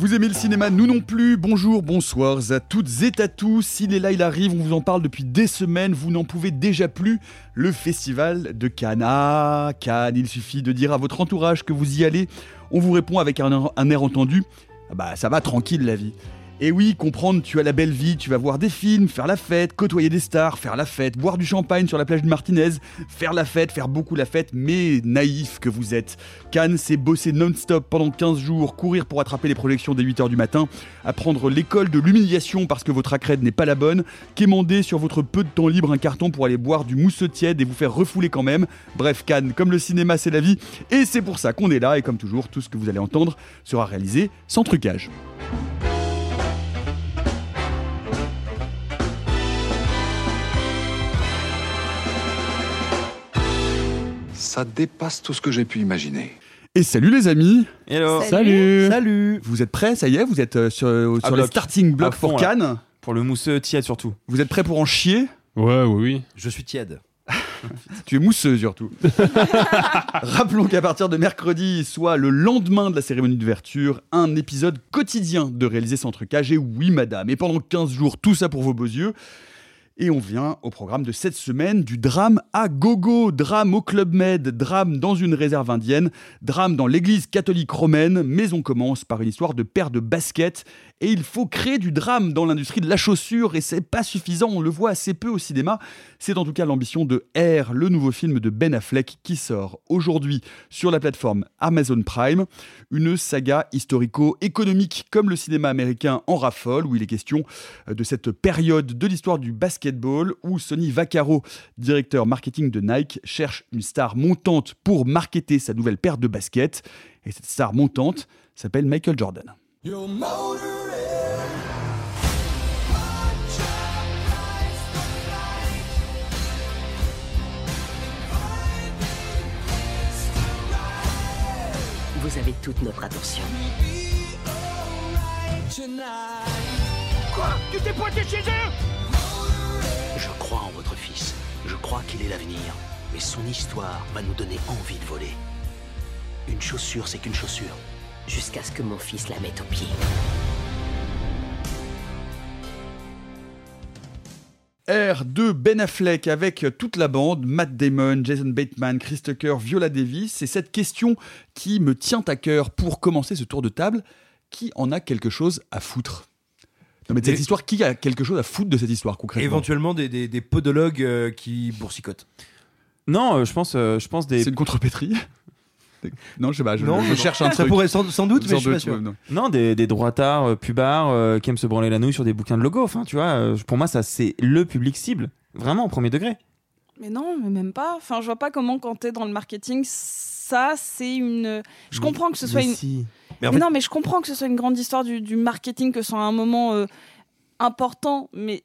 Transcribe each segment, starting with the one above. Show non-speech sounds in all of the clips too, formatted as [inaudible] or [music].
Vous aimez le cinéma, nous non plus. Bonjour, bonsoir à toutes et à tous. Il est là, il arrive, on vous en parle depuis des semaines, vous n'en pouvez déjà plus. Le festival de Cannes. Ah, Cannes, il suffit de dire à votre entourage que vous y allez. On vous répond avec un, air- un air entendu. Ah bah ça va tranquille la vie. Et oui, comprendre, tu as la belle vie, tu vas voir des films, faire la fête, côtoyer des stars, faire la fête, boire du champagne sur la plage de Martinez, faire la fête, faire beaucoup la fête, mais naïf que vous êtes. Cannes, c'est bosser non-stop pendant 15 jours, courir pour attraper les projections dès 8h du matin, apprendre l'école de l'humiliation parce que votre accrède n'est pas la bonne, quémander sur votre peu de temps libre un carton pour aller boire du mousseux tiède et vous faire refouler quand même. Bref, Cannes, comme le cinéma, c'est la vie, et c'est pour ça qu'on est là, et comme toujours, tout ce que vous allez entendre sera réalisé sans trucage. Ça dépasse tout ce que j'ai pu imaginer. Et salut les amis Hello. Salut Salut Vous êtes prêts, ça y est Vous êtes euh, sur, euh, sur les bloc. starting blocks À fond, pour là. Cannes? Pour le mousseux tiède surtout. Vous êtes prêts pour en chier? Ouais, oui, oui. Je suis tiède. [laughs] Tu es mousseux surtout. [laughs] Rappelons qu'à partir de mercredi, soit le lendemain de la cérémonie d'ouverture, un épisode quotidien de réaliser sans trucage. Et oui, madame. Et pendant 15 jours, tout ça pour vos beaux yeux. Et on vient au programme de cette semaine du drame à gogo, drame au Club Med, drame dans une réserve indienne, drame dans l'église catholique romaine, mais on commence par une histoire de paire de baskets. Et il faut créer du drame dans l'industrie de la chaussure, et c'est pas suffisant, on le voit assez peu au cinéma. C'est en tout cas l'ambition de Air, le nouveau film de Ben Affleck qui sort aujourd'hui sur la plateforme Amazon Prime. Une saga historico-économique comme le cinéma américain en raffole, où il est question euh, de cette période de l'histoire du basketball où Sonny Vaccaro, directeur marketing de Nike, cherche une star montante pour marketer sa nouvelle paire de baskets. Et cette star montante s'appelle Michael Jordan. Vous avez toute notre attention. Quoi? Tu t'es pointé chez eux? Je crois en votre fils. Je crois qu'il est l'avenir. Mais son histoire va nous donner envie de voler. Une chaussure, c'est qu'une chaussure. Jusqu'à ce que mon fils la mette au pied. R de Ben Affleck avec toute la bande, Matt Damon, Jason Bateman, Chris Tucker, Viola Davis. C'est cette question qui me tient à cœur pour commencer ce tour de table. Qui en a quelque chose à foutre? Non mais de cette Et- histoire, qui a quelque chose à foutre de cette histoire concrètement? Éventuellement des, des, des podologues euh, qui boursicotent. Non, euh, je pense, euh, je pense des. C'est une contrepétrie Non, je sais pas, je, Non, je non. cherche un Ça truc. pourrait sans, sans doute, mais je suis pas doute, sûr. ouais, non. Non, des, des droitards, euh, pubards, euh, qui aiment se branler la nouille sur des bouquins de logo. Enfin, tu vois, euh, pour moi, ça, c'est le public cible. Vraiment, au premier degré. Mais non, mais même pas. Enfin, je vois pas comment quand t'es dans le marketing, ça c'est une. Je comprends que ce soit Mais une. si. Mais en Mais fait, non, mais je comprends que ce soit une grande histoire du, du marketing, que ce soit un moment euh, important, mais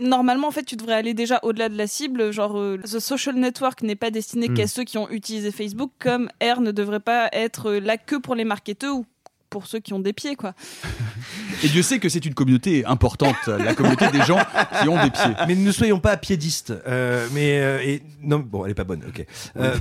normalement, en fait, tu devrais aller déjà au-delà de la cible. Genre, euh, The Social Network n'est pas destiné qu'à ceux qui ont utilisé Facebook, comme R ne devrait pas être euh, là que pour les marketeurs ou pour ceux qui ont des pieds, quoi. Et Dieu sait que c'est une communauté importante, la communauté des gens qui ont des pieds. Mais ne soyons pas piédistes. Euh, mais euh, et, non, bon, elle est pas bonne. Ok. Euh,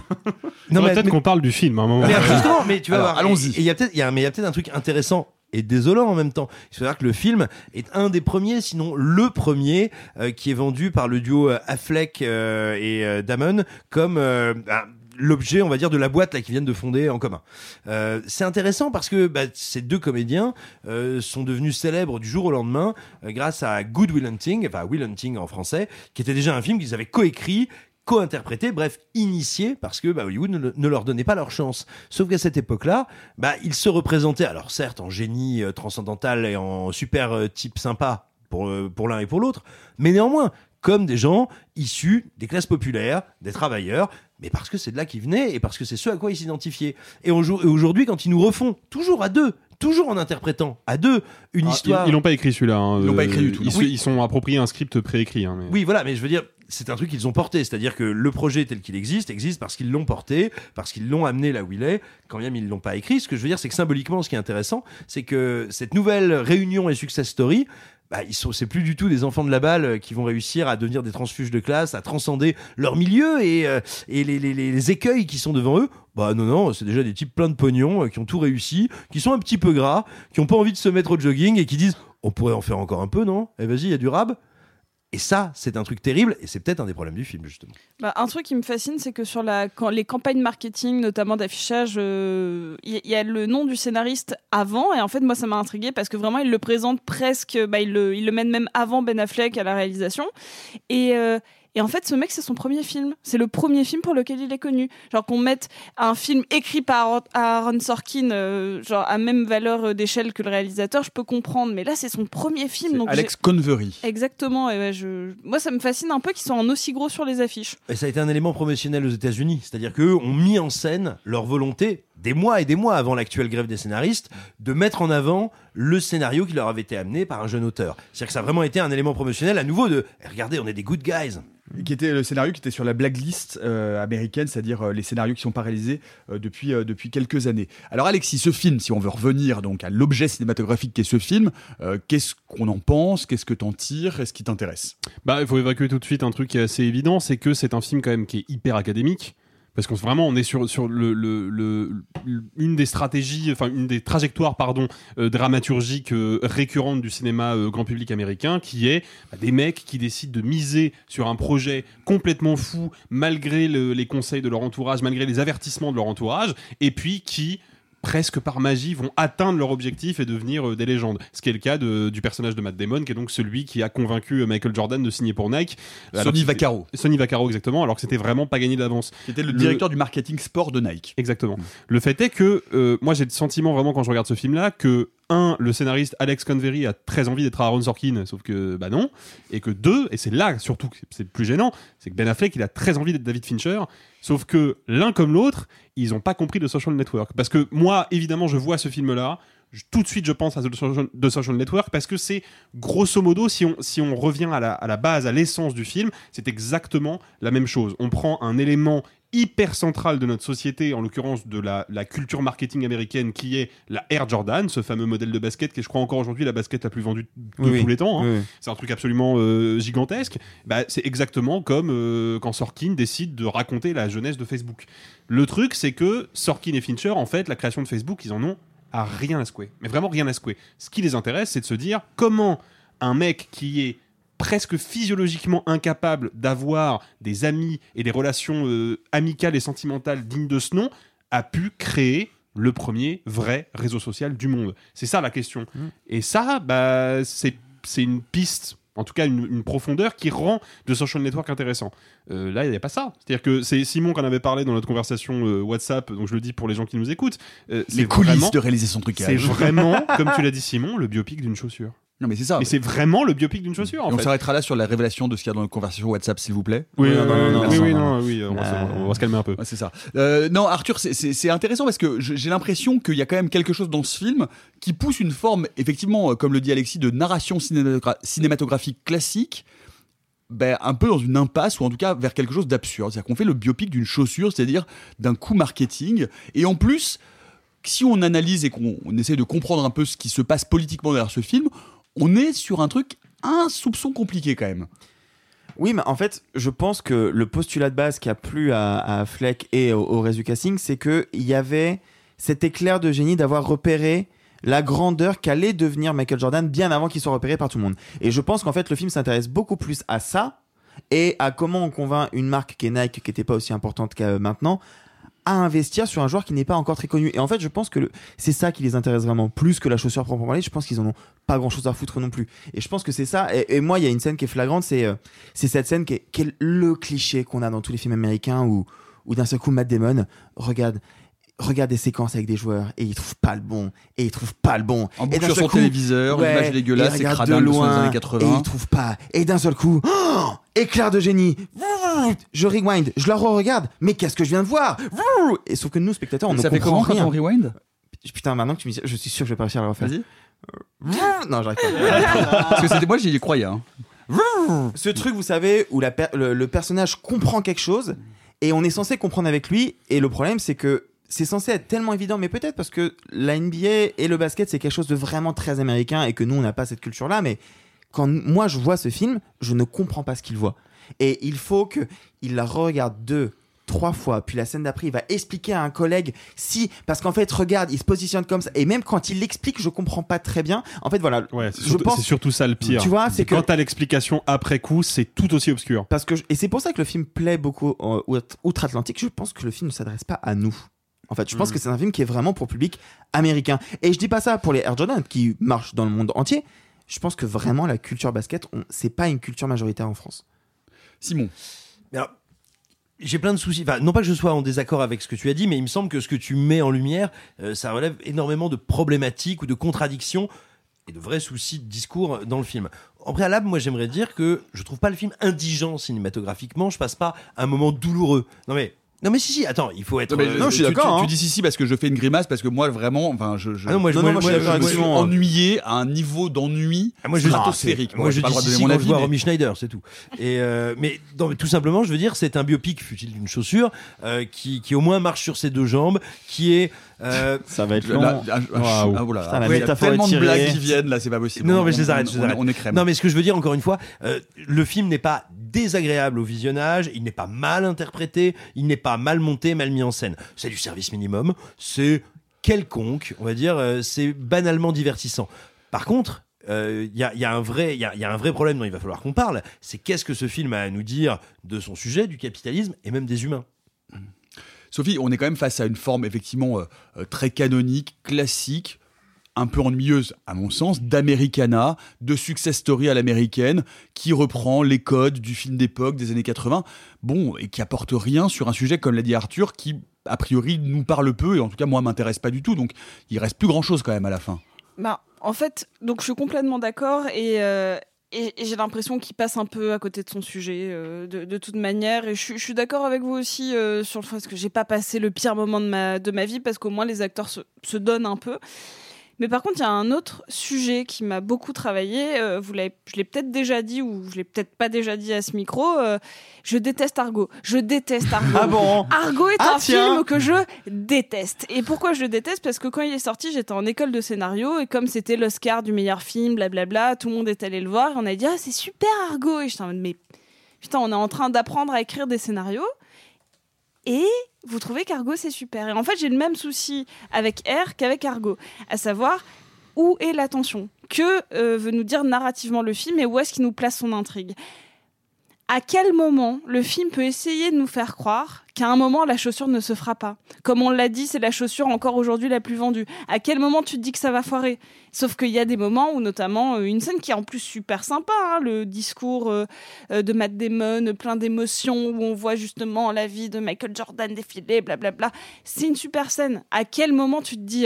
non, mais, peut-être qu'on parle du film à un moment. mais justement, mais tu vas Alors, voir. allons-y. Il y a peut-être, mais il y a peut-être un truc intéressant et désolant en même temps. Il faut dire que le film est un des premiers, sinon le premier, euh, qui est vendu par le duo euh, Affleck euh, et euh, Damon comme euh, un- l'objet, on va dire, de la boîte là qu'ils viennent de fonder en commun. Euh, c'est intéressant parce que bah, ces deux comédiens euh, sont devenus célèbres du jour au lendemain euh, grâce à Good Will Hunting, enfin Will Hunting en français, qui était déjà un film qu'ils avaient coécrit co-interprété, bref, initié, parce que bah, Hollywood ne, ne leur donnait pas leur chance. Sauf qu'à cette époque-là, bah, ils se représentaient, alors certes, en génie euh, transcendantal et en super euh, type sympa pour, euh, pour l'un et pour l'autre, mais néanmoins, comme des gens issus des classes populaires, des travailleurs, mais parce que c'est de là qu'ils venaient et parce que c'est ce à quoi ils s'identifiaient. Et aujourd- et aujourd'hui, quand ils nous refont, toujours à deux, toujours en interprétant à deux, une Ah, histoire... Ils, l'ont pas écrit celui-là. hein. Ils l'ont pas écrit du tout, Ils, Oui. ils sont appropriés un script préécrit. hein, mais- Oui, voilà, mais je veux dire, c'est un truc qu'ils ont porté, c'est-à-dire que le projet tel qu'il existe existe parce qu'ils l'ont porté, parce qu'ils l'ont amené là où il est, quand même ils l'ont pas écrit. Ce que je veux dire, c'est que symboliquement, ce qui est intéressant, c'est que cette nouvelle réunion et success story, bah, ils sont, c'est plus du tout des enfants de la balle euh, qui vont réussir à devenir des transfuges de classe, à transcender leur milieu et, euh, et les, les- les- écueils qui sont devant eux. Bah non, non, c'est déjà des types pleins de pognon, euh, qui ont tout réussi, qui sont un petit peu gras, qui ont pas envie de se mettre au jogging et qui disent on pourrait en faire encore un peu, non? Eh vas-y, il y a du rab. Et ça, c'est un truc terrible, et c'est peut-être un des problèmes du film, justement. Bah, un truc qui me fascine, c'est que sur les campagnes marketing, notamment d'affichage, euh, il y, il y a le nom du scénariste avant, et en fait, moi, ça m'a intrigué parce que vraiment, il le présente presque, bah, il, le, il mène même avant Ben Affleck à la réalisation. Et, euh, et en fait, ce mec, c'est son premier film. C'est le premier film pour lequel il est connu. Genre qu'on mette un film écrit par Aaron Sorkin, euh, genre à même valeur euh, d'échelle que le réalisateur, je peux comprendre. Mais là, c'est son premier film. donc Alex Convery. Exactement. Et ouais, je... Moi, ça me fascine un peu qu'ils soient en aussi gros sur les affiches. Et ça a été un élément promotionnel aux États-Unis, c'est-à-dire qu'eux ont mis en scène leur volonté, des mois et des mois avant l'actuelle grève des scénaristes, de mettre en avant le scénario qui leur avait été amené par un jeune auteur. C'est-à-dire que ça a vraiment été un élément promotionnel à nouveau de Eh, regardez, on est des good guys. Qui était le scénario qui était sur la blacklist euh, américaine, c'est-à-dire euh, les scénarios qui sont pas réalisés euh, depuis, euh, depuis quelques années. Alors Alexis, ce film, si on veut revenir donc à l'objet cinématographique qu'est ce film, euh, qu'est-ce qu'on en pense? Qu'est-ce que t'en tires? Est-ce qui t'intéresse? Bah, il faut évacuer tout de suite un truc qui est assez évident, c'est que c'est un film quand même qui est hyper académique. Parce qu'on vraiment on est sur sur une des stratégies enfin une des trajectoires euh, dramaturgiques euh, récurrentes du cinéma euh, grand public américain qui est bah, des mecs qui décident de miser sur un projet complètement fou malgré le- les conseils de leur entourage malgré les avertissements de leur entourage et puis qui presque par magie vont atteindre leur objectif et devenir euh, des légendes. Ce qui est le cas de- du personnage de Matt Damon, qui est donc celui qui a convaincu euh, Michael Jordan de signer pour Nike. Sonny c'était- Vaccaro. Sonny Vaccaro, exactement, alors que c'était vraiment pas gagné d'avance. Qui était le directeur du marketing sport de Nike. Exactement. Le fait est que euh, moi j'ai le sentiment vraiment quand je regarde ce film-là que un, le scénariste Alex Convery a très envie d'être Aaron Sorkin, sauf que bah non, et que deux, et c'est là surtout que c'est le plus gênant, c'est que Ben Affleck il a très envie d'être David Fincher, sauf que l'un comme l'autre, ils ont pas compris de Social Network. Parce que moi, évidemment, je vois ce film-là. Tout de suite, je pense à The Social, The Social Network parce que c'est grosso modo, si on, si on revient à la, à la base, à l'essence du film, c'est exactement la même chose. On prend un élément hyper central de notre société, en l'occurrence de la, la culture marketing américaine, qui est la Air Jordan, ce fameux modèle de basket qui est, je crois, encore aujourd'hui la basket la plus vendue de Oui, tous les temps. hein. Oui. C'est un truc absolument euh, gigantesque. Bah, c'est exactement comme euh, quand Sorkin décide de raconter la jeunesse de Facebook. Le truc, c'est que Sorkin et Fincher, en fait, la création de Facebook, ils en ont à rien à secouer. Mais vraiment rien à secouer. Ce qui les intéresse, c'est de se dire comment un mec qui est presque physiologiquement incapable d'avoir des amis et des relations euh, amicales et sentimentales dignes de ce nom a pu créer le premier vrai réseau social du monde. C'est ça la question. Et ça, bah, c'est une piste, en tout cas une, une profondeur qui rend The Social Network intéressant. Euh, là, il n'y a pas ça. C'est-à-dire que c'est Simon qui en avait parlé dans notre conversation euh, WhatsApp, donc je le dis pour les gens qui nous écoutent. euh, Les c'est coulisses vraiment- de réaliser son trucage. C'est vraiment, [laughs] comme tu l'as dit Simon, le biopic d'une chaussure. Non mais c'est ça. Mais c'est vraiment le biopic d'une chaussure. En on fait. s'arrêtera là sur la révélation de ce qu'il y a dans la conversation WhatsApp, s'il vous plaît. Oui, Euh, non, non, non, merci. oui, oui, non, oui, on va se- on va se calmer un peu. Ouais, c'est ça. Euh, non, Arthur, c'est- c'est c'est intéressant parce que j'ai l'impression qu'il y a quand même quelque chose dans ce film qui pousse une forme, effectivement, euh, comme le dit Alexis, de narration cinématogra- cinématographique classique. ben, un peu dans une impasse ou en tout cas vers quelque chose d'absurde. C'est-à-dire qu'on fait le biopic d'une chaussure, c'est-à-dire d'un coup marketing. Et en plus, si on analyse et qu'on on essaie de comprendre un peu ce qui se passe politiquement derrière ce film, on est sur un truc, un soupçon compliqué quand même. Oui, mais en fait, je pense que le postulat de base qui a plu à, Fleck et au, au reste du casting, c'est qu'il y avait cet éclair de génie d'avoir repéré la grandeur qu'allait devenir Michael Jordan bien avant qu'il soit repéré par tout le monde. Et je pense qu'en fait, le film s'intéresse beaucoup plus à ça et à comment on convainc une marque qui est Nike, qui n'était pas aussi importante qu'à maintenant, à investir sur un joueur qui n'est pas encore très connu. Et en fait, je pense que c'est ça qui les intéresse vraiment, plus que la chaussure proprement parler. Je pense qu'ils en ont pas grand chose à foutre non plus. Et je pense que c'est ça. Et, moi, il y a une scène qui est flagrante, c'est euh, c'est cette scène qui est, qui est le cliché qu'on a dans tous les films américains où, où d'un seul coup, Matt Damon regarde. Regarde des séquences avec des joueurs et il trouve pas le bon et il trouve pas le bon En et sur son téléviseur, une image dégueulasse, c'est cradingue de loin années 80. et il trouve pas et d'un seul coup oh, [gasps] éclair de génie je rewind je la re-regarde mais qu'est-ce que je viens de voir? Et sauf que nous spectateurs on ne ça fait comprend comment quand on rewind? Putain maintenant que tu me dis je suis sûr que je vais pas réussir à le refaire Vas-y. non j'arrive pas Parce que c'était moi, j'y croyais. hein. ce truc, vous savez, où la per- le, le personnage comprend quelque chose et on est censé comprendre avec lui. Et le problème, c'est que c'est censé être tellement évident, mais peut-être parce que la NBA et le basket, c'est quelque chose de vraiment très américain et que nous, on n'a pas cette culture-là. Mais quand moi, je vois ce film, je ne comprends pas ce qu'il voit. Et il faut que il la regarde deux, trois fois, puis la scène d'après, il va expliquer à un collègue si, parce qu'en fait, regarde, il se positionne comme ça, et même quand il l'explique, je comprends pas très bien. En fait, voilà. Ouais, c'est je surtout, pense c'est surtout ça le pire. Tu vois, c'est que quand t'as l'explication après coup, c'est tout aussi obscur. parce que je- et c'est pour ça que le film plaît beaucoup euh, outre- outre-Atlantique. Je pense que le film ne s'adresse pas à nous. En fait, je pense Mm. que c'est un film qui est vraiment pour le public américain. Et je dis pas ça pour les Air Jordan qui marchent dans le monde entier. Je pense que vraiment la culture basket, on- c'est pas une culture majoritaire en France. Simon. Alors, j'ai plein de soucis. Enfin, non pas que je sois en désaccord avec ce que tu as dit, mais il me semble que ce que tu mets en lumière, euh, ça relève énormément de problématiques ou de contradictions et de vrais soucis de discours dans le film. En préalable, moi, j'aimerais dire que je trouve pas le film indigent cinématographiquement. Je passe pas un moment douloureux. Non mais, non mais si si. Attends, il faut être. Non, mais euh, tu- tu- tu- tu- Tu, dis si si parce que je fais une grimace parce que moi vraiment, enfin je. je Ah non, moi, je- je- moi, moi, je suis je- d'accord je suis Simon. ennuyé à un niveau d'ennui Ah, moi, je stratosphérique. Moi, je dis le droit de si, si mon quand avis. je vois mais- Romy Schneider, c'est tout. Et euh, mais, non, mais tout simplement, je veux dire, c'est un biopic, fut-il d'une chaussure, euh, qui, qui au moins marche sur ses deux jambes, qui est. euh, Ça va être long. ah, ah, ah, là là. Putain, la il y a tellement de blagues qui viennent là, c'est pas possible. Non, non, On- mais je les on- arrête, je les on- arrête. On est crème. Non, mais ce que je veux dire, encore une fois, euh, le film n'est pas désagréable au visionnage, il n'est pas mal interprété, il n'est pas mal monté, mal mis en scène. C'est du service minimum, c'est quelconque, on va dire, euh, c'est banalement divertissant. Par contre, euh, il y, a, il y a un vrai- il y a- il y a un vrai problème dont il va falloir qu'on parle, c'est qu'est-ce que ce film a à nous dire de son sujet, du capitalisme et même des humains? Sophie, on est quand même face à une forme effectivement euh, euh, très canonique, classique, un peu ennuyeuse, à mon sens, d'Americana, de success story à l'américaine, qui reprend les codes du film d'époque des années 80, bon, et qui apporte rien sur un sujet, comme l'a dit Arthur, qui, a priori, nous parle peu, et en tout cas, moi, m'intéresse pas du tout, donc il reste plus grand-chose quand même à la fin. Bah, en fait, donc je suis complètement d'accord et, euh, et, j'ai l'impression qu'il passe un peu à côté de son sujet euh, de, toute manière. Et je, suis- d'accord avec vous aussi euh, sur le fait que j'ai pas passé le pire moment de ma, de ma vie parce qu'au moins les acteurs se donnent un peu. Mais par contre, il y a un autre sujet qui m'a beaucoup travaillé. euh, vous l'avez, je l'ai peut-être déjà dit ou je l'ai peut-être pas déjà dit à ce micro. euh, je déteste Argo. Je déteste Argo. Ah bon Argo est Ah, un tiens. film que je déteste. Et pourquoi je le déteste? Parce que quand il est sorti, j'étais en école de scénario et comme c'était l'Oscar du meilleur film, blablabla, tout le monde est allé le voir et on a dit ah c'est super Argo. Et j'étais en mode mais putain on est en train d'apprendre à écrire des scénarios? Et vous trouvez qu'Argo c'est super. Et en fait j'ai le même souci avec R qu'avec Argo, à savoir où est l'attention Que euh, veut nous dire narrativement le film et où est-ce qu'il nous place son intrigue à quel moment le film peut essayer de nous faire croire qu'à un moment la chaussure ne se fera pas? Comme on l'a dit, c'est la chaussure encore aujourd'hui la plus vendue. À quel moment tu te dis que ça va foirer? Sauf qu'il y a des moments où notamment euh, une scène qui est en plus super sympa, hein, le discours euh, euh, de Matt Damon, plein d'émotions, où on voit justement la vie de Michael Jordan défiler, blablabla. C'est une super scène. À quel moment tu te dis,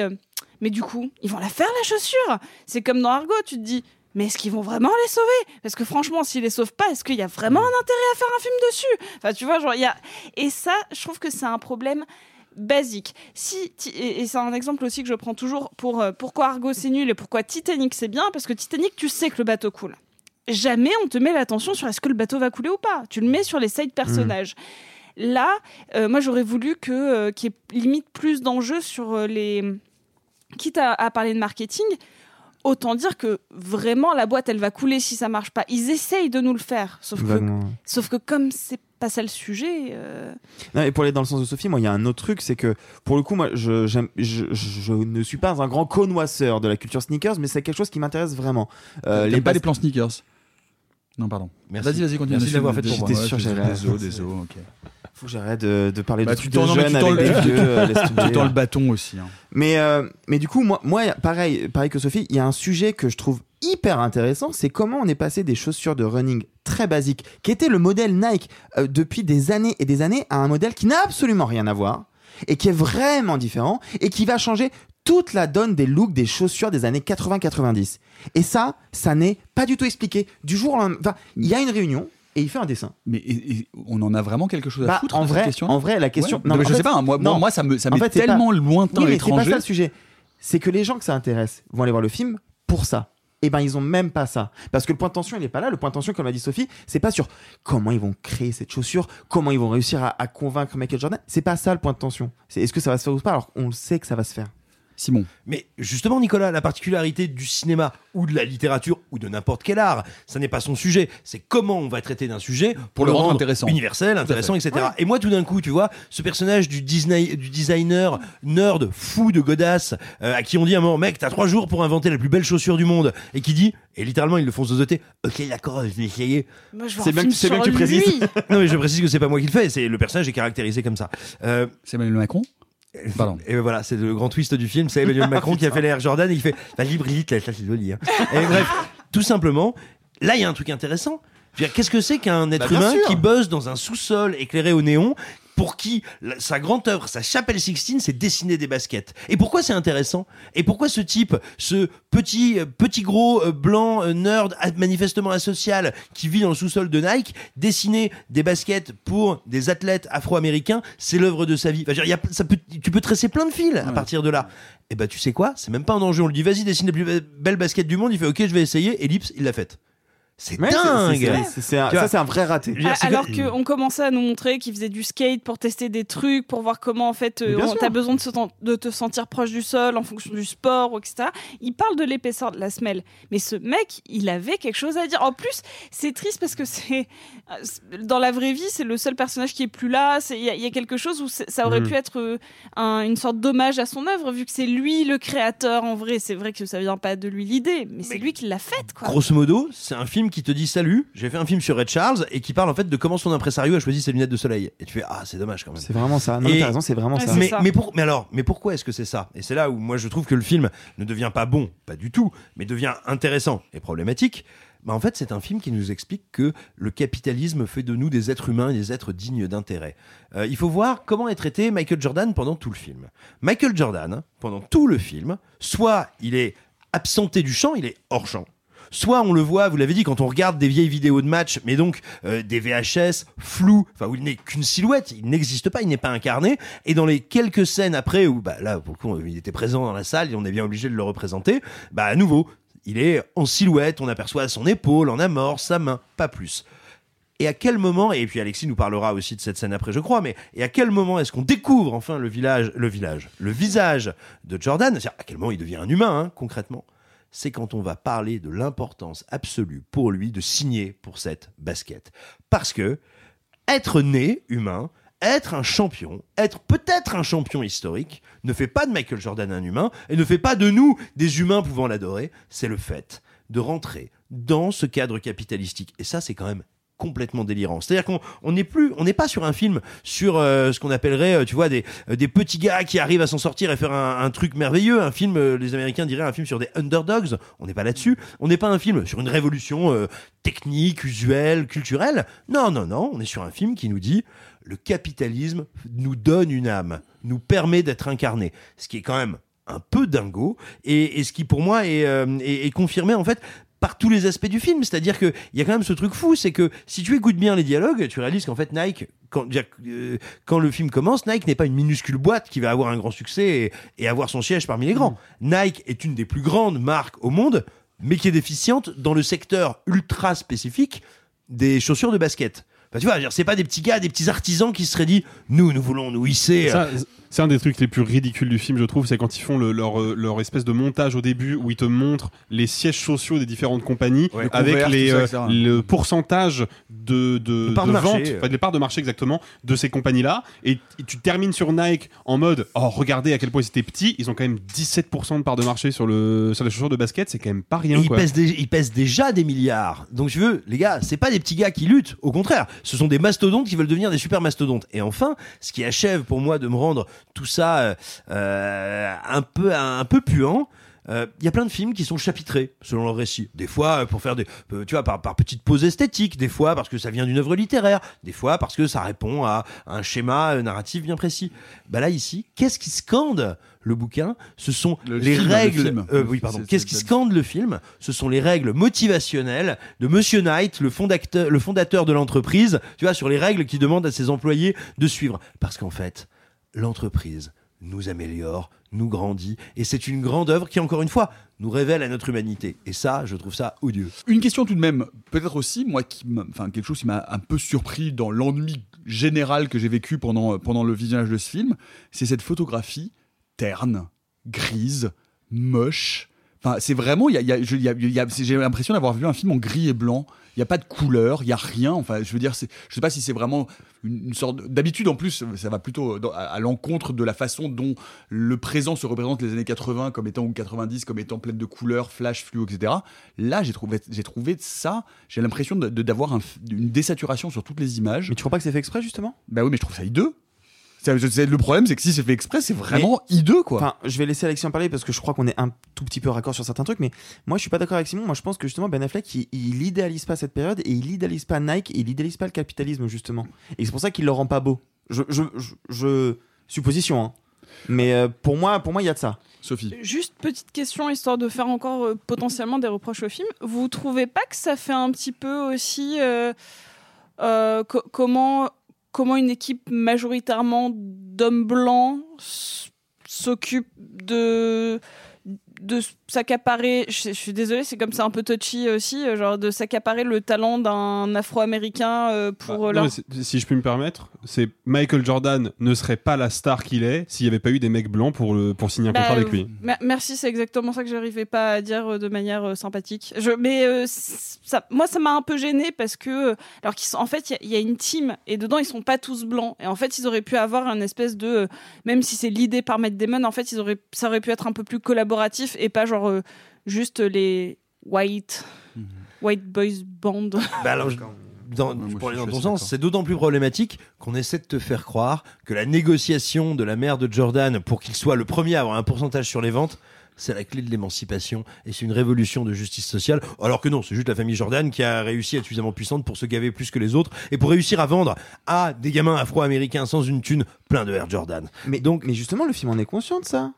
mais du coup, ils vont la faire la chaussure? C'est comme dans Argo, tu te dis, mais est-ce qu'ils vont vraiment les sauver? Parce que franchement, s'ils les sauvent pas, est-ce qu'il y a vraiment un intérêt à faire un film dessus? Enfin, tu vois, genre, il y a... Et ça, je trouve que c'est un problème basique. Si, et c'est un exemple aussi que je prends toujours pour euh, pourquoi Argo c'est nul et pourquoi Titanic c'est bien, parce que Titanic, tu sais que le bateau coule. Jamais on te met l'attention sur est-ce que le bateau va couler ou pas. Tu le mets sur les side personnages. Là, euh, moi j'aurais voulu que euh, qu'il y ait limite plus d'enjeux sur les. Quitte à, à parler de marketing, autant dire que vraiment la boîte elle va couler si ça marche pas. Ils essayent de nous le faire, sauf que, Vaguement, ouais. sauf que comme c'est pas ça le sujet. euh, Non, et pour aller dans le sens de Sophie, moi, il y a un autre truc, c'est que pour le coup, moi, je, je, je ne suis pas un grand connoisseur de la culture sneakers, mais c'est quelque chose qui m'intéresse vraiment. Euh, T'aimes pas bas- les plans sneakers? Non, pardon. Merci. Vas-y, vas-y, continue. Merci de l'avoir fait pour moi. J'étais sûr, j'allais- Désolé, désolé, ok. Faut que j'arrête de, de parler Bah, de tu trucs de jeunes avec le- des vieux. euh. [laughs] Tu tends le bâton aussi. hein. Mais, euh, mais du coup, moi, moi, pareil, pareil que Sophie, il y a un sujet que je trouve hyper intéressant, c'est comment on est passé des chaussures de running très basiques, qui était le modèle Nike euh, depuis des années et des années, à un modèle qui n'a absolument rien à voir, et qui est vraiment différent, et qui va changer toute la donne des looks des chaussures des années 80-90. Et ça, ça n'est pas du tout expliqué. Du jour au lendemain, enfin, il y a une réunion, et il fait un dessin. Mais et- et on en a vraiment quelque chose à Bah, foutre en cette vrai, question en vrai, la question. Ouais. Non, mais je fait- sais pas. Moi, moi, non. moi, ça me, ça m'est fait, tellement pas- lointain, Oui, mais c'est pas ça le sujet. C'est que les gens que ça intéresse vont aller voir le film pour ça. Et ben ils ont même pas ça parce que le point de tension il est pas là. Le point de tension, comme l'a dit Sophie, c'est pas sur comment ils vont créer cette chaussure, comment ils vont réussir à, à convaincre Michael Jordan. C'est pas ça le point de tension. C'est est-ce que ça va se faire ou pas alors qu'on le sait que ça va se faire. Simon. Mais justement, Nicolas, la particularité du cinéma ou de la littérature ou de n'importe quel art, ça n'est pas son sujet. C'est comment on va traiter d'un sujet Pour le rendre intéressant. universel, intéressant, etc. Et moi, tout d'un coup, tu vois, ce personnage du, Disney, du designer nerd fou de godasse euh, à qui on dit à un moment, mec, t'as trois jours pour inventer la plus belle chaussure du monde, et qui dit, et littéralement, il le font zozoter, ok, d'accord, je vais essayer. Moi, je veux C'est bien que- c'est bien que tu précises. [laughs] [laughs] non, mais je précise que c'est pas moi qui le fais, c'est le personnage est caractérisé comme ça. Euh, C'est Emmanuel Macron? Pardon. et voilà, c'est le grand twist du film. C'est Emmanuel [laughs] Macron qui a fait l'air Jordan et il fait Vas-y, Brigitte, là, ça c'est joli. hein. Et bref, tout simplement, là, il y a un truc intéressant. Qu'est-ce que c'est qu'un être Bah, humain sûr. qui buzz dans un sous-sol éclairé au néon pour qui la- sa grande œuvre, sa chapelle Sixtine, c'est dessiner des baskets. Et pourquoi c'est intéressant? Et pourquoi ce type, ce petit euh, petit gros euh, blanc euh, nerd manifestement asocial qui vit dans le sous-sol de Nike, dessiner des baskets pour des athlètes afro-américains, c'est l'œuvre de sa vie. Enfin, je veux dire, il y a- ça peut, tu peux tresser plein de fils à partir de là. Et ben tu sais quoi? C'est même pas un danger. On lui dit vas-y dessine les plus be- belles baskets du monde. Il fait ok je vais essayer. Ellipse, il l'a faite. C'est Ouais, dingue. c'est- un- Ça c'est un vrai raté. Alors que- qu'on commençait à nous montrer qu'ils faisaient du skate pour tester des trucs, pour voir comment en fait euh, t'as besoin de, se de te sentir proche du sol en fonction du sport, etc. Il parle de l'épaisseur de la semelle, mais ce mec, il avait quelque chose à dire. En plus, c'est triste parce que c'est [laughs] dans la vraie vie, c'est le seul personnage qui est plus là. C'est- Il y, a- il y a quelque chose où ça aurait Mhm. pu être euh, un- une sorte d'hommage à son œuvre, vu que c'est lui le créateur. En vrai, c'est vrai que ça vient pas de lui l'idée, mais c'est lui qui l'a faite, quoi. Grosso modo, c'est un film qui te dit salut, j'ai fait un film sur Red Charles et qui parle en fait de comment son impresario a choisi ses lunettes de soleil. Et tu fais ah c'est dommage quand même. C'est vraiment ça. Non, Et- t'as raison, c'est vraiment Ouais, ça. Mais, ça. mais, pour, mais alors, mais pourquoi est-ce que c'est ça? Et c'est là où moi je trouve que le film ne devient pas bon, pas du tout, mais devient intéressant et problématique. Bah en fait, c'est un film qui nous explique que le capitalisme fait de nous des êtres humains et des êtres dignes d'intérêt. Euh, il faut voir comment est traité Michael Jordan pendant tout le film. Michael Jordan, pendant tout le film, soit il est absenté du champ, il est hors champ. Soit on le voit, vous l'avez dit, quand on regarde des vieilles vidéos de match, mais donc euh, des VHS flous, enfin où il n'est qu'une silhouette, il n'existe pas, il n'est pas incarné. Et dans les quelques scènes après où, bah là, pour le coup, il était présent dans la salle et on est bien obligé de le représenter, bah à nouveau, il est en silhouette, on aperçoit son épaule, en amorce, sa main, pas plus. Et à quel moment, et puis Alexis nous parlera aussi de cette scène après, je crois, mais et à quel moment est-ce qu'on découvre enfin le village, le village, le visage de Jordan C'est-à-dire, À quel moment il devient un humain, hein, concrètement C'est quand on va parler de l'importance absolue pour lui de signer pour cette basket. Parce que être né humain, être un champion, être peut-être un champion historique, ne fait pas de Michael Jordan un humain et ne fait pas de nous des humains pouvant l'adorer. C'est le fait de rentrer dans ce cadre capitalistique. Et ça, c'est quand même complètement délirant. C'est-à-dire qu'on on n'est plus, on n'est pas sur un film sur euh, ce qu'on appellerait, euh, tu vois, des, euh, des petits gars qui arrivent à s'en sortir et faire un, truc merveilleux. Un film, les Américains diraient un film sur des underdogs. On n'est pas là-dessus. On n'est pas un film sur une révolution technique, usuelle, culturelle. Non, non, non. On est sur un film qui nous dit le capitalisme nous donne une âme, nous permet d'être incarné. Ce qui est quand même un peu dingo et, ce qui pour moi est, est confirmé en fait par tous les aspects du film. C'est-à-dire qu'il y a quand même ce truc fou, c'est que si tu écoutes bien les dialogues, tu réalises qu'en fait Nike, quand, euh, quand le film commence, Nike n'est pas une minuscule boîte qui va avoir un grand succès et, et avoir son siège parmi les grands. Nike est une des plus grandes marques au monde, mais qui est déficiente dans le secteur ultra spécifique des chaussures de basket. Bah, tu vois, c'est pas des petits gars, des petits artisans qui se seraient dit nous, nous voulons nous hisser. Ça, c'est un des trucs les plus ridicules du film, je trouve, c'est quand ils font le- leur, euh, leur espèce de montage au début où ils te montrent les sièges sociaux des différentes compagnies Ouais. Le avec couvert, les, ça, euh, le pourcentage de, de, De parts de marché, vente, euh. enfin, les parts de marché exactement de ces compagnies-là. Et, et tu termines sur Nike en mode oh regardez à quel point ils étaient petits, ils ont quand même 17% de parts de marché sur le sur les chaussures de basket, c'est quand même pas rien. Ils pèsent, ils pèsent déjà des milliards. Donc je veux, les gars, c'est pas des petits gars qui luttent. Au contraire, ce sont des mastodontes qui veulent devenir des super mastodontes. Et enfin, ce qui achève pour moi de me rendre tout ça euh, euh, un peu un peu puant. euh, Il y a plein de films qui sont chapitrés selon leur récit. Des fois pour faire des, tu vois, par, par petites poses esthétiques. Des fois parce que ça vient d'une œuvre littéraire. Des fois parce que ça répond à un schéma narratif bien précis. Bah là ici, qu'est-ce qui scande le bouquin Ce sont Le les film, le règles. film. euh, oui, pardon. Qu'est-ce qui scande le film? Ce sont les règles motivationnelles de Monsieur Knight, le fondateur, le fondateur de l'entreprise. Tu vois, sur les règles qu'il demande à ses employés de suivre. Parce qu'en fait, l'entreprise nous améliore, nous grandit, et c'est une grande œuvre qui, encore une fois, nous révèle à notre humanité. Et ça, je trouve ça odieux. Une question tout de même, peut-être aussi, moi, qui enfin, quelque chose qui m'a un peu surpris dans l'ennui général que j'ai vécu pendant, pendant le visionnage de ce film, c'est cette photographie terne, grise, moche. Enfin, c'est vraiment, y a- y a- y j'ai l'impression d'avoir vu un film en gris et blanc. Il n'y a pas de couleur, il n'y a rien. Enfin, je veux dire, c'est- je sais pas si c'est vraiment une, une sorte. de- D'habitude, en plus, ça va plutôt dans- à, à l'encontre de la façon dont le présent se représente les années 80 comme étant ou 90 comme étant pleine de couleurs, flash, fluo, etc. Là, j'ai trouvé, j'ai trouvé ça. J'ai l'impression de- de- d'avoir un une désaturation sur toutes les images. Mais tu crois pas que c'est fait exprès justement? Bah oui, mais je trouve ça hideux. Le problème, c'est que si c'est fait exprès, c'est vraiment hideux, quoi. Enfin, je vais laisser Alexis en parler parce que je crois qu'on est un tout petit peu raccord sur certains trucs, mais moi je suis pas d'accord avec Simon. Moi je pense que justement Ben Affleck il, il idéalise pas cette période et il idéalise pas Nike et il idéalise pas le capitalisme justement. Et c'est pour ça qu'il le rend pas beau. Je, je, je, je- supposition, hein. Mais euh, pour moi, pour moi il y a de ça. Sophie. Juste petite question, histoire de faire encore euh, potentiellement des reproches au film. Vous trouvez pas que ça fait un petit peu aussi euh, euh, co- comment, comment une équipe majoritairement d'hommes blancs s'occupe de de s'accaparer, je, je suis désolée, c'est comme ça un peu touchy aussi, euh, genre de s'accaparer le talent d'un Afro-américain euh, pour Bah, euh, non, si je puis me permettre, c'est Michael Jordan ne serait pas la star qu'il est s'il n'y avait pas eu des mecs blancs pour, le, pour signer un Bah, contrat avec lui. mer- Merci, c'est exactement ça que j'arrivais pas à dire de manière euh, sympathique. Je, mais euh, ça, moi, ça m'a un peu gêné parce que, alors qu'ils en fait, il y a- il y, a une team et dedans ils sont pas tous blancs. Et en fait, ils auraient pu avoir un espèce de, même si c'est l'idée par Matt Damon, en fait, ils auraient, ça aurait pu être un peu plus collaboratif et pas genre euh, juste les white, Mhm. white boys band. Bah [laughs] alors, je- dans, pour aller dans ton sens, c'est d'autant plus problématique qu'on essaie de te faire croire que la négociation de la mère de Jordan pour qu'il soit le premier à avoir un pourcentage sur les ventes, c'est la clé de l'émancipation et c'est une révolution de justice sociale. Alors que non, c'est juste la famille Jordan qui a réussi à être suffisamment puissante pour se gaver plus que les autres et pour réussir à vendre à des gamins afro-américains sans une thune plein de Air Jordan. Mais donc, mais justement, le film en est conscient de ça.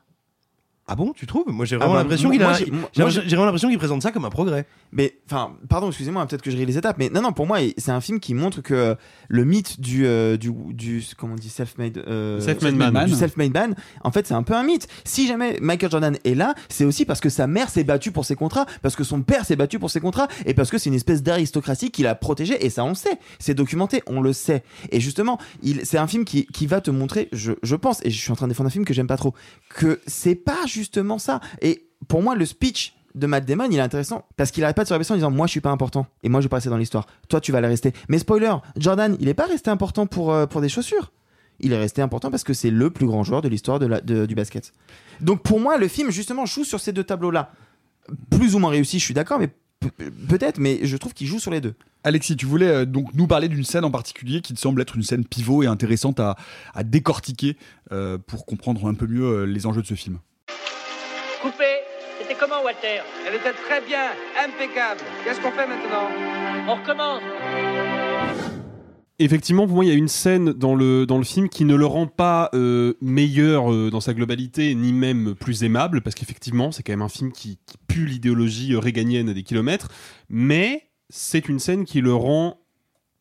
Ah bon, tu trouves? Moi j'ai Ah vraiment bah, l'impression qu'il a, moi, j'ai- j'ai moi, j'ai j'ai- vraiment l'impression qu'il présente ça comme un progrès. Mais enfin, pardon, excusez-moi, peut-être que je ris les étapes, mais non, non, pour moi, c'est un film qui montre que le mythe du euh, du, du comment on dit self-made euh, Self-made man. du self-made man, en fait, c'est un peu un mythe. Si jamais Michael Jordan est là, c'est aussi parce que sa mère s'est battue pour ses contrats, parce que son père s'est battu pour ses contrats, et parce que c'est une espèce d'aristocratie qu'il a protégé, et ça on sait, c'est documenté, on le sait. Et justement, il, c'est un film qui, qui va te montrer, je, je pense, et je suis en train de défendre un film que j'aime pas trop, que c'est pas justement ça. Et pour moi, le speech de Matt Damon, il est intéressant parce qu'il arrête pas de se répéter en disant moi je suis pas important et moi je vais pas rester dans l'histoire. Toi tu vas le rester. Mais spoiler, Jordan, il est pas resté important pour euh, pour des chaussures. Il est resté important parce que c'est le plus grand joueur de l'histoire de du basket. Donc pour moi, le film justement joue sur ces deux tableaux-là. Plus ou moins réussi, je suis d'accord, mais pe- peut-être, mais je trouve qu'il joue sur les deux. Alexis, tu voulais euh, donc nous parler d'une scène en particulier qui te semble être une scène pivot et intéressante à, à décortiquer euh, pour comprendre un peu mieux les enjeux de ce film. Coupé C'était comment, Walter? Elle était très bien, impeccable. Qu'est-ce qu'on fait maintenant? On recommence. Effectivement, pour moi, il y a une scène dans le, dans le film qui ne le rend pas euh, meilleur euh, dans sa globalité, ni même plus aimable, parce qu'effectivement, c'est quand même un film qui, qui pue l'idéologie euh, réganienne à des kilomètres, mais c'est une scène qui le rend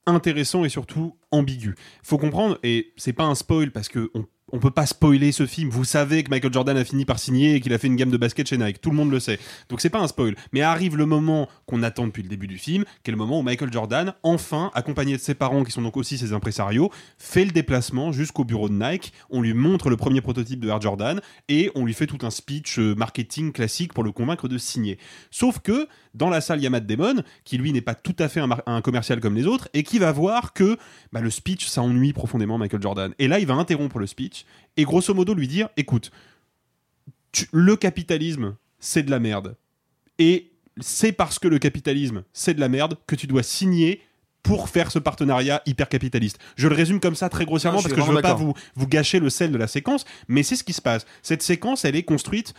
intéressant et surtout ambigu. Faut comprendre, et c'est pas un spoil parce que on, on peut pas spoiler ce film. Vous savez que Michael Jordan a fini par signer et qu'il a fait une gamme de basket chez Nike. Tout le monde le sait. Donc c'est pas un spoil. Mais arrive le moment qu'on attend depuis le début du film, qui est le moment où Michael Jordan, enfin, accompagné de ses parents, qui sont donc aussi ses impresarios, fait le déplacement jusqu'au bureau de Nike. On lui montre le premier prototype de Air Jordan et on lui fait tout un speech euh, marketing classique pour le convaincre de signer. Sauf que dans la salle, il y a Matt Damon, qui lui n'est pas tout à fait un, commercial comme les autres, et qui va voir que bah, le speech, ça ennuie profondément Michael Jordan. Et là, il va interrompre le speech et grosso modo lui dire écoute, tu- le capitalisme, c'est de la merde. Et c'est parce que le capitalisme, c'est de la merde que tu dois signer pour faire ce partenariat hyper capitaliste. Je le résume comme ça très grossièrement Non, parce que je veux pas vous, vous gâcher le sel de la séquence, mais c'est ce qui se passe. Cette séquence, elle est construite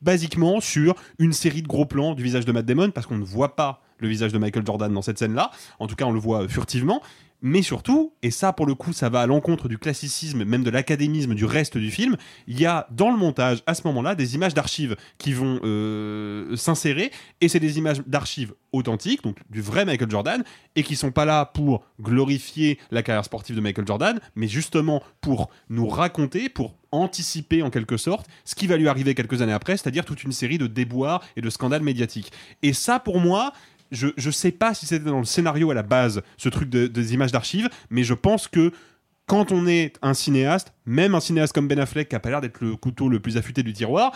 basiquement sur une série de gros plans du visage de Matt Damon parce qu'on ne voit pas le visage de Michael Jordan dans cette scène-là. En tout cas, on le voit furtivement. Mais surtout, et ça pour le coup, ça va à l'encontre du classicisme, même de l'académisme du reste du film, il y a dans le montage, à ce moment-là, des images d'archives qui vont euh, s'insérer, et c'est des images d'archives authentiques, donc du vrai Michael Jordan, et qui sont pas là pour glorifier la carrière sportive de Michael Jordan, mais justement pour nous raconter, pour anticiper en quelque sorte ce qui va lui arriver quelques années après, c'est-à-dire toute une série de déboires et de scandales médiatiques. Et ça, pour moi, je, je sais pas si c'était dans le scénario à la base, ce truc de- des images d'archives, mais je pense que quand on est un cinéaste, même un cinéaste comme Ben Affleck, qui a pas l'air d'être le couteau le plus affûté du tiroir,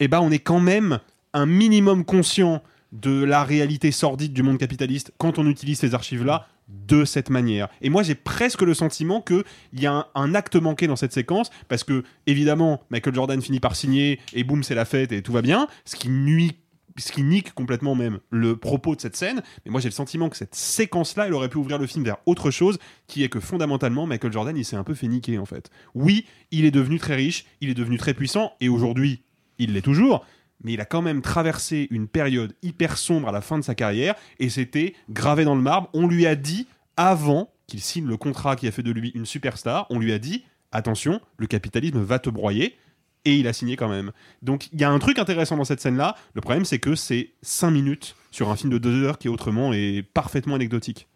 eh ben on est quand même un minimum conscient de la réalité sordide du monde capitaliste quand on utilise ces archives-là de cette manière. Et moi, j'ai presque le sentiment qu'il y a un, un acte manqué dans cette séquence, parce que, évidemment, Michael Jordan finit par signer, et boum, c'est la fête, et tout va bien, ce qui nuit ce qui nique complètement même le propos de cette scène, mais moi j'ai le sentiment que cette séquence-là, elle aurait pu ouvrir le film vers autre chose, qui est que fondamentalement, Michael Jordan, il s'est un peu fait niquer en fait. Oui, il est devenu très riche, il est devenu très puissant, et aujourd'hui, il l'est toujours, mais il a quand même traversé une période hyper sombre à la fin de sa carrière, et c'était gravé dans le marbre. On lui a dit, avant qu'il signe le contrat qui a fait de lui une superstar, on lui a dit, attention, le capitalisme va te broyer, et il a signé quand même. Donc il y a un truc intéressant dans cette scène-là. Le problème, c'est que c'est 5 minutes sur un film de 2 heures qui autrement est parfaitement anecdotique.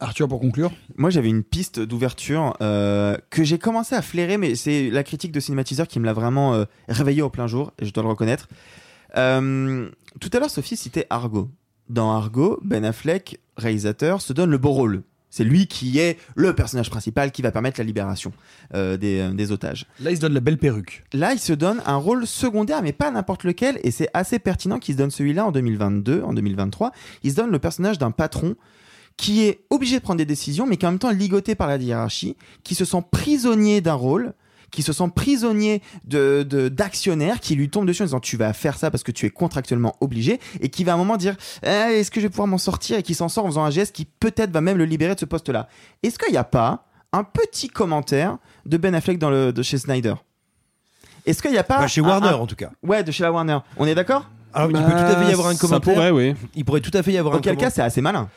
Arthur, pour conclure Moi, j'avais une piste d'ouverture euh, que j'ai commencé à flairer, mais c'est la critique de Cinématiseur qui me l'a vraiment euh, réveillé au plein jour, et je dois le reconnaître. Euh, tout à l'heure, Sophie citait Argo. Dans Argo, Ben Affleck, réalisateur, se donne le beau rôle. C'est lui qui est le personnage principal qui va permettre la libération euh, des, euh, des otages. Là, il se donne la belle perruque. Là, il se donne un rôle secondaire, mais pas n'importe lequel, et c'est assez pertinent qu'il se donne celui-là en 2022, en 2023. Il se donne le personnage d'un patron qui est obligé de prendre des décisions, mais qui en même temps est ligoté par la hiérarchie, qui se sent prisonnier d'un rôle, qui se sent prisonnier de de- d'actionnaires qui lui tombent dessus en disant tu vas faire ça parce que tu es contractuellement obligé et qui va à un moment dire Eh, est-ce que je vais pouvoir m'en sortir? Et qui s'en sort en faisant un geste qui peut-être va même le libérer de ce poste-là. Est-ce qu'il n'y a pas un petit commentaire de Ben Affleck dans le de chez Snyder? Est-ce qu'il n'y a pas Bah, chez un- Warner, un- en tout cas. Ouais, de chez la Warner. On est d'accord? Alors, il peut tout à fait y avoir un ça commentaire. pourrait, oui. Il pourrait tout à fait y avoir un Auquel cas, commentaire. c'est assez malin.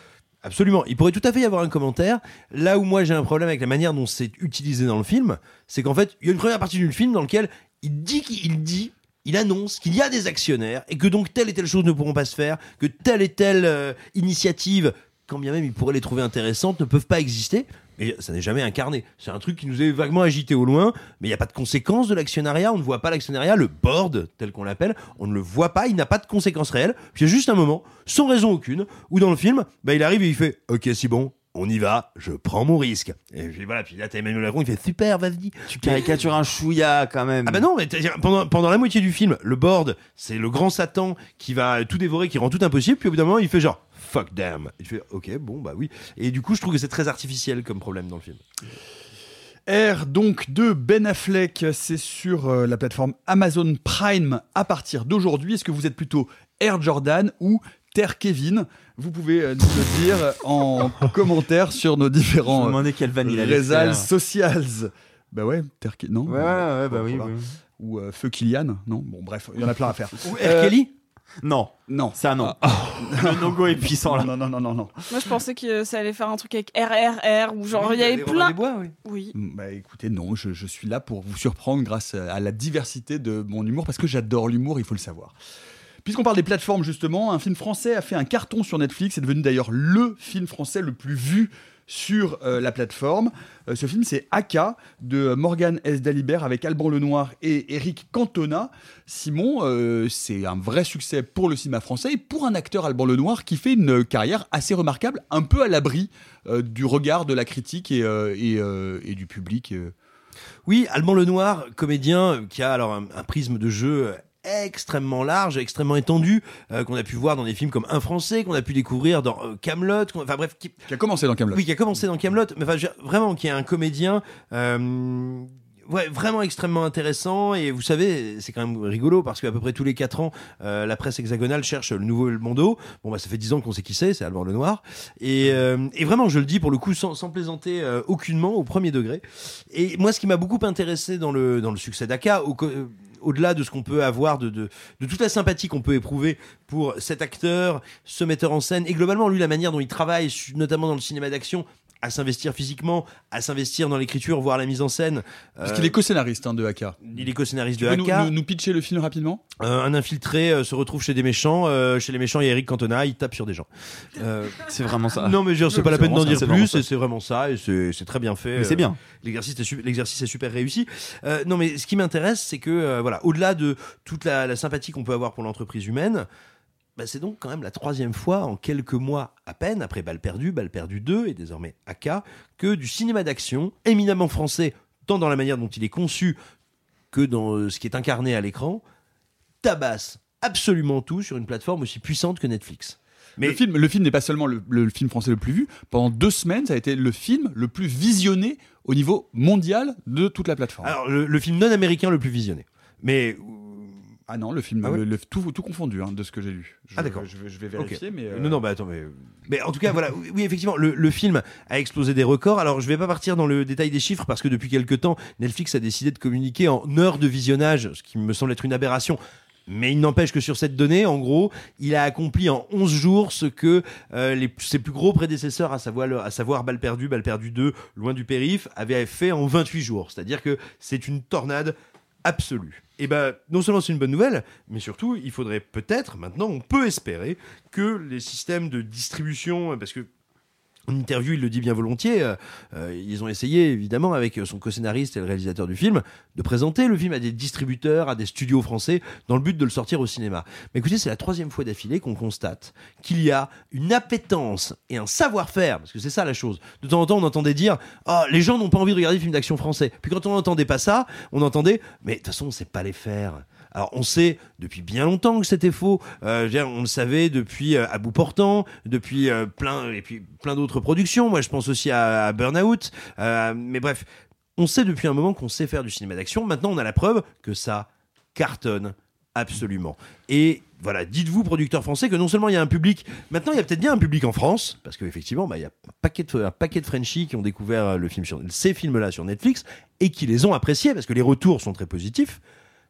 Absolument. Il pourrait tout à fait y avoir un commentaire. Là où moi j'ai un problème avec la manière dont c'est utilisé dans le film, c'est qu'en fait, il y a une première partie du film dans laquelle il dit qu'il dit, il annonce qu'il y a des actionnaires et que donc telle et telle chose ne pourront pas se faire, que telle et telle euh, initiative, quand bien même il pourrait les trouver intéressantes, ne peuvent pas exister. Mais ça n'est jamais incarné. C'est un truc qui nous est vaguement agité au loin, mais il n'y a pas de conséquences de l'actionnariat. On ne voit pas l'actionnariat, le board, tel qu'on l'appelle, on ne le voit pas, il n'a pas de conséquences réelles. Puis il y a juste un moment, sans raison aucune, où dans le film, bah, il arrive et il fait Ok, c'est bon, on y va, je prends mon risque. Et puis voilà, puis là, t'as Emmanuel Macron, il fait Super, vas-y. Tu caricatures un chouïa quand même. Ah bah non, mais pendant, pendant la moitié du film, le board, c'est le grand Satan qui va tout dévorer, qui rend tout impossible, puis au bout d'un moment, il fait genre fuck damn. Il fait ok, bon bah oui. Et du coup, je trouve que c'est très artificiel comme problème dans le film. R donc de Ben Affleck, c'est sur euh, la plateforme Amazon Prime à partir d'aujourd'hui. Est-ce que vous êtes plutôt Air Jordan ou Terre Kevin? Vous pouvez euh, nous le dire en [laughs] commentaire sur nos Je me différents demandais quelle vanne il allait réseaux socials. Bah ouais, Terre Ke- non? Ouais, ouais, ouais, bah oui. Ou euh, Feu Kylian, non? Bon bref, il y en a plein à faire. Ou R. Euh, Kelly Non, Non. ça non. le no-go est puissant là. Non, non, non, non, non. Moi, je pensais que ça allait faire un truc avec RRR ou genre il y avait plein. des Bois, oui. Oui. Bah écoutez, non, je, je suis là pour vous surprendre grâce à la diversité de mon humour, parce que j'adore l'humour, il faut le savoir. Puisqu'on parle des plateformes justement, un film français a fait un carton sur Netflix, c'est devenu d'ailleurs le film français le plus vu sur euh, la plateforme. Euh, ce film, c'est Aka de Morgan S. Dalibert avec Alban Lenoir et Eric Cantona. Simon, euh, c'est un vrai succès pour le cinéma français et pour un acteur Alban Lenoir qui fait une carrière assez remarquable, un peu à l'abri du regard de la critique et, du public. Oui, Alban Lenoir, comédien qui a alors un prisme de jeu extrêmement large, extrêmement étendu, euh, qu'on a pu voir dans des films comme Un Français, qu'on a pu découvrir dans euh, Camelot, enfin bref, qui, Qui a commencé dans Camelot. oui, qui a commencé dans Camelot, mais enfin vraiment qui est un comédien. euh, Ouais, vraiment extrêmement intéressant et vous savez, c'est quand même rigolo parce qu'à peu près tous les 4 ans, euh, la presse hexagonale cherche le nouveau Mondo. Bon, bah ça fait 10 ans qu'on sait qui c'est, c'est Alban Lenoir. Et, euh, et vraiment, je le dis pour le coup sans, sans plaisanter euh, aucunement au premier degré. Et moi, ce qui m'a beaucoup intéressé dans le, dans le succès d'Aka, au-delà de ce qu'on peut avoir, de, toute la sympathie qu'on peut éprouver pour cet acteur, ce metteur en scène, et globalement, lui, la manière dont il travaille, notamment dans le cinéma d'action, à s'investir physiquement, à s'investir dans l'écriture, voire la mise en scène. Parce qu'il est co-scénariste hein, de Aka. il est co-scénariste de peux nous, Aka. nous- nous pitcher le film rapidement? Euh, un infiltré euh, se retrouve chez des méchants. euh, chez les méchants, il y a Eric Cantona, il tape sur des gens. Euh, C'est vraiment ça. non, mais je c'est pas la peine d'en dire ça, c'est vraiment plus. ça. et C'est vraiment ça, et c'est très bien fait. Mais c'est bien. L'exercice est, su- l'exercice est super réussi. Euh, non, mais ce qui m'intéresse, c'est que euh, voilà, au-delà de toute la, la sympathie qu'on peut avoir pour l'entreprise humaine. Bah, c'est donc quand même la troisième fois en quelques mois à peine, après Balle perdue, Balle perdue 2 et désormais AK, que du cinéma d'action, éminemment français, tant dans la manière dont il est conçu que dans euh, ce qui est incarné à l'écran, tabasse absolument tout sur une plateforme aussi puissante que Netflix. Mais Le film, le film n'est pas seulement le, le film français le plus vu. Pendant deux semaines, ça a été le film le plus visionné au niveau mondial de toute la plateforme. alors le, le film non américain le plus visionné. Mais ah non, le film, Ah ouais le- le- tout, tout confondu hein, de ce que j'ai lu. Je, Ah, d'accord. Je, vais- je vais Ok. vérifier, mais euh, Non, non, bah attends, mais. Mais en tout cas, voilà, oui, effectivement, le, le film a explosé des records. Alors, je vais pas partir dans le détail des chiffres parce que depuis quelques temps, Netflix a décidé de communiquer en heures de visionnage, ce qui me semble être une aberration. Mais il n'empêche que sur cette donnée, en gros, il a accompli en 11 jours ce que euh, les, ses plus gros prédécesseurs, à savoir, à savoir Balle perdue, Balle perdue 2, Loin du périph, avaient fait en 28 jours. C'est-à-dire que c'est une tornade absolue. Et ben, non seulement c'est une bonne nouvelle, mais surtout, il faudrait peut-être, maintenant, on peut espérer que les systèmes de distribution, parce que en interview, il le dit bien volontiers. euh, euh, ils ont essayé, évidemment, avec son co-scénariste et le réalisateur du film, de présenter le film à des distributeurs, à des studios français, dans le but de le sortir au cinéma. Mais écoutez, c'est la troisième fois d'affilée qu'on constate qu'il y a une appétence et un savoir-faire, parce que c'est ça la chose. De temps en temps, on entendait dire Ah, les gens n'ont pas envie de regarder des films d'action français. Puis quand on n'entendait pas ça, on entendait Mais de toute façon, on sait pas les faire. Alors on sait depuis bien longtemps que c'était faux. Euh, on le savait depuis euh, À bout portant, depuis euh, plein et puis plein d'autres productions. Moi, je pense aussi à, Burnout. Euh, mais bref, on sait depuis un moment qu'on sait faire du cinéma d'action. Maintenant, on a la preuve que ça cartonne absolument. Et voilà, dites-vous, producteurs français, que non seulement il y a un public, maintenant il y a peut-être bien un public en France, parce qu'effectivement, bah, il y a un paquet, de, un paquet de Frenchies qui ont découvert ces films-là sur Netflix et qui les ont appréciés, parce que les retours sont très positifs.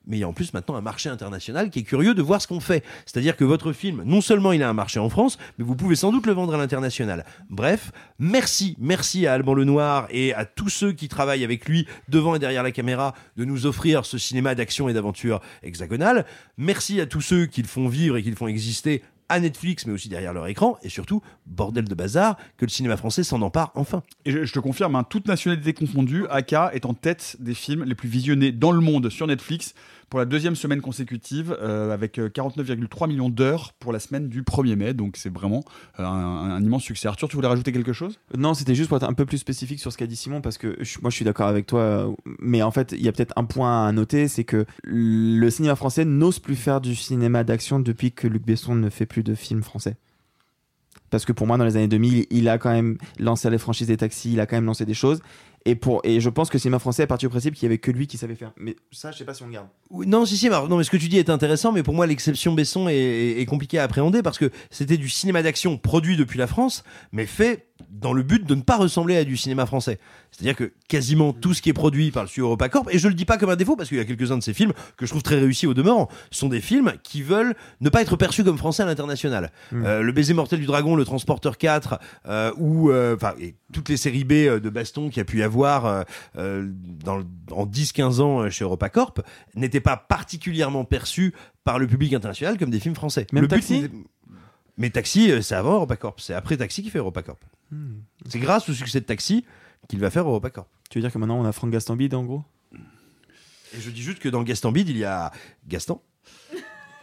Mais il y a en plus maintenant un marché international qui est curieux de voir ce qu'on fait. C'est-à-dire que votre film, non seulement il a un marché en France, mais vous pouvez sans doute le vendre à l'international. Bref, merci, merci à Alban Lenoir et à tous ceux qui travaillent avec lui devant et derrière la caméra de nous offrir ce cinéma d'action et d'aventure hexagonal. Merci à tous ceux qui le font vivre et qui le font exister à Netflix, mais aussi derrière leur écran. Et surtout, bordel de bazar, que le cinéma français s'en empare enfin. Et je, te confirme, hein, toute nationalité confondue, Aka est en tête des films les plus visionnés dans le monde sur Netflix pour la deuxième semaine consécutive, euh, avec euh, 49,3 millions d'heures pour la semaine du 1er mai. Donc c'est vraiment euh, un, immense succès. Arthur, tu voulais rajouter quelque chose? Non, c'était juste pour être un peu plus spécifique sur ce qu'a dit Simon, parce que moi je suis d'accord avec toi, euh, mais en fait il y a peut-être un point à noter, c'est que le cinéma français n'ose plus faire du cinéma d'action depuis que Luc Besson ne fait plus de films français. Parce que pour moi, dans les années 2000, il a quand même lancé les franchises des taxis, il a quand même lancé des choses. Et, pour, et je pense que le cinéma français est parti du principe qu'il y avait que lui qui savait faire. Mais ça, je sais pas si on le garde. Oui, Non, si, si, non, mais ce que tu dis est intéressant, mais pour moi, l'exception Besson est, est, est compliquée à appréhender parce que c'était du cinéma d'action produit depuis la France, mais fait dans le but de ne pas ressembler à du cinéma français. C'est-à-dire que quasiment tout ce qui est produit par le studio EuropaCorp, et je le dis pas comme un défaut parce qu'il y a quelques-uns de ces films que je trouve très réussis au demeurant, sont des films qui veulent ne pas être perçus comme français à l'international. Euh, le baiser mortel du dragon, le Transporteur 4, euh, ou euh, enfin toutes les séries B de baston qu'il y a pu y avoir euh, euh, dans, en 10-15 ans euh, chez EuropaCorp n'étaient pas particulièrement perçus par le public international comme des films français. Même le Taxi Mais Taxi, c'est avant EuropaCorp. C'est après Taxi qui fait EuropaCorp. Hmm. C'est grâce au succès de Taxi qu'il va faire EuropaCorp. Tu veux dire que maintenant on a Franck Gastambide en gros? Et je dis juste que dans Gastambide, il y a Gaston.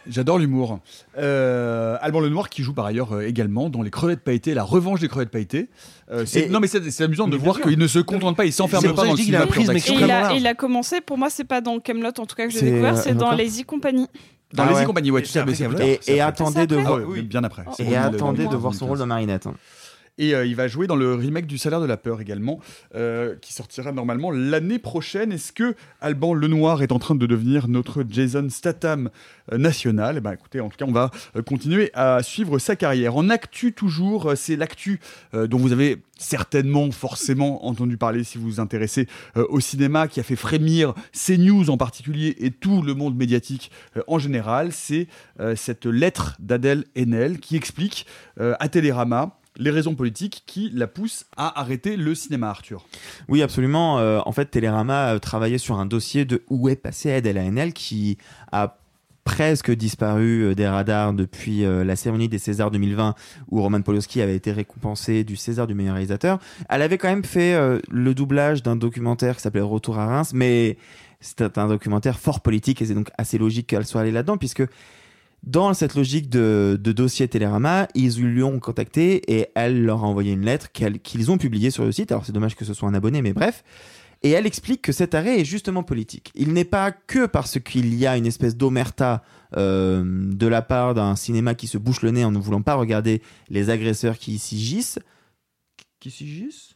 J'adore l'humour. Euh, Alban Lenoir qui joue par ailleurs euh, également dans Les Crevettes Pailletées, La Revanche des Crevettes Pailletées. Euh, c'est- Et- non mais c'est c'est amusant de Mais voir sûr. qu'il ne se contente pas, il s'enferme pas ça dans le je cinéma il, a, il a commencé, pour moi, c'est pas dans Camelot en tout cas que j'ai C'est, découvert, c'est dans Lazy Company. Dans Ah les ouais. compagnies, ouais, Et tout tard. Et, et attendez de voir. Ah ouais, bien après. C'est Et attendez de voir son rôle dans Marinette. Et euh, il va jouer dans le remake du Salaire de la peur également, euh, qui sortira normalement l'année prochaine. Est-ce que Alban Lenoir est en train de devenir notre Jason Statham euh, national? Eh ben, écoutez, en tout cas, on va continuer à suivre sa carrière. En actu toujours, c'est l'actu dont vous avez certainement, forcément entendu parler si vous vous intéressez au cinéma, qui a fait frémir CNews en particulier et tout le monde médiatique en général. C'est cette lettre d'Adèle Haenel qui explique à Télérama les raisons politiques qui la poussent à arrêter le cinéma, Arthur. Oui, absolument. Euh, en fait, Télérama a travaillé sur un dossier de où est passée Adèle Haenel qui a presque disparu euh, des radars depuis euh, la cérémonie des Césars 2020 où Roman Polowski avait été récompensé du César du meilleur réalisateur. Elle avait quand même fait euh, le doublage d'un documentaire qui s'appelait Retour à Reims, mais c'était un documentaire fort politique et c'est donc assez logique qu'elle soit allée là-dedans puisque dans cette logique de, dossier Télérama, ils lui ont contacté et elle leur a envoyé une lettre qu'ils ont publiée sur le site. Alors c'est dommage que ce soit un abonné, mais bref. Et elle explique que cet arrêt est justement politique. Il n'est pas que parce qu'il y a une espèce d'omerta euh, de la part d'un cinéma qui se bouche le nez en ne voulant pas regarder les agresseurs qui s'y gissent. Qui s'y gissent?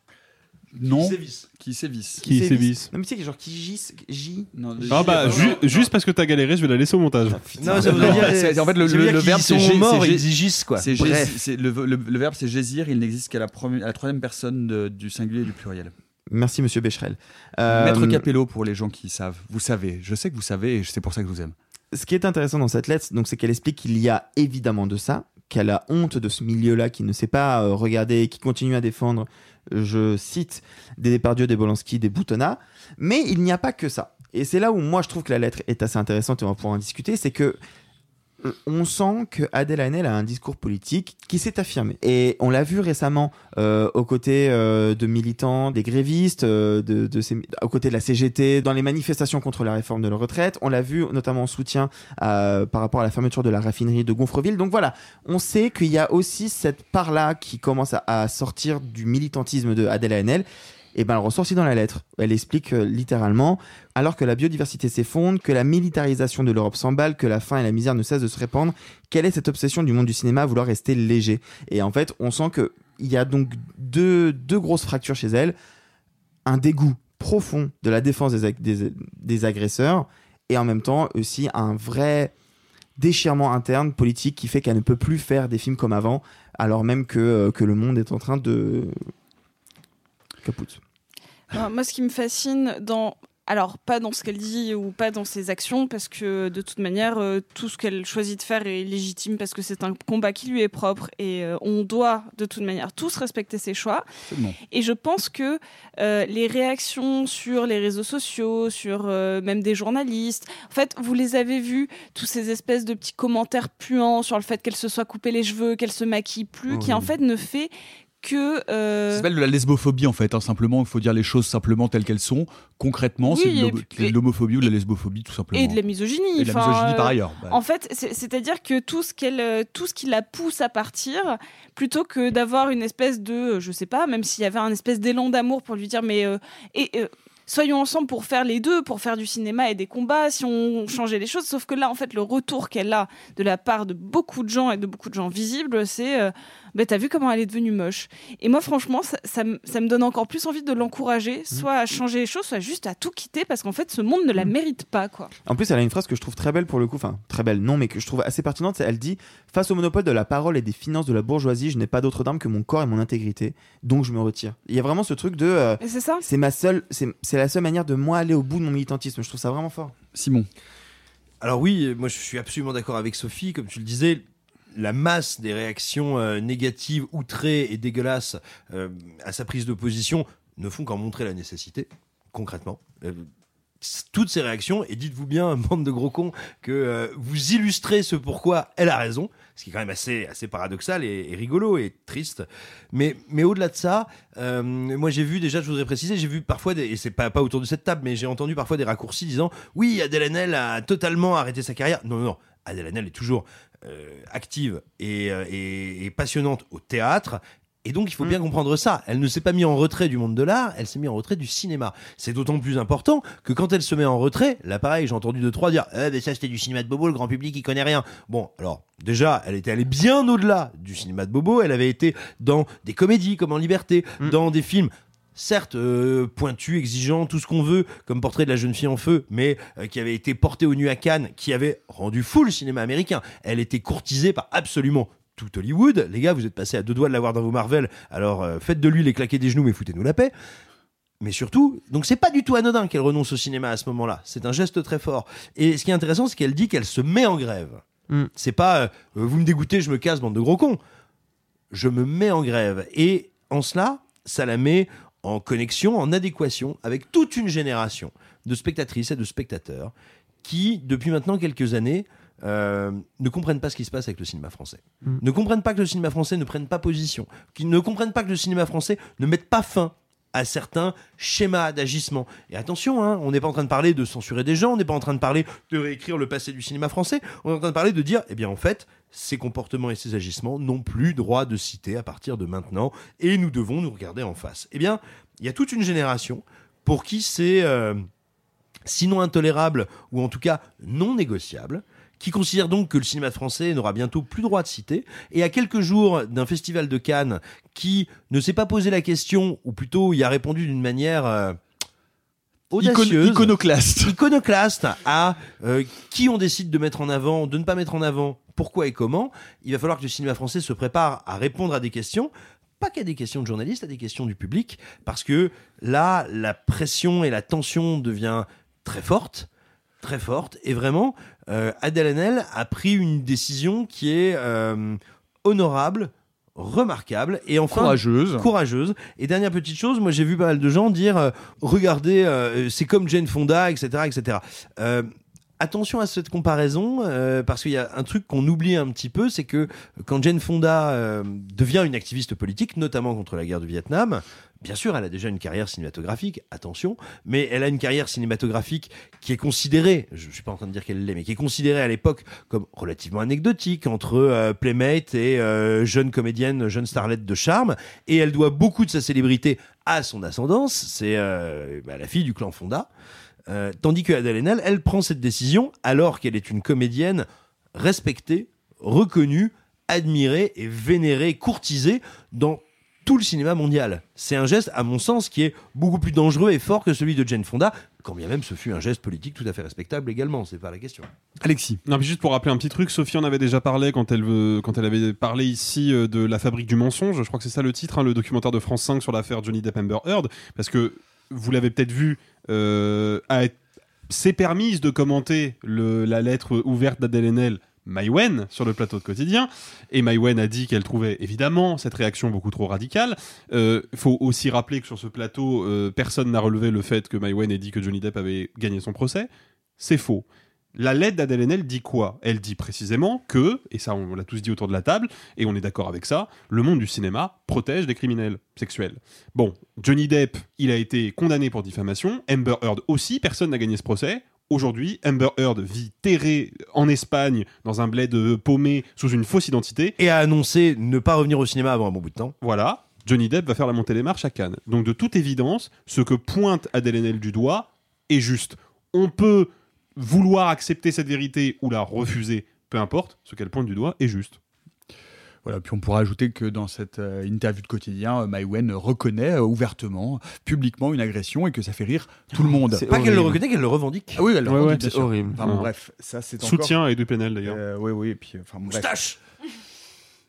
Non. Qui sévissent. Qui sévissent. Non mais tu sais, genre qui gissent, J. Non, Ah bah, ju- juste parce que t'as galéré, je vais la laisser au montage. Non, ça dire. c'est- en fait, le, verbe, c'est gissent, quoi. le, verbe, c'est gésir. Il n'existe qu'à la, premi- à la troisième personne du singulier et du pluriel. Merci Monsieur Becherel. Euh, Maître Capello pour les gens qui savent. Vous savez. Je sais que vous savez et c'est pour ça que je vous aime. ce qui est intéressant dans cette lettre, donc, c'est qu'elle explique qu'il y a évidemment de ça, qu'elle a honte de ce milieu-là, qui ne sait pas euh, regarder, qui continue à défendre, je cite, des Depardieu, des Bolanski, des Boutonnat. Mais il n'y a pas que ça. Et c'est là où moi je trouve que la lettre est assez intéressante et on va pouvoir en discuter, c'est que on sent que Adèle Haenel a un discours politique qui s'est affirmé. Et on l'a vu récemment euh, aux côtés euh, de militants, des grévistes, euh, de, de ces- aux côtés de la CGT, dans les manifestations contre la réforme de la retraite. On l'a vu notamment en soutien par rapport à la fermeture de la raffinerie de Gonfreville. Donc voilà, on sait qu'il y a aussi cette part-là qui commence à, à sortir du militantisme de Adèle Haenel. Et ben, elle ressort dans la lettre. Elle explique euh, littéralement alors que la biodiversité s'effondre, que la militarisation de l'Europe s'emballe, que la faim et la misère ne cessent de se répandre, quelle est cette obsession du monde du cinéma à vouloir rester léger? Et en fait, on sent que il y a donc deux, deux grosses fractures chez elle. Un dégoût profond de la défense des, des, agresseurs et en même temps aussi un vrai déchirement interne politique qui fait qu'elle ne peut plus faire des films comme avant alors même que, euh, que le monde est en train de... Capoute. Non, moi, ce qui me fascine dans. Alors, pas dans ce qu'elle dit ou pas dans ses actions, parce que de toute manière, euh, tout ce qu'elle choisit de faire est légitime parce que c'est un combat qui lui est propre et euh, on doit de toute manière tous respecter ses choix. Et je pense que euh, les réactions sur les réseaux sociaux, sur même des journalistes, en fait, vous les avez vus, tous ces espèces de petits commentaires puants sur le fait qu'elle se soit coupé les cheveux, qu'elle se maquille plus, qui en fait ne fait que. euh, Ça s'appelle de la lesbophobie en fait. hein. Simplement, il faut dire les choses simplement telles qu'elles sont. Concrètement, Oui, c'est de l'homophobie ou de la lesbophobie tout simplement. Et de la misogynie. Et de la misogynie par euh, ailleurs. Bah, En fait, c'est- c'est-à-dire que tout ce, qu'elle, euh, tout ce qui la pousse à partir, plutôt que d'avoir une espèce de, euh, je sais pas, même s'il y avait un espèce d'élan d'amour pour lui dire, mais euh, et, soyons ensemble pour faire les deux, pour faire du cinéma et des combats, si on changeait les choses. Sauf que là, en fait, le retour qu'elle a de la part de beaucoup de gens et de beaucoup de gens visibles, c'est, euh, bah, t'as vu comment elle est devenue moche. Et moi, franchement, ça, ça me- ça me donne encore plus envie de l'encourager, soit à changer les choses, soit juste à tout quitter, parce qu'en fait, ce monde ne la mérite pas, quoi. En plus, elle a une phrase que je trouve très belle pour le coup, enfin très belle, non, mais que je trouve assez pertinente. Elle dit Face au monopole de la parole et des finances de la bourgeoisie, je n'ai pas d'autre arme que mon corps et mon intégrité, donc je me retire. Il y a vraiment ce truc de. euh, c'est ça c'est ma seule, c'est c'est la seule manière de moi aller au bout de mon militantisme. Je trouve ça vraiment fort. Simon. Alors oui, moi je suis absolument d'accord avec Sophie. Comme tu le disais, la masse des réactions euh, négatives, outrées et dégueulasses euh, à sa prise de position ne font qu'en montrer la nécessité, concrètement. Euh, toutes ces réactions et dites-vous bien, [laughs] bande de gros cons, que vous illustrez ce pourquoi elle a raison, ce qui est quand même assez, paradoxal et, rigolo et triste. Mais, mais au-delà de ça, moi j'ai vu déjà, je voudrais préciser, j'ai vu parfois, des, et c'est pas, pas autour de cette table, mais j'ai entendu parfois des raccourcis disant oui, Adèle Haenel a totalement arrêté sa carrière. Non, non, non, Adèle est toujours active et, euh, et- et passionnante au théâtre. Et donc, il faut bien comprendre ça. Elle ne s'est pas mise en retrait du monde de l'art, elle s'est mise en retrait du cinéma. C'est d'autant plus important que quand elle se met en retrait, là, pareil, j'ai entendu deux, trois dire, eh, mais ça, c'était du cinéma de Bobo, le grand public, il connaît rien. Bon, alors, déjà, elle était allée bien au-delà du cinéma de Bobo. Elle avait été dans des comédies comme En Liberté, dans des films certes euh, pointu, exigeant, tout ce qu'on veut, comme Portrait de la jeune fille en feu, mais euh, qui avait été porté au nu à Cannes, qui avait rendu fou le cinéma américain. Elle était courtisée par absolument tout Hollywood. Les gars, vous êtes passés à deux doigts de l'avoir dans vos Marvel, alors euh, faites de lui les claquer des genoux, mais foutez-nous la paix. Mais surtout, donc c'est pas du tout anodin qu'elle renonce au cinéma à ce moment-là. C'est un geste très fort. Et ce qui est intéressant, c'est qu'elle dit qu'elle se met en grève. C'est pas euh, vous me dégoûtez, je me casse, bande de gros cons. Je me mets en grève. Et en cela, ça la met en connexion, en adéquation avec toute une génération de spectatrices et de spectateurs qui, depuis maintenant quelques années, euh, ne comprennent pas ce qui se passe avec le cinéma français. Mm. Ne comprennent pas que le cinéma français ne prenne pas position, qui ne comprennent pas que le cinéma français ne mette pas fin à certains schémas d'agissement. Et attention, hein, on n'est pas en train de parler de censurer des gens, on n'est pas en train de parler de réécrire le passé du cinéma français, on est en train de parler de dire, eh bien en fait, ces comportements et ces agissements n'ont plus droit de citer à partir de maintenant, et nous devons nous regarder en face. Eh bien, il y a toute une génération pour qui c'est euh, sinon intolérable, ou en tout cas non négociable, qui considère donc que le cinéma français n'aura bientôt plus droit de citer, et à quelques jours d'un festival de Cannes qui ne s'est pas posé la question, ou plutôt y a répondu d'une manière euh, audacieuse, Icon- iconoclaste. iconoclaste à euh, qui on décide de mettre en avant, de ne pas mettre en avant, pourquoi et comment, il va falloir que le cinéma français se prépare à répondre à des questions pas qu'à des questions de journalistes, à des questions du public, parce que là, la pression et la tension devient très forte, très forte, et vraiment, euh, Adèle Haenel a pris une décision qui est euh, honorable, remarquable et enfin Courageuse. courageuse et dernière petite chose moi j'ai vu pas mal de gens dire euh, regardez euh, c'est comme Jane Fonda etc etc Euh, Attention à cette comparaison, euh, parce qu'il y a un truc qu'on oublie un petit peu, c'est que quand Jane Fonda euh, devient une activiste politique, notamment contre la guerre du Vietnam, bien sûr, elle a déjà une carrière cinématographique, attention, mais elle a une carrière cinématographique qui est considérée, je, je suis pas en train de dire qu'elle l'est, mais qui est considérée à l'époque comme relativement anecdotique entre euh, Playmate et euh, jeune comédienne, jeune starlette de charme, et elle doit beaucoup de sa célébrité à son ascendance, c'est euh, bah, la fille du clan Fonda. Tandis que Adèle Haenel, elle prend cette décision alors qu'elle est une comédienne respectée, reconnue, admirée et vénérée, courtisée dans tout le cinéma mondial. C'est un geste, à mon sens, qui est beaucoup plus dangereux et fort que celui de Jane Fonda, quand bien même ce fut un geste politique tout à fait respectable également, c'est pas la question. Alexis. Non, mais juste pour rappeler un petit truc, Sophie en avait déjà parlé quand elle, veut- quand elle avait parlé ici euh, de La fabrique du mensonge. Je crois que c'est ça le titre, hein, le documentaire de France 5 sur l'affaire Johnny Depp Amber Heard. Parce que vous l'avez peut-être vu, euh, a- s'est permise de commenter le- la lettre ouverte d'Adèle Haenel. Maïwen sur le plateau de quotidien et Maïwen a dit qu'elle trouvait évidemment cette réaction beaucoup trop radicale. Il faut aussi rappeler que sur ce plateau, euh, personne n'a relevé le fait que Maïwen ait dit que Johnny Depp avait gagné son procès. C'est faux. La lettre d'Adèle Haenel dit quoi? Elle dit précisément que, et ça on l'a tous dit autour de la table, et on est d'accord avec ça, le monde du cinéma protège des criminels sexuels. Bon, Johnny Depp, il a été condamné pour diffamation, Amber Heard aussi, personne n'a gagné ce procès. Aujourd'hui, Amber Heard vit terrée en Espagne dans un bled euh, paumé sous une fausse identité. Et a annoncé ne pas revenir au cinéma avant un bon bout de temps. Voilà, Johnny Depp va faire la montée des marches à Cannes. Donc de toute évidence, ce que pointe Adèle Haenel du doigt est juste. On peut vouloir accepter cette vérité ou la refuser, peu importe, ce qu'elle pointe du doigt est juste. Voilà, puis on pourra ajouter que dans cette euh, interview de quotidien, euh, Maïwen reconnaît euh, ouvertement, publiquement une agression et que ça fait rire tout le monde. Pas qu'elle le reconnaît, qu'elle le revendique. Ah oui, elle le Ouais, revendique, ouais, c'est horrible. Enfin, bon, bref, ça c'est encore... Soutien à Edu Plenel d'ailleurs. Euh, oui, oui, et puis enfin bon, bref. Moustache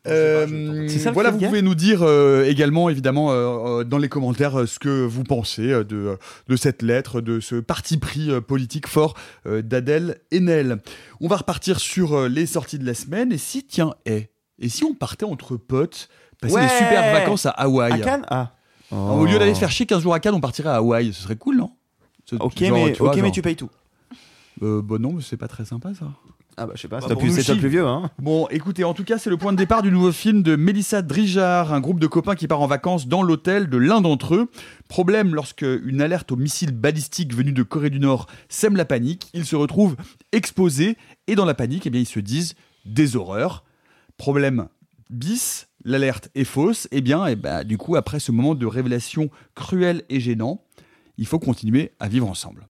Euh, C'est ça voilà, vous pouvez nous dire euh, également, évidemment, euh, euh, dans les commentaires, euh, ce que vous pensez euh, de, de cette lettre, de ce parti pris euh, politique fort euh, d'Adèle Haenel. On va repartir sur euh, les sorties de la semaine. Et si, tiens, et, et si on partait entre potes, passer Ouais des super vacances à Hawaï À Cannes Ah. Au lieu d'aller se faire chier 15 jours à Cannes, on partirait à Hawaï. Ce serait cool, non? Ok, genre, mais, tu vois, ok, mais genre- tu payes tout. Euh, bah non, mais c'est pas très sympa ça. Ah bah je sais pas, Bah, c'est pour plus, plus vieux, hein. Bon, écoutez, en tout cas, c'est le point de départ du nouveau film de Mélissa Drijard, un groupe de copains qui part en vacances dans l'hôtel de l'un d'entre eux. Problème, lorsque une alerte au missile balistique venu de Corée du Nord sème la panique, ils se retrouvent exposés et dans la panique, eh bien, ils se disent des horreurs. Problème bis, l'alerte est fausse. Eh bien, ben, du coup, après ce moment de révélation cruel et gênant, il faut continuer à vivre ensemble.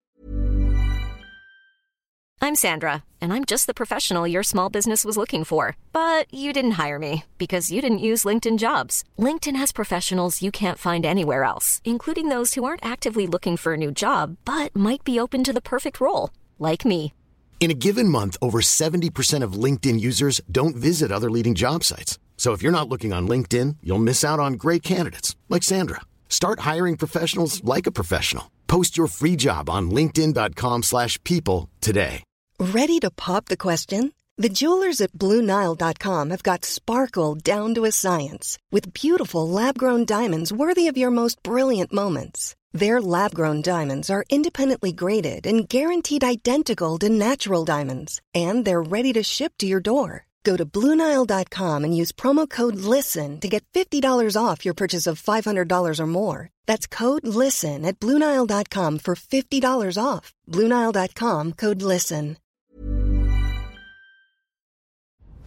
I'm Sandra, and I'm just the professional your small business was looking for. But you didn't hire me because you didn't use LinkedIn jobs. LinkedIn has professionals you can't find anywhere else, including those who aren't actively looking for a new job but might be open to the perfect role, like me. In a given month, over 70% of LinkedIn users don't visit other leading job sites. So if you're not looking on LinkedIn, you'll miss out on great candidates like Sandra. Start hiring professionals like a professional. Post your free job on linkedin.com/people today. Ready to pop the question? The jewelers at BlueNile.com have got sparkle down to a science with beautiful lab grown diamonds worthy of your most brilliant moments. Their lab grown diamonds are independently graded and guaranteed identical to natural diamonds, and they're ready to ship to your door. Go to BlueNile.com and use promo code LISTEN to get $50 off your purchase of $500 or more. That's code LISTEN at BlueNile.com for $50 off. BlueNile.com code LISTEN.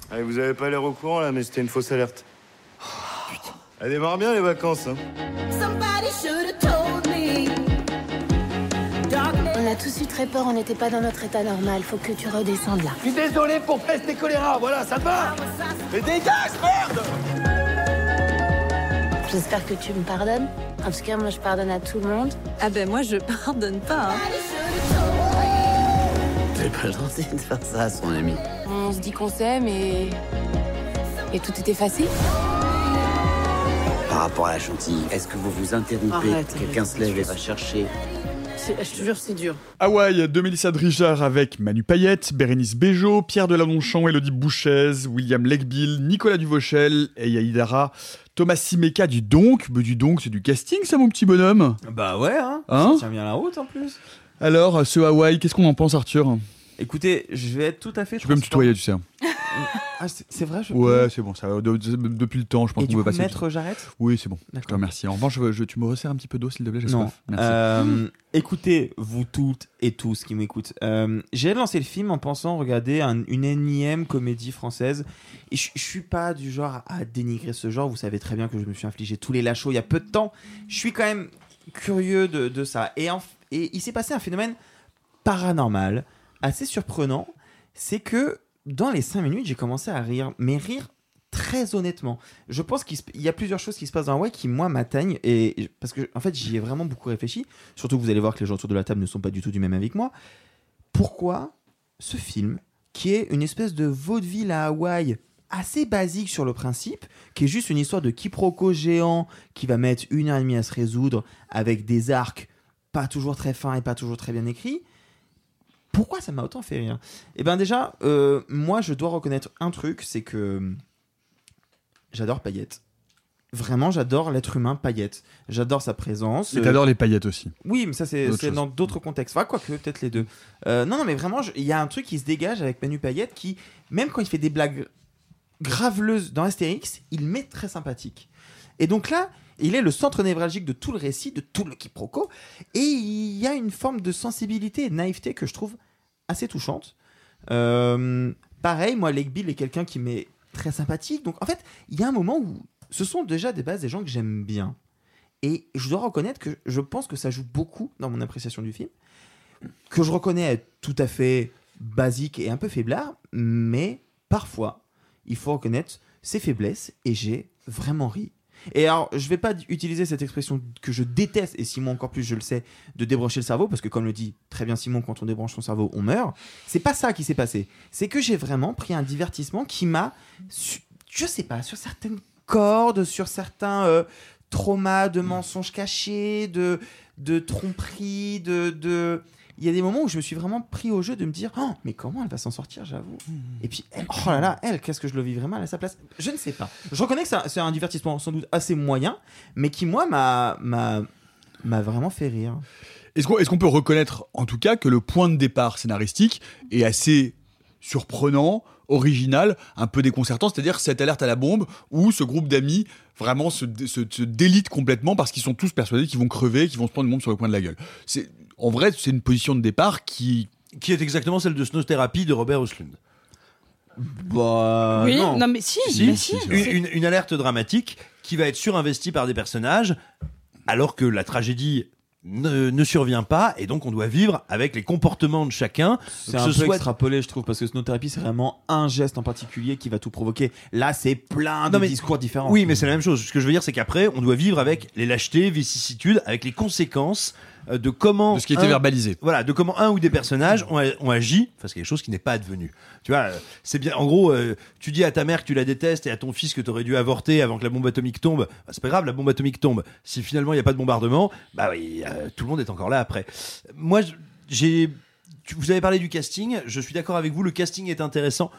Allez, vous avez pas l'air au courant là, mais c'était une fausse alerte. Elle démarre bien les vacances. Hein. On a tous eu très peur, on n'était pas dans notre état normal. Faut que tu redescendes là. Je suis désolé pour peste et choléra, voilà, ça te va Mais dégage, merde J'espère que tu me pardonnes. En tout cas, moi, je pardonne à tout le monde. Ah ben moi, je pardonne pas. hein. T'es pas gentil de faire ça à son ami. On se dit qu'on s'aime et... Et tout était facile. Par rapport à la chantilly, est-ce que vous vous interrompez Quelqu'un se lève et va chercher. Je te jure, c'est dur. Hawaï de Mélissa Drijard avec Manu Payette, Bérénice Bejo, Pierre Deladonchamp, Elodie Bouchez, William Legbill, Nicolas Duvauchel et Yaïdara, Thomas Simeka du Donk. Mais du Donk, c'est du casting ça mon petit bonhomme? Bah ouais, hein. Hein? Ça tient bien la route en plus. Alors, ce Hawaï, qu'est-ce qu'on en pense Arthur? Écoutez, je vais être tout à fait. Tu peux me tutoyer, tu sais. Ah, c'est vrai, je Ouais, peux c'est bon, ça va. de- de- depuis le temps, je pense qu'on peut passer. maître, j'arrête Oui, c'est bon. Je te D'accord. remercie. En revanche, je, je- tu me resserres un petit peu d'eau, s'il te plaît, j'ai Non. soif. Merci. Euh, écoutez, vous toutes et tous qui m'écoutent, euh, j'ai lancé le film en pensant regarder un- une énième comédie française. Et je je suis pas du genre à dénigrer ce genre. Vous savez très bien que je me suis infligé tous les lachos il y a peu de temps. Je suis quand même curieux de, de ça. Et, en- et il s'est passé un phénomène paranormal, assez surprenant. C'est que dans les 5 minutes, j'ai commencé à rire. Mais rire très honnêtement. Je pense qu'il y a plusieurs choses qui se passent dans Hawaii qui, moi, m'atteignent. Et parce que, en fait, j'y ai vraiment beaucoup réfléchi. Surtout que vous allez voir que les gens autour de la table ne sont pas du tout du même avec moi. Pourquoi ce film, qui est une espèce de vaudeville à Hawaï assez basique sur le principe, qui est juste une histoire de quiproquo géant qui va mettre une heure et demie à se résoudre avec des arcs pas toujours très fins et pas toujours très bien écrits, pourquoi ça m'a autant fait rire? Eh bien déjà, euh, moi je dois reconnaître un truc, c'est que j'adore Payette. Vraiment, j'adore l'être humain Payette. J'adore sa présence. Et t'adores les paillettes aussi. Oui, mais ça c'est dans d'autres contextes. Enfin, quoique, peut-être les deux. Euh, non, non, mais vraiment, il y a un truc qui se dégage avec Manu Payette qui, même quand il fait des blagues graveleuses dans Astérix, il met très sympathique. Et donc là, il est le centre névralgique de tout le récit, de tout le quiproquo, et il y a une forme de sensibilité et de naïveté que je trouve assez touchante. Euh, pareil, moi, Lake Bill est quelqu'un qui m'est très sympathique. Donc, en fait, il y a un moment où ce sont déjà des bases des gens que j'aime bien. Et je dois reconnaître que je pense que ça joue beaucoup dans mon appréciation du film, que je reconnais être tout à fait basique et un peu faiblard, mais parfois, il faut reconnaître ses faiblesses et j'ai vraiment ri. Et alors, je vais pas utiliser cette expression que je déteste, et Simon encore plus, je le sais, de débrancher le cerveau, parce que comme le dit très bien Simon, quand on débranche son cerveau, on meurt. C'est pas ça qui s'est passé. C'est que j'ai vraiment pris un divertissement qui m'a, je sais pas, sur certaines cordes, sur certains euh, traumas de mensonges cachés, de, de tromperies, de, de... Il y a des moments où je me suis vraiment pris au jeu de me dire oh, mais comment elle va s'en sortir, j'avoue. Et puis, elle- oh là là, elle, qu'est-ce que je le vivrais mal à sa place? Je ne sais pas. Je reconnais que c'est un, divertissement sans doute assez moyen, mais qui, moi, m'a vraiment fait rire. Est-ce qu'on est-ce qu'on peut reconnaître en tout cas que le point de départ scénaristique est assez surprenant, original, un peu déconcertant, c'est-à-dire cette alerte à la bombe où ce groupe d'amis vraiment se, se, se délite complètement parce qu'ils sont tous persuadés qu'ils vont crever, qu'ils vont se prendre une bombe sur le coin de la gueule. C'est en vrai, c'est une position de départ qui Qui est exactement celle de Snow Therapy de Robert Oslund. Bah, oui, non. mais si, mais si. Une, une- une alerte dramatique qui va être surinvestie par des personnages alors que la tragédie ne, ne survient pas et donc on doit vivre avec les comportements de chacun. C'est un ce peu soit- extrapolé, je trouve, parce que Snow Therapy, c'est vraiment un geste en particulier qui va tout provoquer. Là, c'est plein de Non, mais- discours différents. Oui, mais c'est la même chose. Ce que je veux dire, c'est qu'après, on doit vivre avec les lâchetés, vicissitudes, avec les conséquences de comment. De ce qui été un- verbalisé. Voilà, de comment un ou des personnages ont, ont agi face à quelque chose qui n'est pas advenu. Tu vois, euh, c'est bien. En gros, euh, tu dis à ta mère que tu la détestes et à ton fils que tu aurais dû avorter avant que la bombe atomique tombe. Bah, c'est pas grave, la bombe atomique tombe. Si finalement il n'y a pas de bombardement, bah oui, euh, tout le monde est encore là après. Moi, j'ai. Vous avez parlé du casting. Je suis d'accord avec vous. Le casting est intéressant.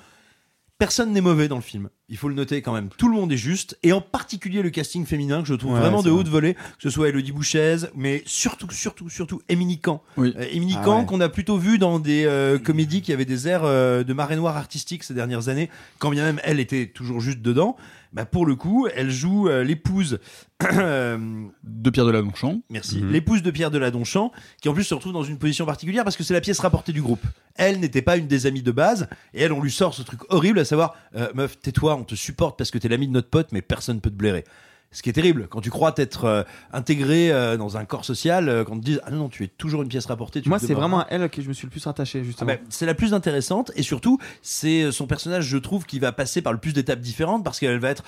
Personne n'est mauvais dans le film. Il faut le noter quand même. Tout le monde est juste. Et en particulier le casting féminin que je trouve Ouais, vraiment de vrai. haute volée. Que ce soit Elodie Bouchez, mais surtout, surtout, surtout Émilie Kahn. Oui. Euh, Émilie Ah Kahn ouais. qu'on a plutôt vu dans des euh, comédies qui avaient des airs euh, de marée noire artistique ces dernières années. Quand bien même elle était toujours juste dedans. Bah, pour le coup, elle joue euh, l'épouse. euh, [clears throat] de Pierre Deladonchamp. Merci. Mhm. L'épouse de Pierre Deladonchamp, qui en plus se retrouve dans une position particulière parce que c'est la pièce rapportée du groupe. Elle n'était pas une des amies de base, et elle, on lui sort ce truc horrible, à savoir, euh, meuf, tais-toi, on te supporte parce que t'es l'ami de notre pote, mais personne peut te blairer. Ce qui est terrible, quand tu crois t'être euh, intégré euh, dans un corps social, euh, quand on te dit, ah non, non, tu es toujours une pièce rapportée. tu Moi, c'est vraiment à elle que je me suis le plus attaché, Ah justement. ben, c'est la plus intéressante et surtout c'est euh, son personnage je trouve qui va passer par le plus d'étapes différentes parce qu'elle va être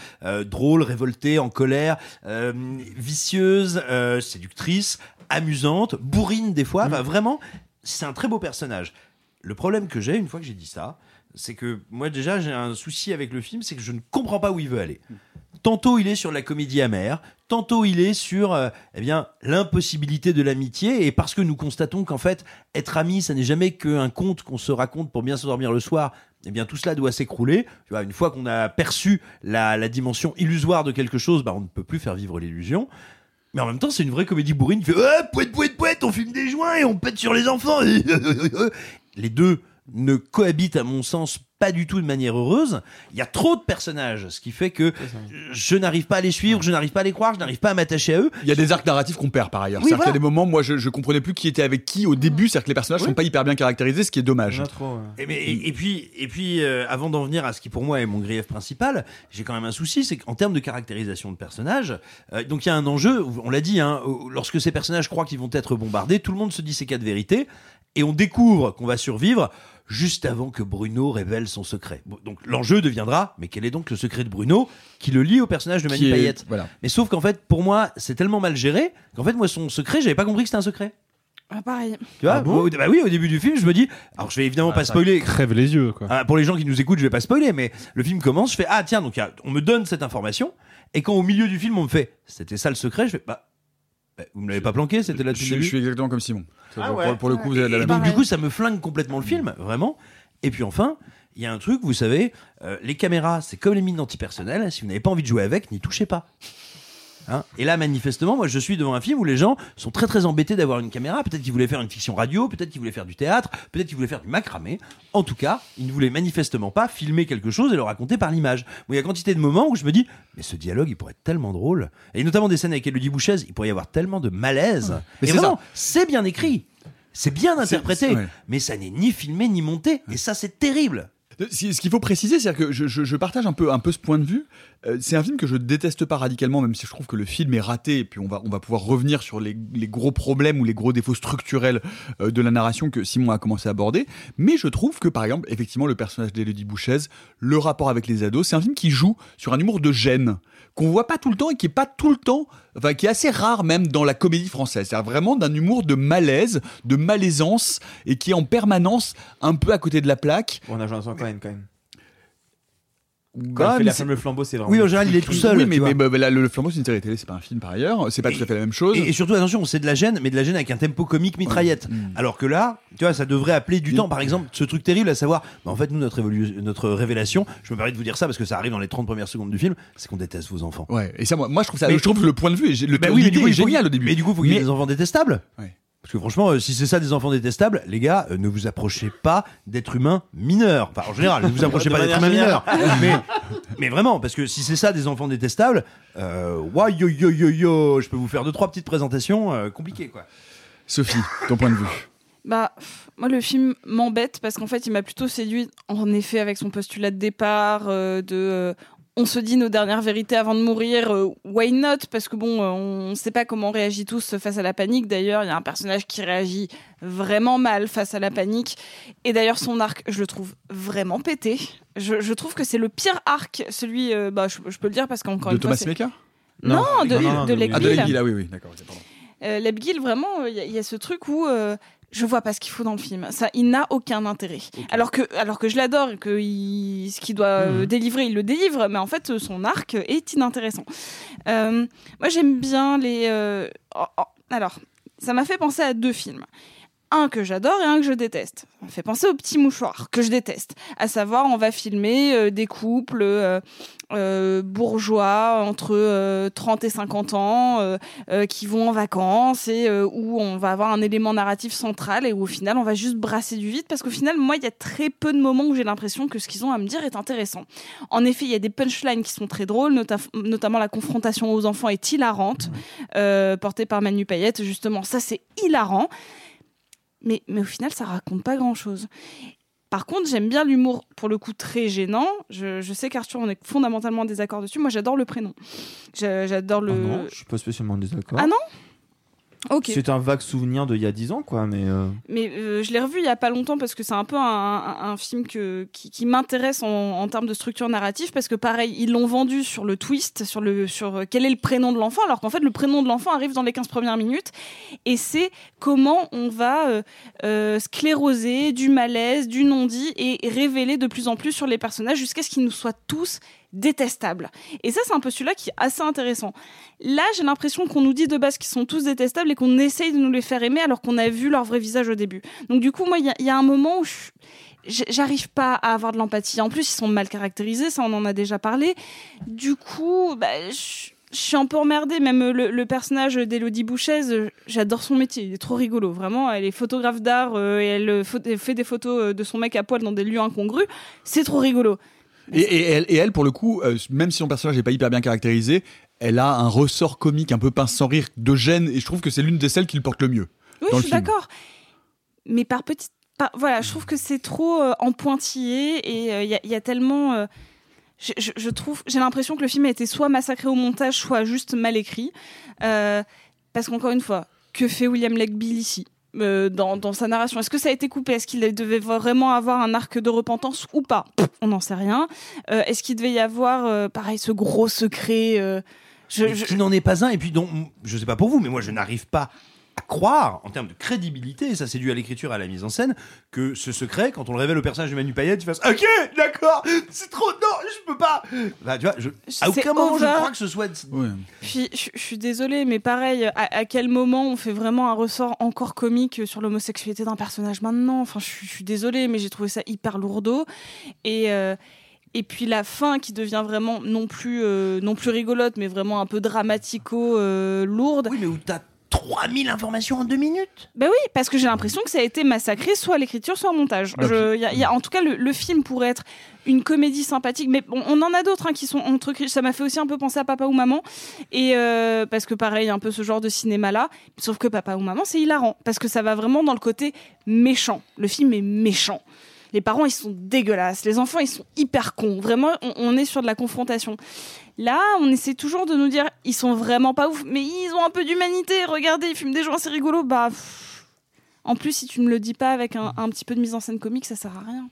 drôle, révoltée, en colère, vicieuse, séductrice, amusante, bourrine des fois. Va vraiment, c'est un très beau personnage. Le problème que j'ai une fois que j'ai dit ça, c'est que moi déjà j'ai un souci avec le film, c'est que je ne comprends pas où il veut aller. Tantôt il est sur la comédie amère, tantôt il est sur euh, eh bien l'impossibilité de l'amitié et parce que nous constatons qu'en fait être ami ça n'est jamais qu'un conte qu'on se raconte pour bien s'endormir le soir. Eh bien, tout cela doit s'écrouler. Tu vois, une fois qu'on a perçu la, la dimension illusoire de quelque chose, bah, on ne peut plus faire vivre l'illusion. Mais en même temps, c'est une vraie comédie bourrine. Il fait pouette, on fume des joints et on pète sur les enfants. [laughs] les deux ne cohabitent, à mon sens, pas du tout de manière heureuse. Il y a trop de personnages, ce qui fait que je n'arrive pas à les suivre, je n'arrive pas à les croire, je n'arrive pas à m'attacher à eux. Il y a des arcs narratifs qu'on perd par ailleurs. Oui, qu'il y a des moments, moi, je, je comprenais plus qui était avec qui au début. C'est-à-dire que les personnages sont pas hyper bien caractérisés, ce qui est dommage. Et, mais- et- et puis, et puis euh, avant d'en venir à ce qui pour moi est mon grief principal, j'ai quand même un souci, c'est qu'en termes de caractérisation de personnages, euh, donc il y a un enjeu, on l'a dit, hein, lorsque ces personnages croient qu'ils vont être bombardés, tout le monde se dit ces quatre vérités, et on découvre qu'on va survivre juste avant que Bruno révèle son secret. Donc l'enjeu deviendra, mais quel est donc le secret de Bruno qui le lie au personnage de Manu est- Payette voilà. Mais sauf qu'en fait, pour moi, c'est tellement mal géré qu'en fait, moi, son secret, j'avais pas compris que c'était un secret. Ah, pareil. Tu vois, Ah bon bah oui, au début du film, je me dis, alors je vais évidemment pas ça spoiler. crève les yeux, quoi. Ah, pour les gens qui nous écoutent, je vais pas spoiler, mais le film commence, je fais ah tiens, donc on me donne cette information, et quand au milieu du film on me fait c'était ça le secret, je fais bah, vous me l'avez pas planqué, c'était là Je, depuis le je début. suis exactement comme Simon. Ah pour, ouais. pour- pour le coup, vous avez la même donc du coup, ça me flingue complètement le film, vraiment. Et puis enfin, il y a un truc, vous savez, euh, les caméras, c'est comme les mines antipersonnelles. Si vous n'avez pas envie de jouer avec, n'y touchez pas. Hein et là, manifestement, moi, je suis devant un film où les gens sont très très embêtés d'avoir une caméra. Peut-être qu'ils voulaient faire une fiction radio, peut-être qu'ils voulaient faire du théâtre, peut-être qu'ils voulaient faire du macramé. En tout cas, ils ne voulaient manifestement pas filmer quelque chose et le raconter par l'image. Bon, il y a quantité de moments où je me dis, mais ce dialogue, il pourrait être tellement drôle. Et notamment des scènes avec Elodie Bouchez, il pourrait y avoir tellement de malaise. Mais et c'est vraiment, c'est bien écrit. C'est bien interprété, ouais. mais ça n'est ni filmé ni monté. Et ça, c'est terrible. Ce ce qu'il faut préciser, c'est que je, je- partage un peu, ce point de vue. Euh, c'est un film que je déteste pas radicalement, même si je trouve que le film est raté. Et puis on va, pouvoir revenir sur les, les gros problèmes ou les gros défauts structurels euh, de la narration que Simon a commencé à aborder. Mais je trouve que, par exemple, effectivement, le personnage d'Elodie Bouchez, le rapport avec les ados, c'est un film qui joue sur un humour de gêne qu'on voit pas tout le temps et qui est pas tout le temps, enfin qui est assez rare même dans la comédie française. C'est vraiment d'un humour de malaise, de malaisance et qui est en permanence un peu à côté de la plaque. On a Jonathan Cohen quand même. Quand Bah, fait la le flambeau, c'est vraiment. Oui, en général, il est tout seul. Oui, mais, mais, bah, là, le, flambeau, c'est une série télé, c'est pas un film par ailleurs. C'est pas tout à fait la même chose. Et, et surtout, attention, c'est de la gêne, mais de la gêne avec un tempo comique mitraillette. Alors que là, tu vois, ça devrait appeler du temps. Par exemple, ce truc terrible à savoir, bah, en fait, nous, notre, notre révélation, je me permets de vous dire ça parce que ça arrive dans les 30 premières secondes du film, c'est qu'on déteste vos enfants. Ouais, et ça, moi, moi je trouve ça, Mais- je trouve que le point de vue, le Bah oui, mais du coup, est génial au début. Mais du coup, il faut qu'il y ait Mais- des enfants détestables. Ouais. Parce que franchement, euh, si c'est ça des enfants détestables, les gars, euh, ne vous approchez pas d'êtres humains mineurs. Enfin, en général, ne vous [laughs] approchez De pas d'êtres humains mineurs. [laughs] mais, mais vraiment, parce que si c'est ça des enfants détestables, euh, ouais, yo yo yo yo, je peux vous faire deux trois petites présentations euh, compliquées quoi. Sophie, ton point de vue. Bah, moi, le film m'embête parce qu'en fait, il m'a plutôt séduit, en effet, avec son postulat de départ, euh, de. euh, on se dit nos dernières vérités avant de mourir, euh, why not? Parce que bon, euh, on ne sait pas comment on réagit tous face à la panique. D'ailleurs, il y a un personnage qui réagit vraiment mal face à la panique. Et d'ailleurs, son arc, je le trouve vraiment pété. Je, je trouve que c'est le pire arc, celui, euh, bah, je, je peux le dire parce qu'encore De une fois. Thomas c'est- Smeeka Non, de, de, Leigh Ah, de ah oui, oui, d'accord. Euh, vraiment, il y, a- il y a ce truc où euh, je vois pas ce qu'il faut dans le film. Ça, il n'a aucun intérêt. Alors que, alors que je l'adore et que il- ce qu'il doit euh, délivrer, il le délivre, mais en fait, euh, son arc est inintéressant. Euh, moi, j'aime bien les. euh, oh, oh, alors, ça m'a fait penser à deux films. Un que j'adore et un que je déteste. Ça me fait penser au petit mouchoir que je déteste. À savoir, on va filmer euh, des couples euh, euh, bourgeois entre euh, 30 et 50 ans euh, euh, qui vont en vacances et euh, où on va avoir un élément narratif central et où au final on va juste brasser du vide parce qu'au final moi il y a très peu de moments où j'ai l'impression que ce qu'ils ont à me dire est intéressant. En effet il y a des punchlines qui sont très drôles, nota- notamment la confrontation aux enfants est hilarante, euh, portée par Manu Payette justement ça c'est hilarant, mais, mais au final ça raconte pas grand chose. Par contre, j'aime bien l'humour, pour le coup, très gênant. Je, je sais qu'Arthur, on est fondamentalement en désaccord dessus. Moi, j'adore le prénom. J'adore le. Ah non, je suis pas spécialement désaccord. Ah non? C'est un vague souvenir d'il y a 10 ans, quoi, mais. euh, Mais euh, je l'ai revu il y a pas longtemps parce que c'est un peu un, un- un film que, qui, qui m'intéresse en, en termes de structure narrative parce que pareil, ils l'ont vendu sur le twist, sur, le, sur euh, quel est le prénom de l'enfant, alors qu'en fait le prénom de l'enfant arrive dans les 15 premières minutes et c'est comment on va euh, scléroser du malaise, du non-dit et révéler de plus en plus sur les personnages jusqu'à ce qu'ils nous soient tous détestables. Et ça, c'est un postulat qui est assez intéressant. Là, j'ai l'impression qu'on nous dit de base qu'ils sont tous détestables et qu'on essaye de nous les faire aimer alors qu'on a vu leur vrai visage au début. Donc du coup, moi, il y, a- un moment où j'arrive pas à avoir de l'empathie. En plus, ils sont mal caractérisés, ça on en a déjà parlé. Du coup, bah, je suis un peu emmerdée. Même le, personnage d'Elodie Bouchez, euh, j'adore son métier. Il est trop rigolo. Vraiment, elle est photographe d'art euh, et elle euh, elle fait des photos de son mec à poil dans des lieux incongrus. C'est trop rigolo. Et, et elle, et elle, pour le coup, euh, même si son personnage n'est pas hyper bien caractérisé, elle a un ressort comique un peu pince sans rire de gêne, et je trouve que c'est l'une des celles qui le porte le mieux. Oui, je suis d'accord. Mais par petite. par- voilà, je trouve que c'est trop euh, en pointillé et il y, a- y a tellement. euh, je, je- je trouve. J'ai l'impression que le film a été soit massacré au montage, soit juste mal écrit. Euh, parce qu'encore une fois, que fait William Legbill ici? Euh, dans, dans sa narration. Est-ce que ça a été coupé? Est-ce qu'il devait vraiment avoir un arc de repentance ou pas? On n'en sait rien. Euh, Est-ce qu'il devait y avoir, euh, pareil, ce gros secret je- Mais je- qui n'en est pas un et puis dont je sais pas pour vous mais moi je n'arrive pas à croire en termes de crédibilité et ça c'est dû à l'écriture et à la mise en scène que ce secret quand on le révèle au personnage de Manu Payette tu fasses ok d'accord c'est trop non je peux pas. Bah, tu vois je, à C'est aucun moment je crois que ce soit Puis, je, je suis désolée, mais pareil, à, à quel moment on fait vraiment un ressort encore comique sur l'homosexualité d'un personnage maintenant? Enfin, je, suis- je suis désolée, mais j'ai trouvé ça hyper lourdeau. Et, euh, et puis la fin qui devient vraiment non plus, euh, non plus rigolote, mais vraiment un peu dramatico-lourde. oui, mais où t'as 3000 informations en deux minutes Ben oui, parce que j'ai l'impression que ça a été massacré soit à l'écriture, soit au montage. Donc, Je- y a- y a- en tout cas, le, le film pourrait être une comédie sympathique, mais bon, on en a d'autres hein, qui sont entre. Ça m'a fait aussi un peu penser à Papa ou Maman, et euh, parce que pareil, un peu ce genre de cinéma-là. Sauf que Papa ou Maman, c'est hilarant parce que ça va vraiment dans le côté méchant. Le film est méchant. Les parents, ils sont dégueulasses. Les enfants, ils sont hyper cons. Vraiment, on, on est sur de la confrontation. Là, on essaie toujours de nous dire, ils sont vraiment pas ouf, mais ils ont un peu d'humanité. Regardez, ils fument des joints, c'est rigolo. Bah, en plus, si tu me le dis pas avec un, petit peu de mise en scène comique, ça sert à rien.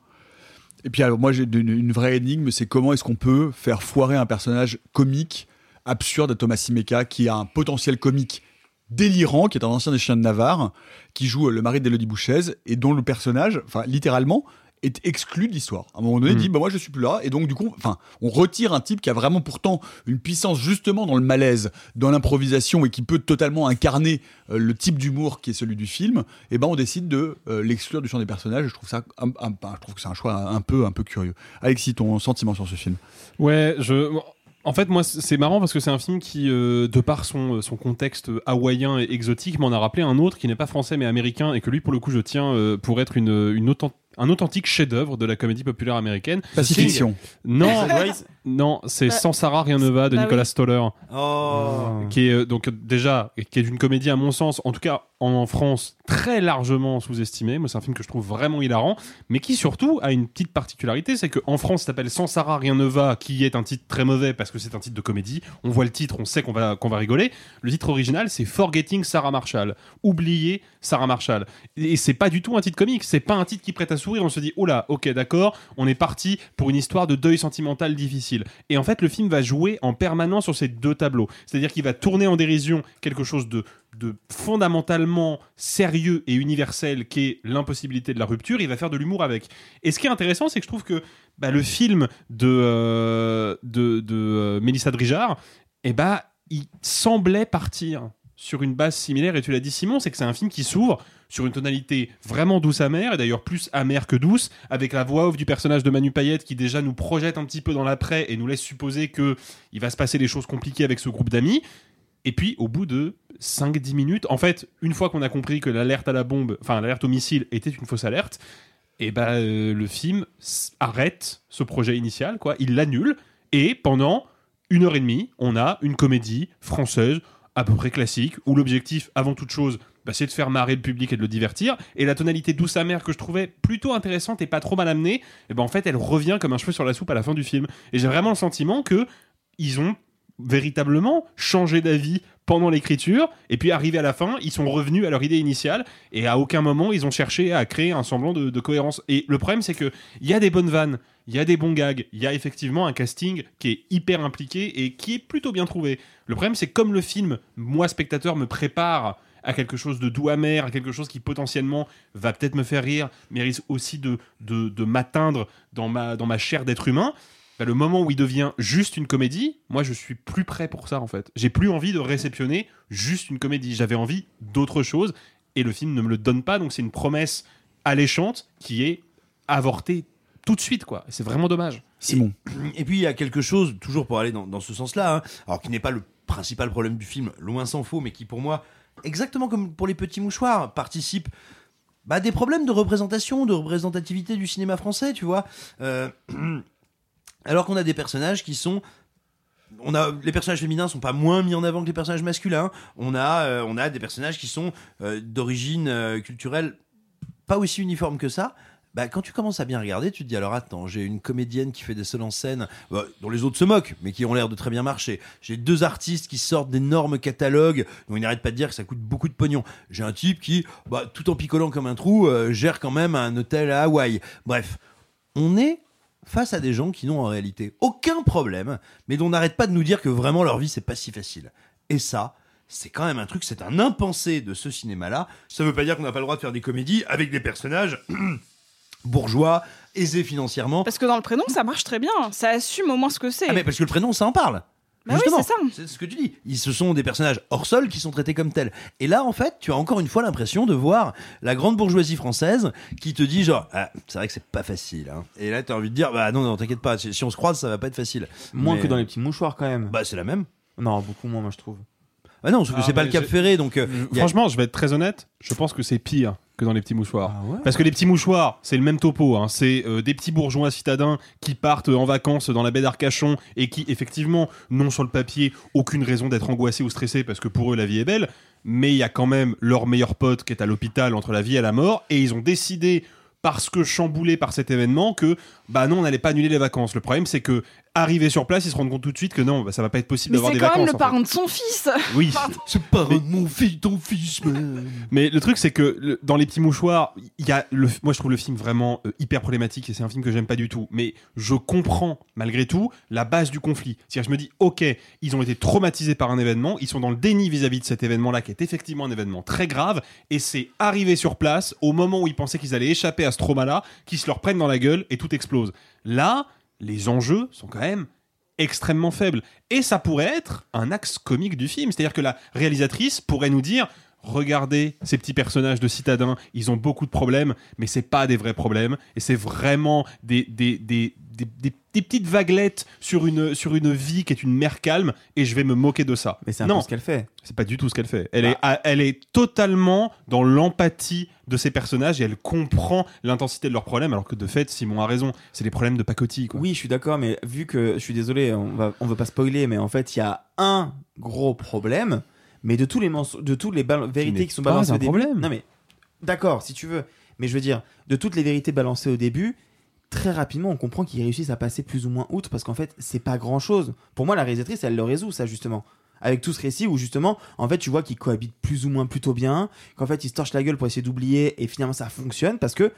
Et puis alors moi j'ai une, vraie énigme, c'est comment est-ce qu'on peut faire foirer un personnage comique absurde à Thomas Simeka qui a un potentiel comique délirant, qui est un ancien des chiens de Navarre, qui joue le mari d'Elodie Bouchez et dont le personnage, enfin littéralement, est exclu de l'histoire. À un moment donné, il Mm. dit bah moi je suis plus là et donc du coup, enfin, on retire un type qui a vraiment pourtant une puissance justement dans le malaise, dans l'improvisation et qui peut totalement incarner euh, le type d'humour qui est celui du film. Et ben on décide de euh, l'exclure du champ des personnages. Je trouve ça, un- un- un- je trouve que c'est un choix un peu un peu curieux. Alexis, ton sentiment sur ce film? Ouais, je. En En fait, moi, c'est marrant parce que c'est un film qui, euh, de par son, son contexte hawaïen et exotique, m'en a rappelé un autre qui n'est pas français mais américain et que lui, pour le coup, je tiens euh, pour être une, une authentique un authentique chef-d'œuvre de la comédie populaire américaine. Pacifiction. Non, [laughs] non, c'est Bah, Sans Sarah rien ne va de bah Nicolas oui. Stoller, Oh. qui est euh, donc déjà qui est une comédie à mon sens, en tout cas en France très largement sous-estimée. Moi, c'est un film que je trouve vraiment hilarant, mais qui surtout a une petite particularité, c'est qu'en France, ça s'appelle Sans Sarah rien ne va, qui est un titre très mauvais parce que c'est un titre de comédie. On voit le titre, on sait qu'on va qu'on va rigoler. Le titre original, c'est Forgetting Sarah Marshall, oublier Sarah Marshall. Et c'est pas du tout un titre comique, c'est pas un titre qui prête à sourire. On se dit, oh là, ok, d'accord, on est parti pour une histoire de deuil sentimental difficile. Et en fait, le film va jouer en permanence sur ces deux tableaux. C'est-à-dire qu'il va tourner en dérision quelque chose de, fondamentalement sérieux et universel qui est l'impossibilité de la rupture. Il va faire de l'humour avec. Et ce qui est intéressant, c'est que je trouve que bah, le film de, euh, de euh, Mélissa Drijard, eh bah, il semblait partir sur une base similaire. Et tu l'as dit, Simon, c'est que c'est un film qui s'ouvre sur une tonalité vraiment douce amère, et d'ailleurs plus amère que douce, avec la voix off du personnage de Manu Payette qui déjà nous projette un petit peu dans l'après et nous laisse supposer que il va se passer des choses compliquées avec ce groupe d'amis. Et puis, au bout de 5-10 minutes, en fait, une fois qu'on a compris que l'alerte à la bombe, enfin l'alerte au missile était une fausse alerte, et ben euh, le film arrête ce projet initial, quoi. Il l'annule, et pendant une heure et demie, on a une comédie française à peu près classique, où l'objectif, avant toute chose, bah, c'est de faire marrer le public et de le divertir. Et la tonalité douce amère que je trouvais plutôt intéressante et pas trop mal amenée, et ben en fait, elle revient comme un cheveu sur la soupe à la fin du film. Et j'ai vraiment le sentiment que ils ont véritablement changé d'avis pendant l'écriture et puis arrivé à la fin ils sont revenus à leur idée initiale et à aucun moment ils ont cherché à créer un semblant de, de cohérence et le problème c'est que il y a des bonnes vannes il y a des bons gags il y a effectivement un casting qui est hyper impliqué et qui est plutôt bien trouvé le problème c'est comme le film moi spectateur me prépare à quelque chose de doux amer, à quelque chose qui potentiellement va peut-être me faire rire, mais risque aussi de, de, de m'atteindre dans ma, dans ma chair d'être humain, bah, le moment où il devient juste une comédie, moi je suis plus prêt pour ça en fait. J'ai plus envie de réceptionner juste une comédie. J'avais envie d'autre chose et le film ne me le donne pas. Donc c'est une promesse alléchante qui est avortée tout de suite quoi. Et C'est vraiment dommage. Simon. Et puis il y a quelque chose, toujours pour aller dans, dans ce sens-là, hein, alors qui n'est pas le principal problème du film, loin s'en faut, mais qui pour moi, exactement comme pour les petits mouchoirs, participe bah, à des problèmes de représentation, de représentativité du cinéma français, tu vois. Euh, [clears throat] alors qu'on a des personnages qui sont on a les personnages féminins sont pas moins mis en avant que les personnages masculins. On a euh, on a des personnages qui sont euh, d'origine euh, culturelle pas aussi uniforme que ça. Bah, quand tu commences à bien regarder, tu te dis alors attends, j'ai une comédienne qui fait des seuls en scène, bah, dont les autres se moquent, mais qui ont l'air de très bien marcher. J'ai deux artistes qui sortent d'énormes catalogues, dont ils n'arrêtent pas de dire que ça coûte beaucoup de pognon. J'ai un type qui, bah, tout en picolant comme un trou, euh, gère quand même un hôtel à Hawaï. Bref, on est face à des gens qui n'ont en réalité aucun problème, mais dont on n'arrête pas de nous dire que vraiment leur vie c'est pas si facile. Et ça, c'est quand même un truc, c'est un impensé de ce cinéma-là. Ça veut pas dire qu'on n'a pas le droit de faire des comédies avec des personnages [clears throat] bourgeois, aisés financièrement. Parce que dans le prénom, ça marche très bien. Ça assume au moins ce que c'est. Ah mais parce que le prénom, ça en parle. Bah oui, Justement, c'est ça. c'est ce que tu dis. Ils, ce sont des personnages hors sol qui sont traités comme tels. Et là, en fait, tu as encore une fois l'impression de voir la grande bourgeoisie française qui te dit genre, ah, c'est vrai que c'est pas facile. hein. Et là, tu as envie de dire, bah non, non, t'inquiète pas, si si on se croise, ça va pas être facile. Moins Mais- que dans les petits mouchoirs quand même. Bah c'est la même. Non, beaucoup moins moi je trouve. Ah non, parce que Ah, c'est pas le Cap Ferré, donc. euh, a- Franchement, je vais être très honnête, je pense que c'est pire que dans les petits mouchoirs. Ah Parce que les petits mouchoirs, c'est le même topo. hein. C'est euh, des petits bourgeois citadins qui partent en vacances dans la baie d'Arcachon et qui, effectivement, n'ont sur le papier aucune raison d'être angoissés ou stressés parce que pour eux, la vie est belle. Mais il y a quand même leur meilleur pote qui est à l'hôpital entre la vie et la mort. Et ils ont décidé, parce que chamboulés par cet événement, que bah non, on n'allait pas annuler les vacances. Le problème, c'est que arrivés sur place, ils se rendent compte tout de suite que non, bah, ça va pas être possible Mais d'avoir c'est des quand vacances. même le en fait. parent de son fils. Oui. C'est pas mon fils, ton fils. Mais le truc, c'est que le- dans les petits mouchoirs, il y a le, moi je trouve le film vraiment euh, hyper problématique et c'est un film que j'aime pas du tout. Mais je comprends malgré tout la base du conflit. C'est-à-dire, je me dis, ok, ils ont été traumatisés par un événement, ils sont dans le déni vis-à-vis de cet événement-là qui est effectivement un événement très grave et c'est arrivé sur place au moment où ils pensaient qu'ils allaient échapper à ce trauma-là, qu'ils se leur prennent dans la gueule et tout explose. Là, les enjeux sont quand même extrêmement faibles. Et ça pourrait être un axe comique du film. C'est-à-dire que la réalisatrice pourrait nous dire regardez ces petits personnages de citadins, ils ont beaucoup de problèmes, mais c'est pas des vrais problèmes, et c'est vraiment des, des, des, des, petites vaguelettes sur une, sur une vie qui est une mer calme, et je vais me moquer de ça. Mais c'est un non, peu ce qu'elle fait. c'est pas du tout ce qu'elle fait. Elle, est, elle est totalement dans l'empathie de ces personnages et elle comprend l'intensité de leurs problèmes, alors que de fait, Simon a raison. C'est des problèmes de pacotille. Quoi. Oui, je suis d'accord, mais vu que je suis désolé, on va, on veut pas spoiler, mais en fait, il y a un gros problème, mais de tous les mensonges, de toutes les vérités qui sont pas balancées au début. problème. Non mais d'accord, si tu veux, mais je veux dire, de toutes les vérités balancées au début, très rapidement, on comprend qu'ils réussissent à passer plus ou moins outre parce qu'en fait, c'est pas grand chose. Pour moi, la réalisatrice, elle le résout ça justement. Avec tout ce récit où justement, en fait, tu vois qu'ils cohabitent plus ou moins plutôt bien, qu'en fait, ils se torchent la gueule pour essayer d'oublier et finalement ça fonctionne parce que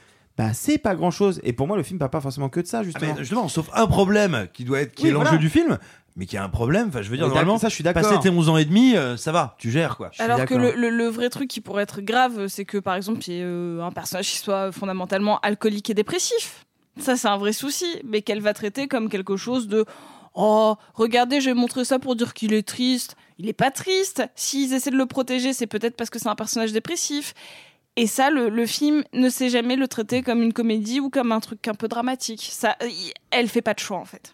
bah c'est pas grand chose. Et pour moi, le film parle pas forcément que de ça Ah, justement. mais justement, sauf un problème qui doit être qui Oui, est l'enjeu voilà. du film, mais qui a un problème. Enfin, je veux dire, Mais normalement, ça, je suis d'accord. passer tes 11 ans et demi, euh, ça va, tu gères quoi. Alors que le, le- le vrai truc qui pourrait être grave, c'est que par exemple, il y ait euh, un personnage qui soit fondamentalement alcoolique et dépressif. Ça, c'est un vrai souci, mais qu'elle va traiter comme quelque chose de Oh, regardez, j'ai montré ça pour dire qu'il est triste. Il est pas triste. S'ils essaient de le protéger, c'est peut-être parce que c'est un personnage dépressif. Et ça, le, le film ne sait jamais le traiter comme une comédie ou comme un truc un peu dramatique. Ça, elle fait pas de choix en fait.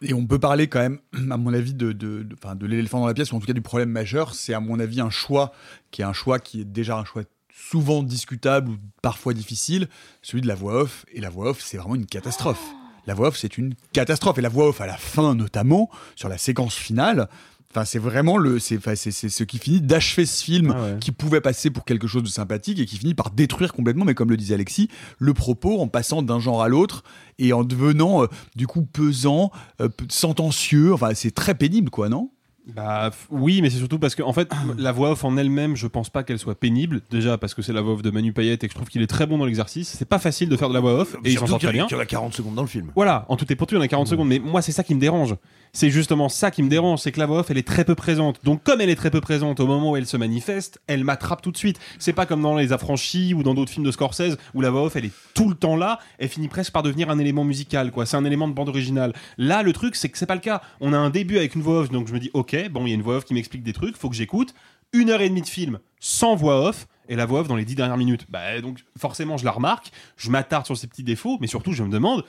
Et on peut parler quand même, à mon avis, de, de, de, enfin, de l'éléphant dans la pièce, ou en tout cas du problème majeur. C'est à mon avis un choix qui est un choix qui est déjà un choix souvent discutable ou parfois difficile, celui de la voix off. Et la voix off, c'est vraiment une catastrophe. La voix off, c'est une catastrophe. Et la voix off à la fin, notamment, sur la séquence finale, Enfin, c'est vraiment le, c'est, enfin, c'est, c'est ce qui finit d'achever ce film qui pouvait passer pour quelque chose de sympathique et qui finit par détruire complètement, mais comme le disait Alexis, le propos en passant d'un genre à l'autre et en devenant euh, du coup pesant, euh, sentencieux. Enfin, c'est très pénible, quoi, non? Bah f- oui, mais c'est surtout parce que en fait, [clears throat] la voix off en elle-même, je pense pas qu'elle soit pénible. Déjà parce que c'est la voix off de Manu Payette et que je trouve qu'il est très bon dans l'exercice. C'est pas facile de faire de la voix off et il s'en sort qu'il y très bien. qu'il y en a 40 secondes dans le film. Voilà, en tout et pour tout, il y en a 40 secondes. Mais moi, c'est ça qui me dérange. C'est justement ça qui me dérange, c'est que la voix off, elle est très peu présente. Donc, comme elle est très peu présente au moment où elle se manifeste, elle m'attrape tout de suite. C'est pas comme dans Les Affranchis ou dans d'autres films de Scorsese où la voix off, elle est tout le temps là. Elle finit presque par devenir un élément musical, quoi. C'est un élément de bande originale. Là, le truc, c'est que c'est pas le cas. On a un début avec une voix off, donc je me dis, ok, bon, il y a une voix off qui m'explique des trucs, faut que j'écoute. Une heure et demie de film sans voix off. Et la voix off dans les dix dernières minutes. Bah, donc, forcément, je la remarque. Je m'attarde sur ces petits défauts, mais surtout, je me demande,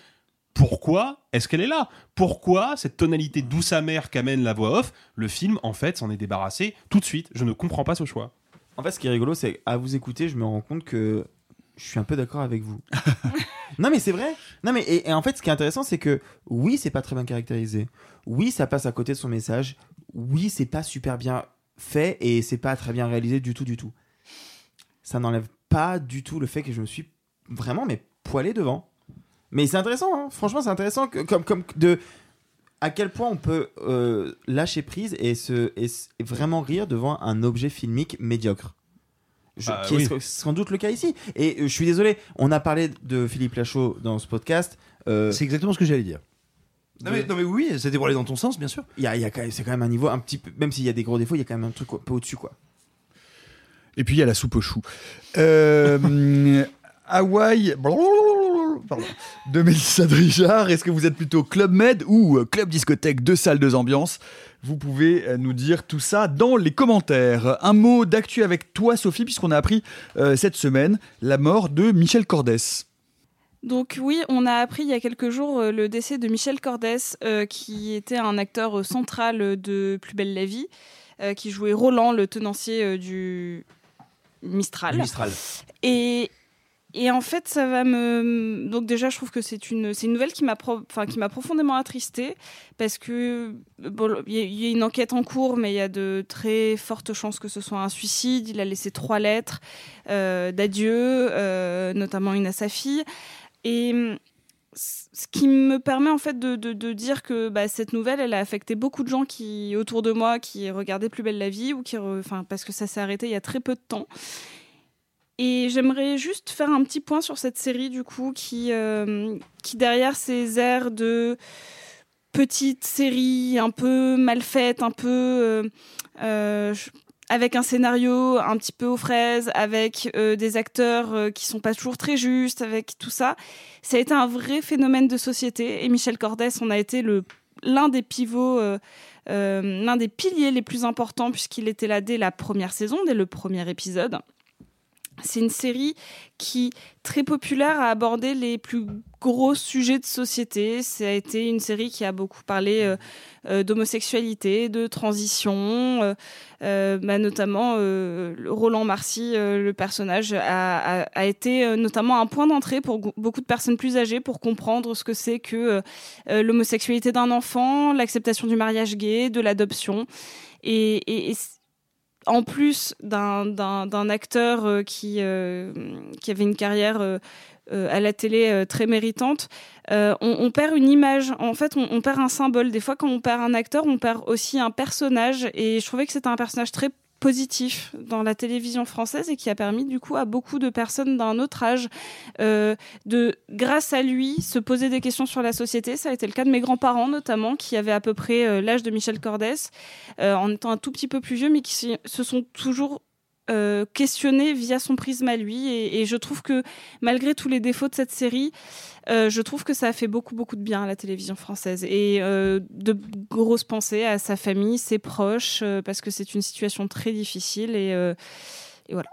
pourquoi est-ce qu'elle est là? Pourquoi cette tonalité douce amère qu'amène la voix off Le film, en fait, s'en est débarrassé tout de suite? Je ne comprends pas ce choix. En fait, ce qui est rigolo, c'est à vous écouter, je me rends compte que je suis un peu d'accord avec vous. [laughs] non, mais c'est vrai. Non, mais et, et en fait, ce qui est intéressant, c'est que oui, c'est pas très bien caractérisé. Oui, ça passe à côté de son message. Oui, c'est pas super bien fait et c'est pas très bien réalisé du tout, du tout. Ça n'enlève pas du tout le fait que je me suis vraiment mais poilé devant. Mais c'est intéressant, hein. franchement, c'est intéressant que, comme, comme de à quel point on peut euh, lâcher prise et, se, et, vraiment rire devant un objet filmique médiocre. Je- Ah, qui oui. est sans- doute le cas ici. Et euh, je suis désolé, on a parlé de Philippe Lachaud dans ce podcast. euh, C'est exactement ce que j'allais dire. Non de- mais, non mais oui, c'était pour aller dans ton sens, bien sûr. il y a, il y a c'est quand même un niveau un petit peu, même s'il y a des gros défauts, il y a quand même un truc un peu au-dessus, quoi. Et puis il y a la soupe aux choux. Euh, [laughs] Hawaï. Pardon. De Mélissa Drijard. Est-ce que vous êtes plutôt Club Med ou euh, Club Discothèque, deux salles, deux ambiances? Vous pouvez euh, nous dire tout ça dans les commentaires. Un mot d'actu avec toi, Sophie, puisqu'on a appris euh, cette semaine la mort de Michel Cordès. Donc oui, on a appris il y a quelques jours euh, le décès de Michel Cordès, euh, qui était un acteur central de Plus belle la vie, euh, qui jouait Roland, le tenancier euh, du Mistral. Mistral. Et, et en fait, ça va me. Donc, déjà, je trouve que c'est une, une nouvelle qui m'a, enfin, profondément attristée parce que il y, a- une enquête en cours, mais il y a de très fortes chances que ce soit un suicide. Il a laissé trois lettres euh, d'adieu, euh, notamment une à sa fille. Et ce qui me permet en fait de, de- dire que bah, cette nouvelle, elle a affecté beaucoup de gens qui autour de moi qui regardaient Plus belle la vie ou qui, enfin, parce que ça s'est arrêté il y a très peu de temps. Et j'aimerais juste faire un petit point sur cette série, du coup, qui, euh, qui derrière ces airs de petite série un peu mal faite, un peu euh, euh, avec un scénario un petit peu aux fraises, avec des acteurs euh, qui sont pas toujours très justes, avec tout ça, ça a été un vrai phénomène de société. Et Michel Cordès en a été l'un des pivots, l'un des piliers les plus importants puisqu'il était là dès la première saison, dès le premier épisode. C'est une série qui, très populaire, a abordé les plus gros sujets de société. Ça a été une série qui a beaucoup parlé euh, euh, d'homosexualité, de transition, euh, bah, notamment Roland Marcy, le personnage, a, été notamment un point d'entrée pour beaucoup de personnes plus âgées pour comprendre ce que c'est que l'homosexualité d'un enfant, l'acceptation du mariage gay, de l'adoption. Et, en plus d'un- acteur euh, qui, euh, qui avait une carrière euh, à la télé très méritante, on, perd une image. En fait, on perd un symbole. Des fois, quand on perd un acteur, on perd aussi un personnage. Et je trouvais que c'était un personnage très positif dans la télévision française et qui a permis du coup à beaucoup de personnes d'un autre âge euh, de grâce à lui se poser des questions sur la société. Ça a été le cas de mes grands-parents notamment qui avaient à peu près euh, l'âge de Michel Cordès euh, en étant un tout petit peu plus vieux mais qui se- se sont toujours euh, questionnés via son prisme à lui et, je trouve que malgré tous les défauts de cette série euh, je trouve que ça a fait beaucoup beaucoup de bien à la télévision française et euh, de grosses pensées à sa famille, ses proches, euh, parce que c'est une situation très difficile et, voilà.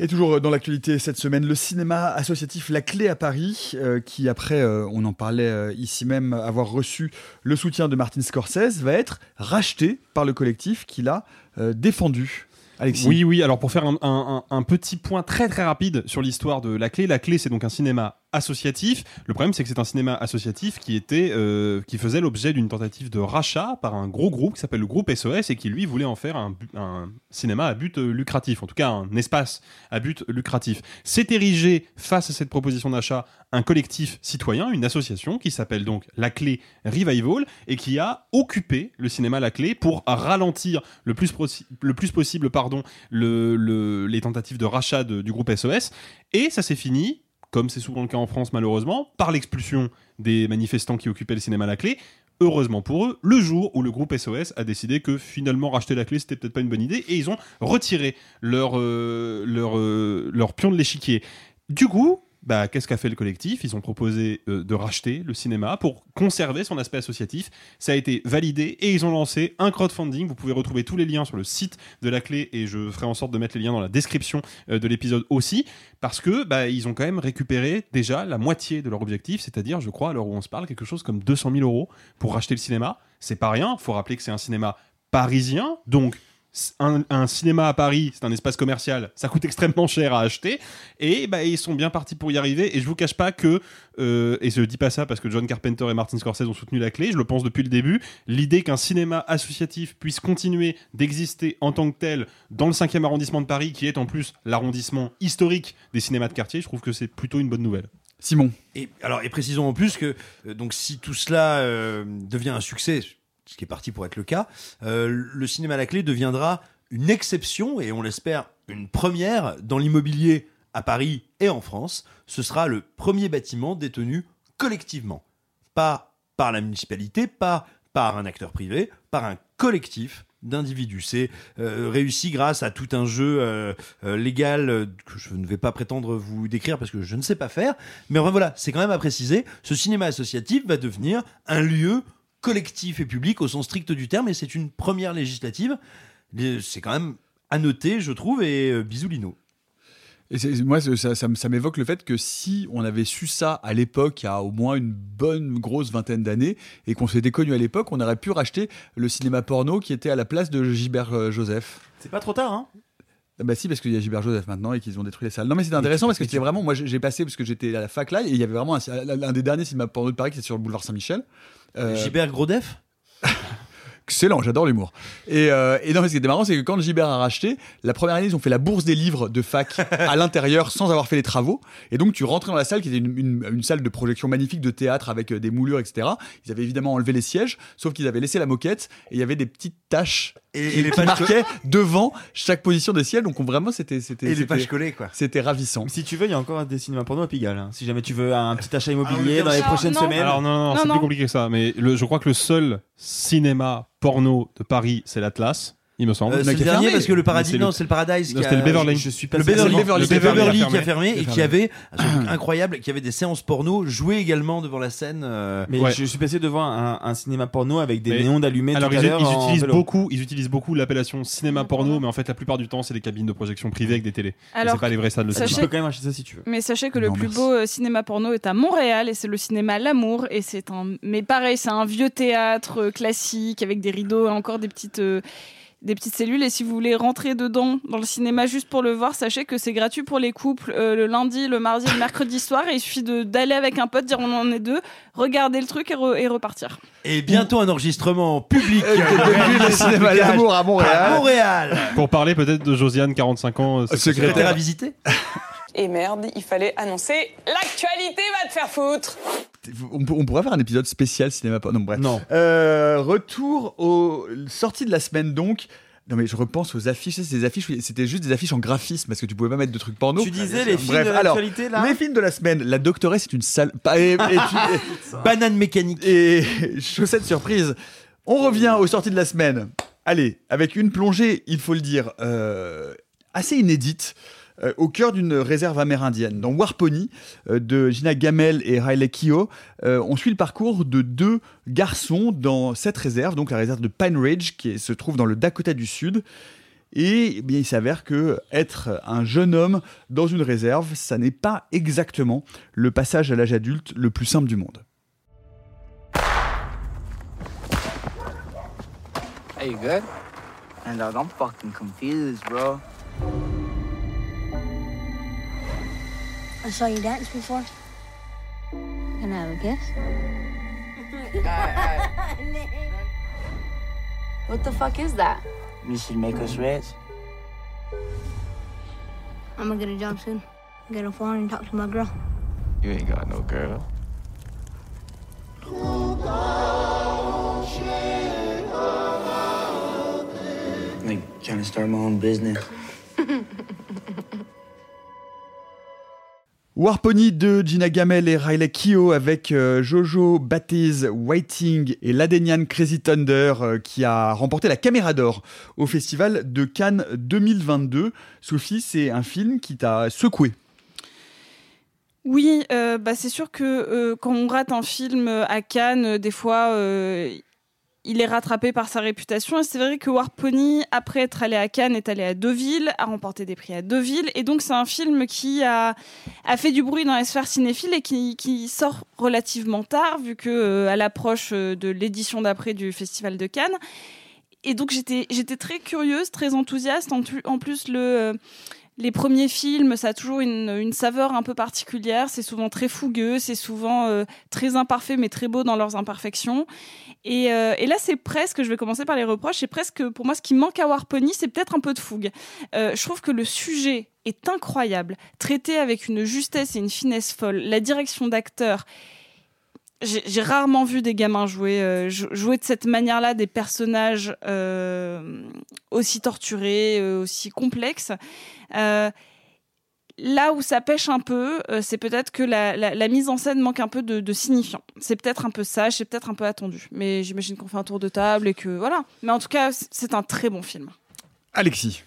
Et toujours dans l'actualité cette semaine, le cinéma associatif La Clé à Paris, qui après, on en parlait ici même, avoir reçu le soutien de Martin Scorsese, va être racheté par le collectif qui l'a euh, défendu. Alexis. Oui, oui. Alors pour faire un, un- petit point très très rapide sur l'histoire de La Clé, La Clé c'est donc un cinéma associatif. Le problème c'est que c'est un cinéma associatif qui était, euh, qui faisait l'objet d'une tentative de rachat par un gros groupe qui s'appelle le groupe SOS et qui lui voulait en faire un, cinéma à but euh, lucratif, en tout cas un espace à but lucratif. S'est érigé face à cette proposition d'achat un collectif citoyen, une association qui s'appelle donc La Clé Revival et qui a occupé le cinéma La Clé pour ralentir le plus, le plus possible pardon, le- le- les tentatives de rachat du groupe SOS. Et ça s'est fini, comme c'est souvent le cas en France malheureusement, par l'expulsion des manifestants qui occupaient le cinéma La Clé. Heureusement pour eux, le jour où le groupe SOS a décidé que finalement racheter la clé c'était peut-être pas une bonne idée et ils ont retiré leur, euh, leur, euh, leur pion de l'échiquier. Du coup, bah, qu'est-ce qu'a fait le collectif? Ils ont proposé euh, de racheter le cinéma pour conserver son aspect associatif. Ça a été validé et ils ont lancé un crowdfunding. Vous pouvez retrouver tous les liens sur le site de la clé et je ferai en sorte de mettre les liens dans la description euh, de l'épisode aussi parce que bah, ils ont quand même récupéré déjà la moitié de leur objectif, c'est-à-dire, je crois, à l'heure où on se parle, quelque chose comme 200 000 euros pour racheter le cinéma. C'est pas rien. Faut rappeler que c'est un cinéma parisien, donc un, un cinéma à Paris, c'est un espace commercial, ça coûte [laughs] extrêmement cher à acheter, et bah, ils sont bien partis pour y arriver. Et je vous cache pas que, euh, et je dis pas ça parce que John Carpenter et Martin Scorsese ont soutenu la clé, je le pense depuis le début, l'idée qu'un cinéma associatif puisse continuer d'exister en tant que tel dans le 5e arrondissement de Paris, qui est en plus l'arrondissement historique des cinémas de quartier, je trouve que c'est plutôt une bonne nouvelle. Simon. Et alors, et précisons en plus que euh, donc si tout cela euh, devient un succès, ce qui est parti pour être le cas, euh, le cinéma à la clé deviendra une exception et on l'espère une première dans l'immobilier à Paris et en France. Ce sera le premier bâtiment détenu collectivement, pas par la municipalité, pas par un acteur privé, par un collectif d'individus. C'est euh, réussi grâce à tout un jeu euh, légal que je ne vais pas prétendre vous décrire parce que je ne sais pas faire. Mais enfin, voilà, c'est quand même à préciser. Ce cinéma associatif va devenir un lieu collectif et public au sens strict du terme et c'est une première législative. C'est quand même à noter, je trouve, et euh, bisous Lino. Et moi, ça, ça- m'évoque le fait que si on avait su ça à l'époque, il y a au moins une bonne grosse vingtaine d'années, et qu'on s'était connu à l'époque, on aurait pu racheter le cinéma porno qui était à la place de Gilbert euh, Joseph. C'est pas trop tard, hein? Bah si parce qu'il y a Gilbert Joseph maintenant et qu'ils ont détruit les salles. Non mais c'était intéressant parce que c'était vraiment moi j'ai passé parce que j'étais à la fac là et il y avait vraiment un, un des derniers cinémas porno de Paris qui était sur le boulevard Saint-Michel. Euh, Gilbert Grodef? [laughs] Excellent, j'adore l'humour. Et, euh, et non, mais ce qui était marrant, c'est que quand Gilbert a racheté, la première année, ils ont fait la bourse des livres de fac à l'intérieur sans avoir fait les travaux. Et donc, tu rentrais dans la salle qui était une, une- une salle de projection magnifique de théâtre avec euh, des moulures, etc. Ils avaient évidemment enlevé les sièges, sauf qu'ils avaient laissé la moquette et il y avait des petites taches Et- qui, et les qui marquaient devant chaque position des sièges. Donc, on- vraiment, c'était. c'était Et les c'était- pages collées, quoi. C'était ravissant. Si tu veux, il y a encore des cinémas porno à Pigalle. hein. Si jamais tu veux un petit achat Ah, immobilier dans les prochaines semaines. Alors non, non, non, c'est plus compliqué que ça. Mais le- je crois que le seul cinéma porno de Paris, c'est l'Atlas. Il me semble. Euh, c'est le dernier parce que le paradis, non, c'est le Paradise. Non, qui c'était a- le Beverly. Je suis pas Le le Beverly, Beverly. le Beverly Beverly qui a qui a fermé. fermé et qui avait un truc incroyable, qui avait des séances porno jouées également devant la scène. euh, Mais je suis passé devant un, un cinéma porno avec des Mais- néons d'allumés Alors tout à ils, l'heure ils en utilisent vélo. beaucoup, ils utilisent beaucoup l'appellation cinéma porno, mais en fait la plupart du temps c'est des cabines de projection privées avec des télés. Alors, c'est pas les vrais salles de sachez- cinéma. Tu peux quand même acheter ça si tu veux. Mais sachez que le plus beau euh, cinéma porno est à Montréal et c'est le cinéma L'Amour et c'est un mais pareil c'est un vieux théâtre euh, classique avec des rideaux et encore des petites des petites cellules et si vous voulez rentrer dedans dans le cinéma juste pour le voir sachez que c'est gratuit pour les couples euh, le lundi le mardi et le mercredi soir et il suffit d'aller avec un pote dire on en est deux regarder le truc et, re- et repartir Et bientôt un enregistrement public. Euh, depuis le cinéma L'Amour à Montréal. À Montréal. Pour parler peut-être de Josiane, 45 ans, euh, Secrétaire à visiter. Et merde, il fallait annoncer l'actualité va te faire foutre. On, pour- on pourrait faire un épisode spécial cinéma porno. Non, bref. Euh, retour aux sorties de la semaine donc. Non mais je repense aux affiches, ces affiches, c'était juste des affiches en graphisme parce que tu pouvais pas mettre de trucs porno. Tu disais les films Bref, de l'actualité, là Les films de la semaine. La doctoresse est une sale. et- [laughs] Banane mécanique. Et [laughs] chaussette surprise. On revient aux sorties de la semaine. Allez, avec une plongée, il faut le dire, euh, assez inédite. Euh, au cœur d'une réserve amérindienne. Dans Warpony, euh, de Gina Gamel et Riley Keough, euh, on suit le parcours de deux garçons dans cette réserve, donc la réserve de Pine Ridge, qui se trouve dans le Dakota du Sud. Et eh bien, il s'avère que être un jeune homme dans une réserve, ça n'est pas exactement le passage à l'âge adulte le plus simple du monde. Hey, you good? And fucking confused, bro. I saw you dance before. Can I have a kiss? [laughs] What the fuck is that? You should make us rich. I'm gonna get a job soon. Get a phone and talk to my girl. You ain't got no girl. Like trying to start my own business. [laughs] Warpony de Gina Gamel et Riley Keough avec euh, Jojo Batiz Whiting et l'Adenian Crazy Thunder euh, qui a remporté la caméra d'or au festival de Cannes 2022. Sophie, c'est un film qui t'a secoué. Oui, euh, bah c'est sûr que quand on rate un film à Cannes, des fois, il est rattrapé par sa réputation. Et c'est vrai que Warpony, après être allé à Cannes, est allé à Deauville, a remporté des prix à Deauville. Et donc, c'est un film qui a, a fait du bruit dans les sphères cinéphiles et qui, qui sort relativement tard, vu que euh, à l'approche euh, de l'édition d'après du Festival de Cannes. Et donc, j'étais très curieuse, très enthousiaste. En, en plus, le. Les premiers films, ça a toujours une, saveur un peu particulière. C'est souvent très fougueux, c'est souvent euh, très imparfait, mais très beau dans leurs imperfections. Et, euh, et là, c'est presque, je vais commencer par les reproches, c'est presque, pour moi, ce qui manque à Warpony, c'est peut-être un peu de fougue. Euh, je trouve que le sujet est incroyable, traité avec une justesse et une finesse folle. La direction d'acteur j'ai rarement vu des gamins jouer, euh, jou- jouer de cette manière-là des personnages euh, aussi torturés, euh, aussi complexes. Là où ça pêche un peu, c'est peut-être que la, mise en scène manque un peu de, de signifiant. C'est peut-être un peu sage, c'est peut-être un peu attendu. Mais j'imagine qu'on fait un tour de table et que voilà. Mais en tout cas, c'est un très bon film. Alexis.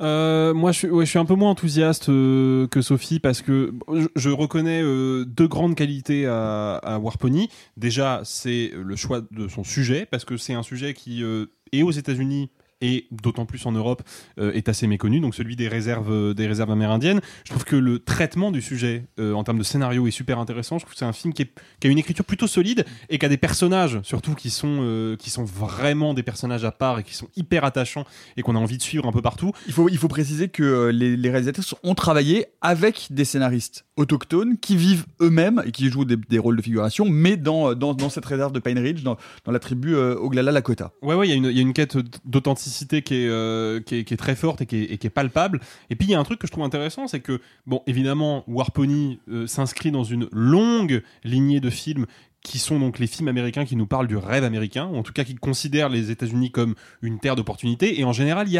Euh, moi, je suis, un peu moins enthousiaste euh, que Sophie parce que je, je reconnais euh, deux grandes qualités à, à Warpony. Déjà, c'est le choix de son sujet parce que c'est un sujet qui euh, est aux États-Unis et d'autant plus en Europe euh, est assez méconnu. Donc celui des réserves, euh, des réserves amérindiennes. Je trouve que le traitement du sujet euh, en termes de scénario est super intéressant. Je trouve que c'est un film qui, a une écriture plutôt solide et qui a des personnages surtout qui sont qui sont vraiment des personnages à part et qui sont hyper attachants et qu'on a envie de suivre un peu partout. Il faut, il faut préciser que les réalisateurs ont travaillé avec des scénaristes autochtones qui vivent eux-mêmes et qui jouent des, rôles de figuration, mais dans, dans, cette réserve de Pine Ridge, dans, la tribu euh, Oglala Lakota. Ouais, ouais, il y, a une- quête d'authenticité qui, est, euh, très forte et qui est, palpable. Et puis il y a un truc que je trouve intéressant, c'est que, bon, évidemment, Warpony euh, s'inscrit dans une longue lignée de films qui sont donc les films américains qui nous parlent du rêve américain, ou en tout cas qui considèrent les États-Unis comme une terre d'opportunité. Et en général, il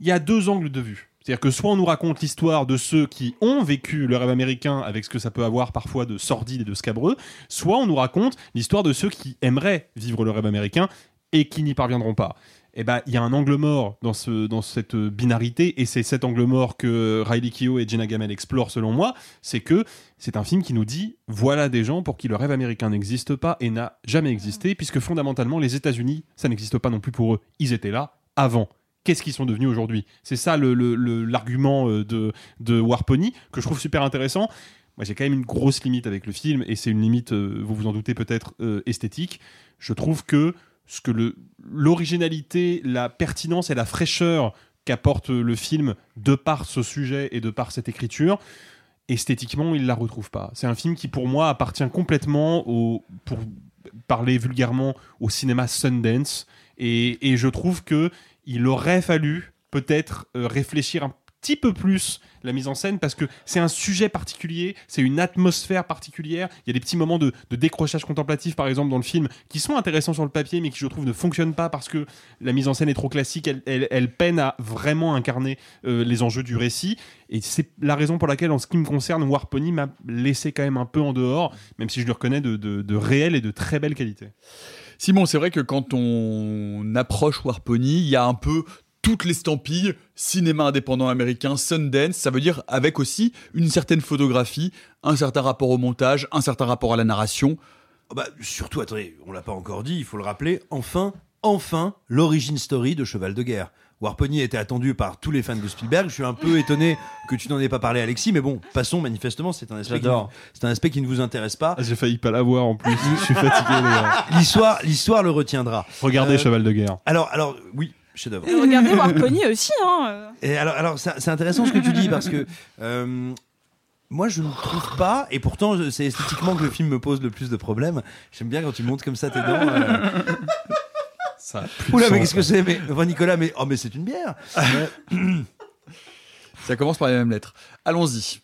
y a deux angles de vue. C'est-à-dire que soit on nous raconte l'histoire de ceux qui ont vécu le rêve américain avec ce que ça peut avoir parfois de sordide et de scabreux, soit on nous raconte l'histoire de ceux qui aimeraient vivre le rêve américain et qui n'y parviendront pas. Eh ben, il y a un angle mort dans, ce, dans cette binarité, et c'est cet angle mort que Riley Keough et Jenna Gamel explorent selon moi, c'est que c'est un film qui nous dit, voilà des gens pour qui le rêve américain n'existe pas et n'a jamais existé, puisque fondamentalement, les États-Unis, ça n'existe pas non plus pour eux. Ils étaient là avant. Qu'est-ce qu'ils sont devenus aujourd'hui C'est ça l'argument euh, de, de Warpony, que je trouve super intéressant. Moi, j'ai quand même une grosse limite avec le film, et c'est une limite, euh, vous vous en doutez peut-être, euh, esthétique. Je trouve que ce que l'originalité, la pertinence et la fraîcheur qu'apporte le film de par ce sujet et de par cette écriture, esthétiquement, il la retrouve pas. C'est un film qui, pour moi, appartient complètement au, pour parler vulgairement, au cinéma Sundance. Et je trouve que il aurait fallu peut-être euh, réfléchir un petit peu plus la mise en scène parce que c'est un sujet particulier, c'est une atmosphère particulière. Il y a des petits moments de, décrochage contemplatif, par exemple, dans le film, qui sont intéressants sur le papier, mais qui, je trouve, ne fonctionnent pas parce que la mise en scène est trop classique. Elle, peine à vraiment incarner euh, les enjeux du récit. Et c'est la raison pour laquelle, en ce qui me concerne, Warpony m'a laissé quand même un peu en dehors, même si je le reconnais de, de, de et de très belle qualité. Simon, c'est vrai que quand on approche Warpony, il y a un peu toutes les stampilles cinéma indépendant américain, Sundance, ça veut dire avec aussi une certaine photographie, un certain rapport au montage, un certain rapport à la narration. Oh bah, surtout, attendez, on l'a pas encore dit, il faut le rappeler, enfin, enfin, l'origine story de Cheval de Guerre. Warpony était attendu par tous les fans de Spielberg. Je suis un peu étonné que tu n'en aies pas parlé, Alexis, mais bon, passons, manifestement, c'est un aspect, qui, c'est un aspect qui ne vous intéresse pas. Ah, J'ai failli pas la voir en plus, je suis fatigué. L'histoire, l'histoire le retiendra. Regardez Euh, Cheval de guerre. Alors, alors, oui, chef-d'œuvre. Et regardez Warpony aussi. Hein. euh. Et alors, alors c'est c'est intéressant ce que tu dis parce que euh, moi je ne trouve pas, et pourtant c'est esthétiquement que le film me pose le plus de problèmes. J'aime bien quand tu montes comme ça tes dents. euh. Ça Oula, mais qu'est-ce que c'est mais, Nicolas, mais, oh, mais c'est une bière [coughs] Ça commence par les mêmes lettres. Allons-y.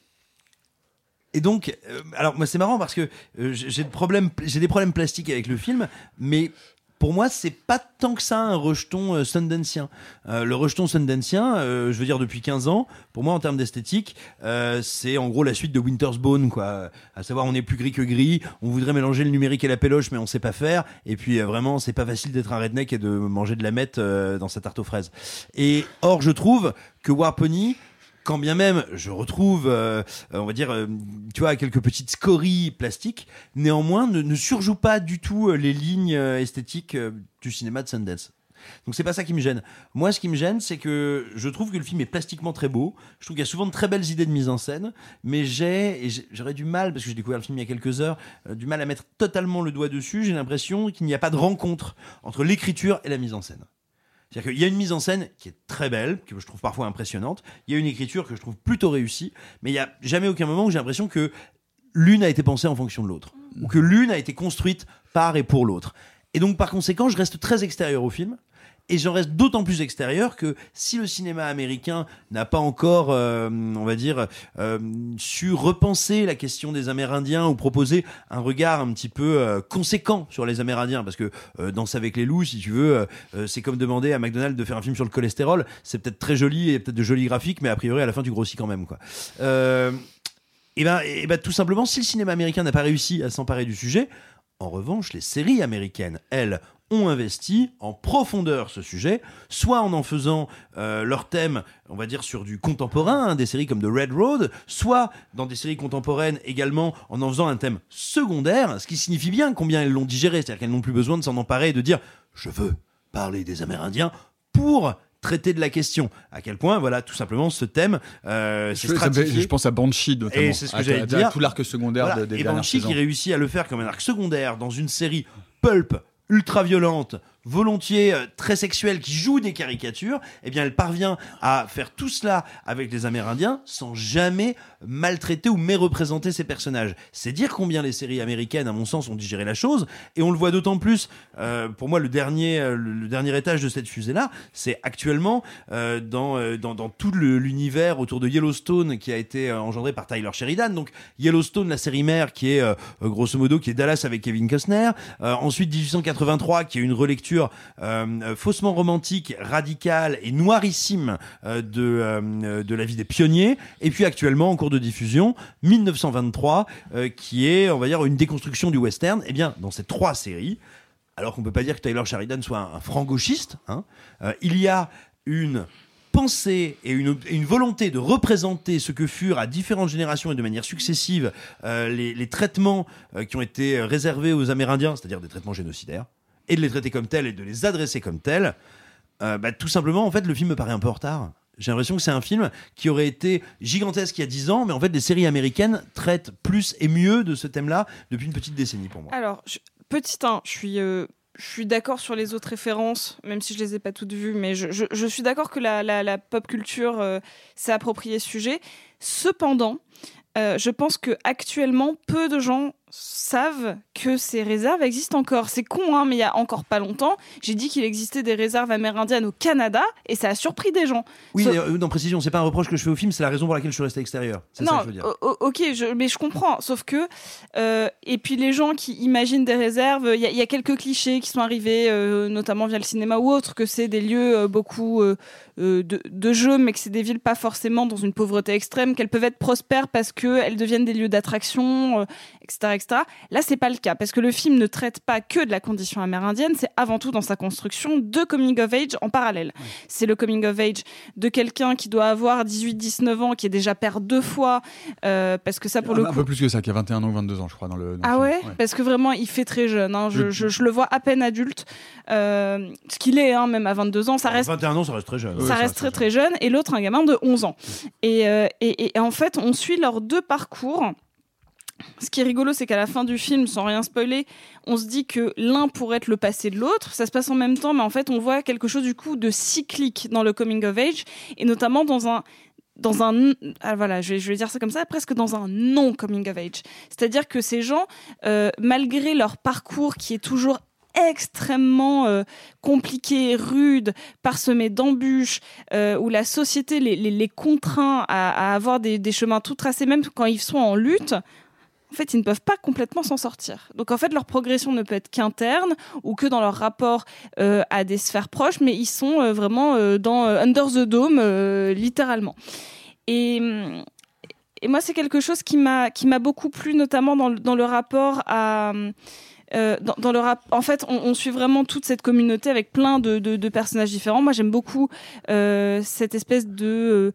Et donc, euh, alors moi c'est marrant parce que euh, j'ai j'ai de problèmes- j'ai des problèmes plastiques avec le film, mais pour moi c'est pas tant que ça un rejeton euh, sundancien. Euh, le rejeton sundancien, euh, je veux dire depuis 15 ans, pour moi en termes d'esthétique, euh, c'est en gros la suite de Winter's Bone, quoi. À savoir on est plus gris que gris, on voudrait mélanger le numérique et la péloche, mais on sait pas faire. Et puis euh, vraiment c'est pas facile d'être un redneck et de manger de la mette euh, dans sa tarte aux fraises. Et or je trouve que Warpony quand bien même je retrouve, euh, euh, on va dire, euh, tu vois, quelques petites scories plastiques, néanmoins ne, ne surjoue pas du tout euh, les lignes euh, esthétiques du cinéma de Sundance. Donc c'est pas ça qui me gêne. Moi, ce qui me gêne, c'est que je trouve que le film est plastiquement très beau. Je trouve qu'il y a souvent de très belles idées de mise en scène, mais j'ai et j'aurais du mal parce que j'ai découvert le film il y a quelques heures, du mal à mettre totalement le doigt dessus. J'ai l'impression qu'il n'y a pas de rencontre entre l'écriture et la mise en scène. C'est-à-dire qu'il y a une mise en scène qui est très belle, que je trouve parfois impressionnante. Il y a une écriture que je trouve plutôt réussie, mais il n'y a jamais aucun moment où j'ai l'impression que l'une a été pensée en fonction de l'autre, ou que l'une a été construite par et pour l'autre. Et donc par conséquent, je reste très extérieur au film. Et j'en reste d'autant plus extérieur que si le cinéma américain n'a pas encore, euh, on va dire, euh, su repenser la question des Amérindiens ou proposer un regard un petit peu euh, conséquent sur les Amérindiens, parce que Danse avec les loups, si tu veux, c'est comme demander à McDonald's de faire un film sur le cholestérol. C'est peut-être très joli et peut-être de jolis graphiques, mais a priori à la fin tu grossis quand même, quoi. Et ben, et ben, tout simplement, si le cinéma américain n'a pas réussi à s'emparer du sujet, en revanche, les séries américaines, elles, ont investi en profondeur ce sujet, soit en en faisant euh, leur thème, on va dire, sur du contemporain, hein, des séries comme The Red Road, soit dans des séries contemporaines également en en faisant un thème secondaire, ce qui signifie bien combien elles l'ont digéré, c'est-à-dire qu'elles n'ont plus besoin de s'en emparer et de dire « je veux parler des Amérindiens » pour traiter de la question. À quel point, voilà, tout simplement, ce thème, euh, s'est Je, pense à Banshee notamment. Et c'est ce que j'allais dire. à Tout l'arc secondaire Voilà. de- des Et Banshee qui réussit à le faire comme un arc secondaire dans une série pulp ultra violente, volontiers euh, très sexuelle, qui joue des caricatures, eh bien elle parvient à faire tout cela avec les Amérindiens sans jamais maltraiter ou méreprésenter ses personnages. C'est dire combien les séries américaines, à mon sens, ont digéré la chose, et on le voit d'autant plus. euh, pour moi, le dernier, euh, le, dernier étage de cette fusée-là, c'est actuellement dans, dans dans tout l'univers autour de Yellowstone qui a été engendré par Tyler Sheridan. Donc Yellowstone, la série mère, qui est grosso modo qui est Dallas avec Kevin Costner. Ensuite 1883, qui est une relecture euh, euh, faussement romantique, radicale et noirissime euh, de de la vie des pionniers. Et puis actuellement en cours de diffusion 1923, euh, qui est on va dire une déconstruction du western. Et bien dans ces trois séries alors qu'on peut pas dire que Taylor Sheridan soit un, un franc gauchiste. hein. Il y a une pensée et une, une volonté de représenter ce que furent à différentes générations et de manière successive les, traitements qui ont été réservés aux Amérindiens, c'est-à-dire des traitements génocidaires, et de les traiter comme tels et de les adresser comme tels. Euh, bah, tout simplement, en fait, le film me paraît un peu en retard. J'ai l'impression que c'est un film qui aurait été gigantesque il y a 10 ans, mais en fait, les séries américaines traitent plus et mieux de ce thème-là depuis une petite décennie pour moi. Alors, petit 1, je suis, euh, je suis d'accord sur les autres références, même si je les ai pas toutes vues, mais je, suis d'accord que la, pop culture euh, s'est approprié ce sujet. Cependant, je pense que actuellement, peu de gens savent que ces réserves existent encore. C'est con, hein, mais il y a encore pas longtemps, j'ai dit qu'il existait des réserves amérindiennes au Canada, et ça a surpris des gens. Oui, euh, non, précision, c'est pas un reproche que je fais au film, c'est la raison pour laquelle je suis resté extérieur. C'est ça non, que je veux dire. ok, je- mais je comprends. Sauf que, euh, et puis les gens qui imaginent des réserves, il y, a- il y a quelques clichés qui sont arrivés, euh, notamment via le cinéma ou autre, que c'est des lieux beaucoup de, de jeux, mais que c'est des villes pas forcément dans une pauvreté extrême, qu'elles peuvent être prospères parce qu'elles deviennent des lieux d'attraction, euh, etc., etc. Là, c'est pas le cas, parce que le film ne traite pas que de la condition amérindienne, c'est avant tout dans sa construction de coming of age en parallèle. C'est le coming of age de quelqu'un qui doit avoir 18-19 ans, qui est déjà père deux fois, euh, parce que ça, pour un, le un coup... peu plus que ça, qui a 21 ans ou 22 ans, je crois, dans le. dans le Ah film. ouais, Parce que vraiment, il fait très jeune. hein. Je, Le- je- je le vois à peine adulte. Euh, ce qu'il est, hein, même à 22 ans, ça reste 21 ans, ça reste très jeune. Ça reste très très jeune et l'autre un gamin de 11 ans. Et, euh, et, et en fait, on suit leurs deux parcours. Ce qui est rigolo, c'est qu'à la fin du film, sans rien spoiler, on se dit que l'un pourrait être le passé de l'autre. Ça se passe en même temps, mais en fait, on voit quelque chose du coup de cyclique dans le coming of age, et notamment dans un dans un ah, voilà je vais, je vais dire ça comme ça presque dans un non coming of age c'est-à-dire que ces gens euh, malgré leur parcours qui est toujours extrêmement euh, compliqué, rude, parsemé d'embûches, euh, où la société les, contraint à, avoir des, chemins tout tracés, même quand ils sont en lutte, en fait, ils ne peuvent pas complètement s'en sortir. Donc, en fait, leur progression ne peut être qu'interne ou que dans leur rapport euh, à des sphères proches, mais ils sont euh, vraiment dans under the dome, littéralement. Et, moi, c'est quelque chose qui m'a beaucoup plu, notamment dans le rapport à euh, dans, dans le rap, en fait, on, on suit vraiment toute cette communauté avec plein de, de, de personnages différents. Moi, j'aime beaucoup euh, cette espèce de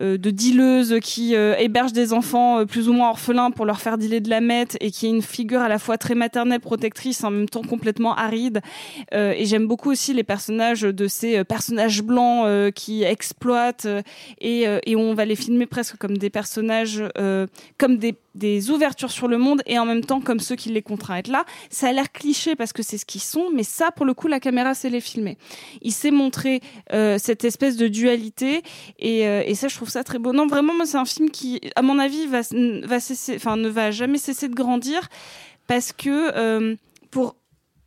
euh, de dealeuse qui euh, héberge des enfants euh, plus ou moins orphelins pour leur faire dealer de la meth et qui est une figure à la fois très maternelle, protectrice, en même temps complètement aride. Euh, et j'aime beaucoup aussi les personnages de ces euh, personnages blancs euh, qui exploitent euh, et, euh, et on va les filmer presque comme des personnages, euh, comme des des ouvertures sur le monde et en même temps comme ceux qui les contraint à être là. Ça a l'air cliché parce que c'est ce qu'ils sont, mais ça, pour le coup, la caméra sait les filmer. Il sait montrer euh, cette espèce de dualité et, euh, et ça, je trouve ça très beau. Non, vraiment, moi, c'est un film qui, à mon avis, va, va cesser, enfin, ne va jamais cesser de grandir parce que euh, pour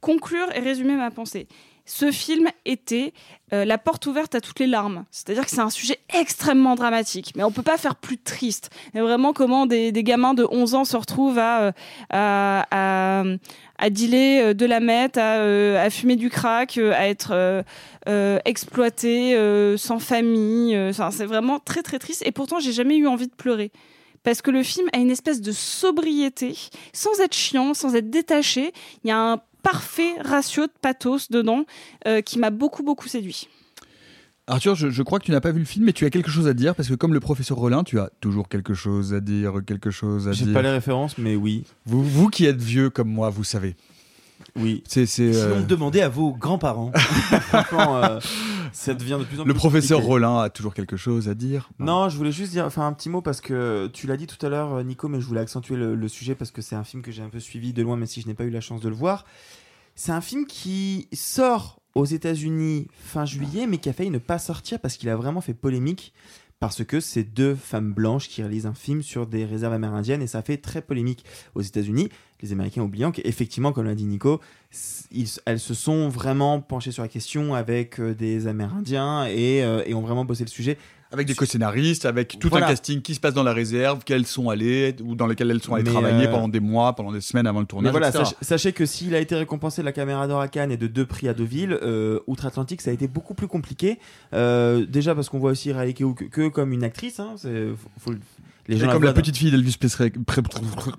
conclure et résumer ma pensée. Ce film était euh, la porte ouverte à toutes les larmes. C'est-à-dire que c'est un sujet extrêmement dramatique, mais on peut pas faire plus triste. Et vraiment, comment des, gamins de 11 ans se retrouvent à, euh, à, dealer euh, de la meth, à, fumer du crack, à être euh, exploités, sans famille. Enfin, c'est vraiment très très triste. Et pourtant, j'ai jamais eu envie de pleurer parce que le film a une espèce de sobriété, sans être chiant, sans être détaché. Il y a un parfait ratio de pathos dedans euh, qui m'a beaucoup beaucoup séduit. Arthur, je, je crois que tu n'as pas vu le film, mais tu as quelque chose à dire, parce que comme le professeur Rollin, tu as toujours quelque chose à dire, quelque chose à J'ai dire. pas les références, mais oui. Vous, vous qui êtes vieux comme moi, vous savez. Oui. C'est, c'est, Sinon, euh, demandez à vos grands-parents. [laughs] Franchement, euh, ça devient de plus en plus le professeur compliqué. Rollin a toujours quelque chose à dire. Non, je voulais juste dire, enfin un petit mot parce que tu l'as dit tout à l'heure, Nico, mais je voulais accentuer le, le sujet parce que c'est un film que j'ai un peu suivi de loin, même si je n'ai pas eu la chance de le voir. C'est un film qui sort aux États-Unis fin juillet, mais qui a failli ne pas sortir parce qu'il a vraiment fait polémique. Parce que c'est deux femmes blanches qui réalisent un film sur des réserves amérindiennes et ça fait très polémique aux États-Unis. Les Américains oubliant qu'effectivement, comme l'a dit Nico, ils- elles se sont vraiment penchées sur la question avec euh, des Amérindiens et, euh, et ont vraiment bossé le sujet. Avec des co-scénaristes, avec tout Voilà. un casting qui se passe dans la réserve, qu'elles sont allées, ou dans lesquelles elles sont allées Mais, travailler euh, pendant des mois, pendant des semaines avant le Mais tournage. voilà, sach- sachez que s'il a été récompensé de la caméra d'or à Cannes et de deux prix à Deauville, euh, Outre-Atlantique, ça a été beaucoup plus compliqué. Euh, déjà parce qu'on voit aussi Riley Keough que, que comme une actrice. Hein, faut- Les gens comme la petite fille d'Elvis Presley. Pré-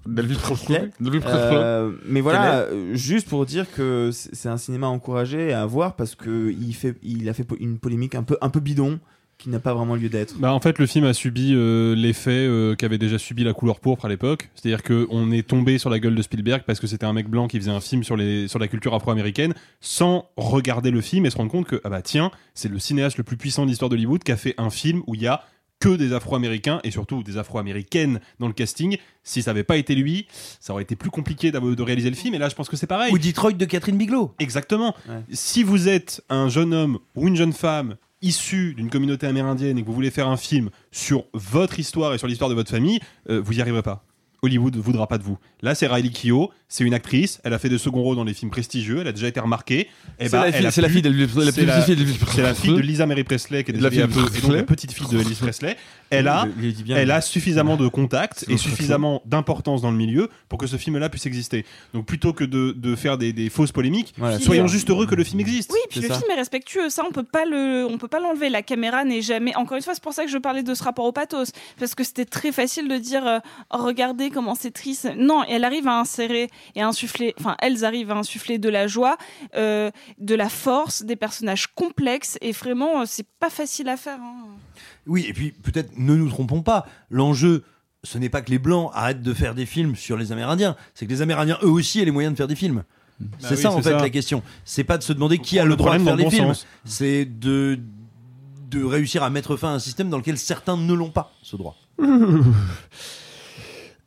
d'Elvis Presley. D'Elvis Presley. Euh, mais voilà, euh, juste pour dire que c'est un cinéma encouragé à voir parce que il fait, il a fait une polémique un peu, un peu bidon qui n'a pas vraiment lieu d'être. Bah, en fait, le film a subi euh, l'effet euh, qu'avait déjà subi la couleur pourpre à l'époque. C'est-à-dire qu'on est tombé sur la gueule de Spielberg parce que c'était un mec blanc qui faisait un film sur, les, sur la culture afro-américaine sans regarder le film et se rendre compte que, ah bah tiens, c'est le cinéaste le plus puissant de l'histoire d'Hollywood qui a fait un film où il y a que des afro-américains et surtout des afro-américaines dans le casting. Si ça n'avait pas été lui, ça aurait été plus compliqué de réaliser le film. Et là, je pense que c'est pareil. Ou Detroit de Catherine Bigelow. Exactement. Si vous êtes un jeune homme ou une jeune femme issu d'une communauté amérindienne et que vous voulez faire un film sur votre histoire et sur l'histoire de votre famille, euh, vous y arriverez pas. Hollywood ne voudra pas de vous. Là, c'est Riley Keough, c'est une actrice, elle a fait des seconds rôles dans des films prestigieux, elle a déjà été remarquée. Eh C'est ben, la c'est la fille la la- de. Lisa Mary Presley, qui est la fille de et donc la petite fille de Elvis [laughs] Presley. Elle a, il bien, elle a suffisamment de contacts et suffisamment d'importance dans le milieu pour que ce film-là puisse exister. Donc plutôt que de, de faire des, des fausses polémiques, Voilà, soyons juste heureux que le film existe. Oui, puis le film est respectueux, ça on peut pas le, on peut pas l'enlever. La caméra n'est jamais. Encore une fois, c'est pour ça que je parlais de ce rapport au pathos, parce que c'était très facile de dire, euh, Oh, regardez comment c'est triste. Non, elle arrive à insérer et à insuffler. Enfin, elles arrivent à insuffler de la joie, euh, de la force, des personnages complexes et vraiment, euh, c'est pas facile à faire. hein. Oui, et puis peut-être ne nous trompons pas, l'enjeu, ce n'est pas que les Blancs arrêtent de faire des films sur les Amérindiens, c'est que les Amérindiens, eux aussi, aient les moyens de faire des films. c'est oui, ça en c'est fait ça. la question. C'est pas de se demander qui a le le droit de faire des bon films, c'est de de réussir à mettre fin à un système dans lequel certains ne l'ont pas, ce droit. [laughs]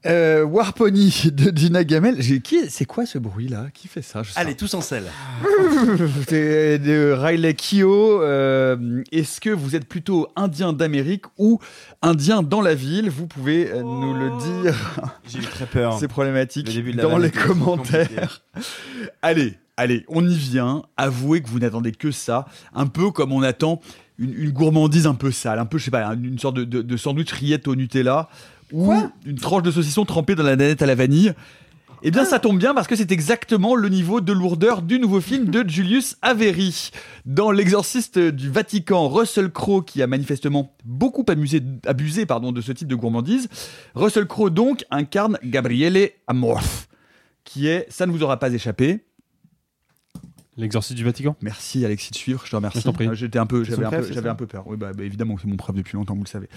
Euh, Warpony de Gina Gamel. C'est quoi ce bruit là Qui fait ça? Je Allez, tous en selle. [laughs] C'est de Riley Keough. Euh, Est-ce que vous êtes plutôt indien d'Amérique ou indien dans la ville? Vous pouvez euh, nous le dire. J'ai eu très peur. C'est problématique. Le début de la dans les commentaires. allez, allez, on y vient. Avouez que vous n'attendez que ça. Un peu comme on attend une, une gourmandise un peu sale, un peu, je sais pas, une sorte de, de- de sandwich rillette au Nutella ou une tranche de saucisson trempée dans la nanette à la vanille. Eh bien, ça tombe bien parce que c'est exactement le niveau de lourdeur du nouveau film de Julius Avery. Dans L'exorciste du Vatican, Russell Crowe, qui a manifestement beaucoup amusé, abusé pardon, de ce type de gourmandise, Russell Crowe donc incarne Gabriele Amorth, qui est, ça ne vous aura pas échappé, L'exorciste du Vatican. Merci Alexis de suivre, je te remercie. Euh, J'étais un peu, j'avais un, peu- un peur. Oui, bah, bah, évidemment que c'est mon préf depuis longtemps, vous le savez.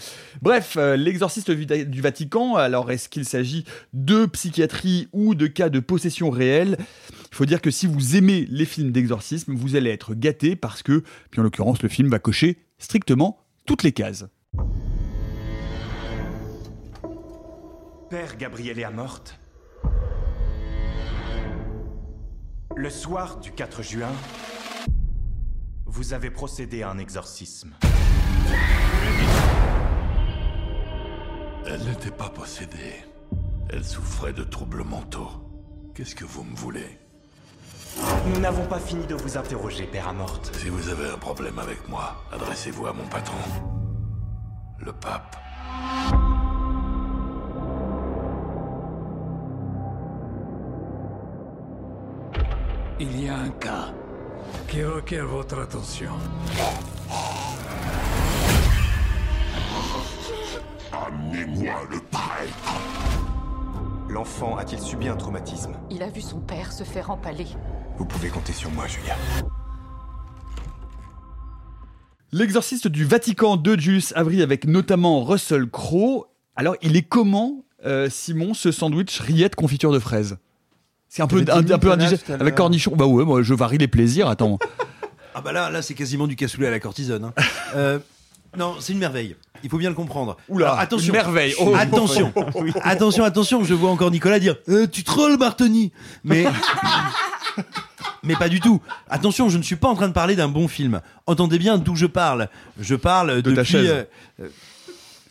Bref, euh, l'exorciste du, du Vatican. Alors, est-ce qu'il s'agit de psychiatrie ou de cas de possession réelle? Il faut dire que si vous aimez les films d'exorcisme, vous allez être gâté parce que, puis en l'occurrence, le film va cocher strictement toutes les cases. Père Gabriel est morte. Le soir du 4 juin, vous avez procédé à un exorcisme. Elle n'était pas possédée. Elle souffrait de troubles mentaux. Qu'est-ce que vous me voulez? Nous n'avons pas fini de vous interroger, Père Amorte. Si vous avez un problème avec moi, adressez-vous à mon patron, le pape. Il y a un cas qui requiert votre attention. Amenez-moi le prêtre. L'enfant a-t-il subi un traumatisme? Il a vu son père se faire empaler. Vous pouvez compter sur moi, Julia. L'exorciste du Vatican de Julius Avery avec notamment Russell Crowe. Alors, il est comment, euh, Simon, ce sandwich rillette confiture de fraises? C'est un peu, un, un peu Nicolas indigeste. Avec cornichon. Bah ouais, moi je varie les plaisirs. Attends. Ah bah là, là c'est quasiment du cassoulet à la cortisone. hein. [laughs] Euh, non, c'est une merveille. Il faut bien le comprendre. Oula, Alors, attention. une merveille. Oh. attention. Attention, attention. Je vois encore Nicolas dire Euh, Tu trolls, Bartoni Mais. [laughs] Mais pas du tout. Attention, je ne suis pas en train de parler d'un bon film. Entendez bien d'où je parle. Je parle De ta depuis, chaise. euh,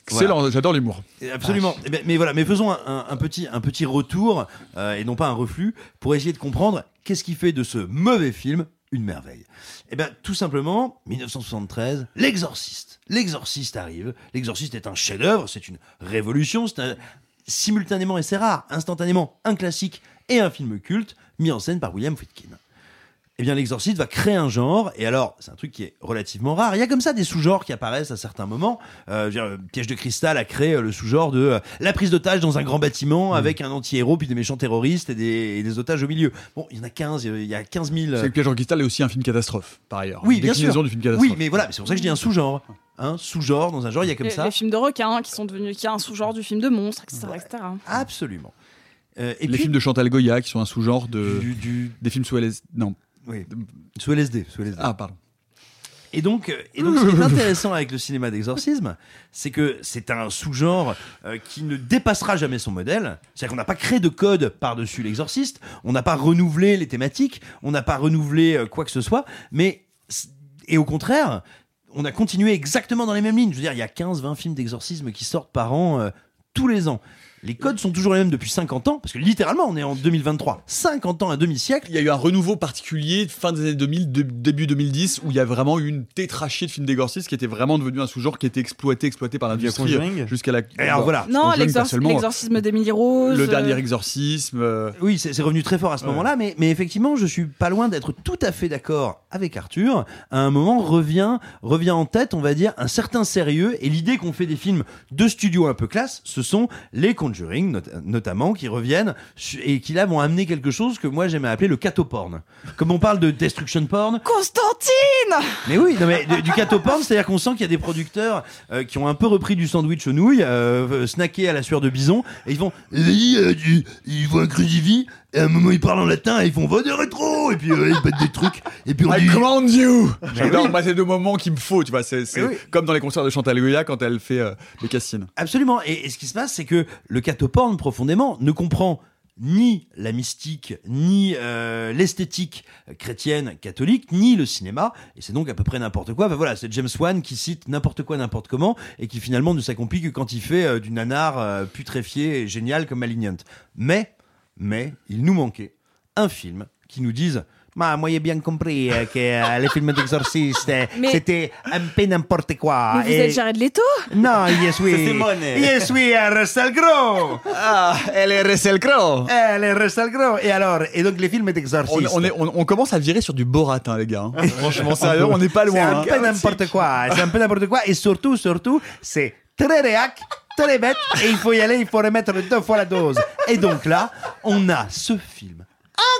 Excellent, j'adore l'humour. Absolument. Eh ben, mais voilà, mais faisons un, un- un petit, un petit retour euh, et non pas un reflux pour essayer de comprendre qu'est-ce qui fait de ce mauvais film une merveille. Eh bien, tout simplement, 1973, L'Exorciste. L'Exorciste arrive. L'Exorciste est un chef-d'œuvre, c'est une révolution, c'est un- simultanément et c'est rare, instantanément un classique et un film culte mis en scène par William Friedkin. Eh bien l'exorciste va créer un genre et alors c'est un truc qui est relativement rare il y a comme ça des sous-genres qui apparaissent à certains moments euh, dire, euh, piège de cristal a créé euh, le sous-genre de euh, la prise d'otage dans un grand bâtiment avec un anti-héros puis des méchants terroristes et des, et des otages au milieu bon il y en a 15 il y a 15 000 C'est que Piège en cristal est aussi un film catastrophe, par ailleurs. oui Une bien sûr du film catastrophe. oui mais voilà c'est pour ça que je dis un sous-genre un sous-genre dans un genre il y a comme les, ça les films de requins qui sont devenus qui a un sous-genre du film de monstre, etc. etc. absolument Euh, et les puis films de Chantal Goya qui sont un sous-genre de Du- du- des films sous LSD. Non. Oui. Sous LSD, sous LSD. Ah pardon. Et donc, euh, et donc, ce qui est intéressant avec le cinéma d'exorcisme, c'est que c'est un sous-genre euh, qui ne dépassera jamais son modèle. C'est-à-dire qu'on n'a pas créé de code par-dessus l'exorciste, on n'a pas renouvelé les thématiques, on n'a pas renouvelé euh, quoi que ce soit, mais et au contraire, on a continué exactement dans les mêmes lignes. Je veux dire, il y a 15-20 films d'exorcisme qui sortent par an euh, tous les ans. Les codes sont toujours les mêmes depuis 50 ans, parce que littéralement, on est en 2023. 50 ans, un demi-siècle. Il y a eu un renouveau particulier fin des années 2000, de- début 2010, où il y a vraiment eu une tétrachée de films d'exorcisme qui était vraiment devenu un sous-genre qui était exploité, exploité par l'industrie Conjuring jusqu'à la. Et alors, voilà. Non, l'exorcisme d'Emily Rose. Le dernier euh, exorcisme. euh, Oui, c'est revenu très fort à ce Ouais. moment-là, mais, mais effectivement, je suis pas loin d'être tout à fait d'accord avec Arthur. À un moment, revient, revient en tête, on va dire, un certain sérieux, et l'idée qu'on fait des films de studio un peu classe, ce sont les Conjuring, not- notamment, qui reviennent, et qui là vont amener quelque chose que moi j'aimais appeler le catoporn. Comme on parle de destruction porn, Constantine mais oui, non mais du catoporn, c'est-à-dire qu'on sent qu'il y a des producteurs euh, qui ont un peu repris du sandwich aux nouilles, euh, snacké à la sueur de bison, et ils vont, ils voient un crucifix, et à un moment ils parlent en latin, et ils font va des rétro, et puis euh, ils battent des trucs, et puis on I dit, command you J'adore, oui. moi c'est deux moments qu'il me faut, tu vois, c'est oui. comme dans les concerts de Chantal Goya quand elle fait euh, les castines. Absolument. Et, et ce qui se passe, c'est que le catoporn, profondément, ne comprend ni la mystique, ni euh, l'esthétique chrétienne catholique, ni le cinéma, et c'est donc à peu près n'importe quoi. Enfin voilà, c'est James Wan qui cite n'importe quoi, n'importe comment, et qui finalement ne s'accomplit que quand il fait euh, du nanar euh, putréfié et génial comme Malignant. Mais, mais, il nous manquait un film qui nous dise Ma, moi, j'ai bien compris euh, que euh, les films d'exorcistes, euh, Mais- c'était un peu n'importe quoi. Mais vous Et- êtes Jared Leto? Non, yes oui. C'est Simone. Yes oui, à Russell Crowe. Ah, elle est Russell Crowe Elle est Russell Crowe. Et alors, et donc les films on, d'exorcistes. on, est- on- on commence à virer sur du Borat, hein, les gars. hein. [laughs] Franchement, sérieux, on n'est pas C'est loin. un hein. peu n'importe quoi. C'est un peu n'importe quoi. Et surtout, surtout, c'est très réac, très bête. Et il faut y aller, il faut remettre deux fois la dose. Et donc là, on a ce film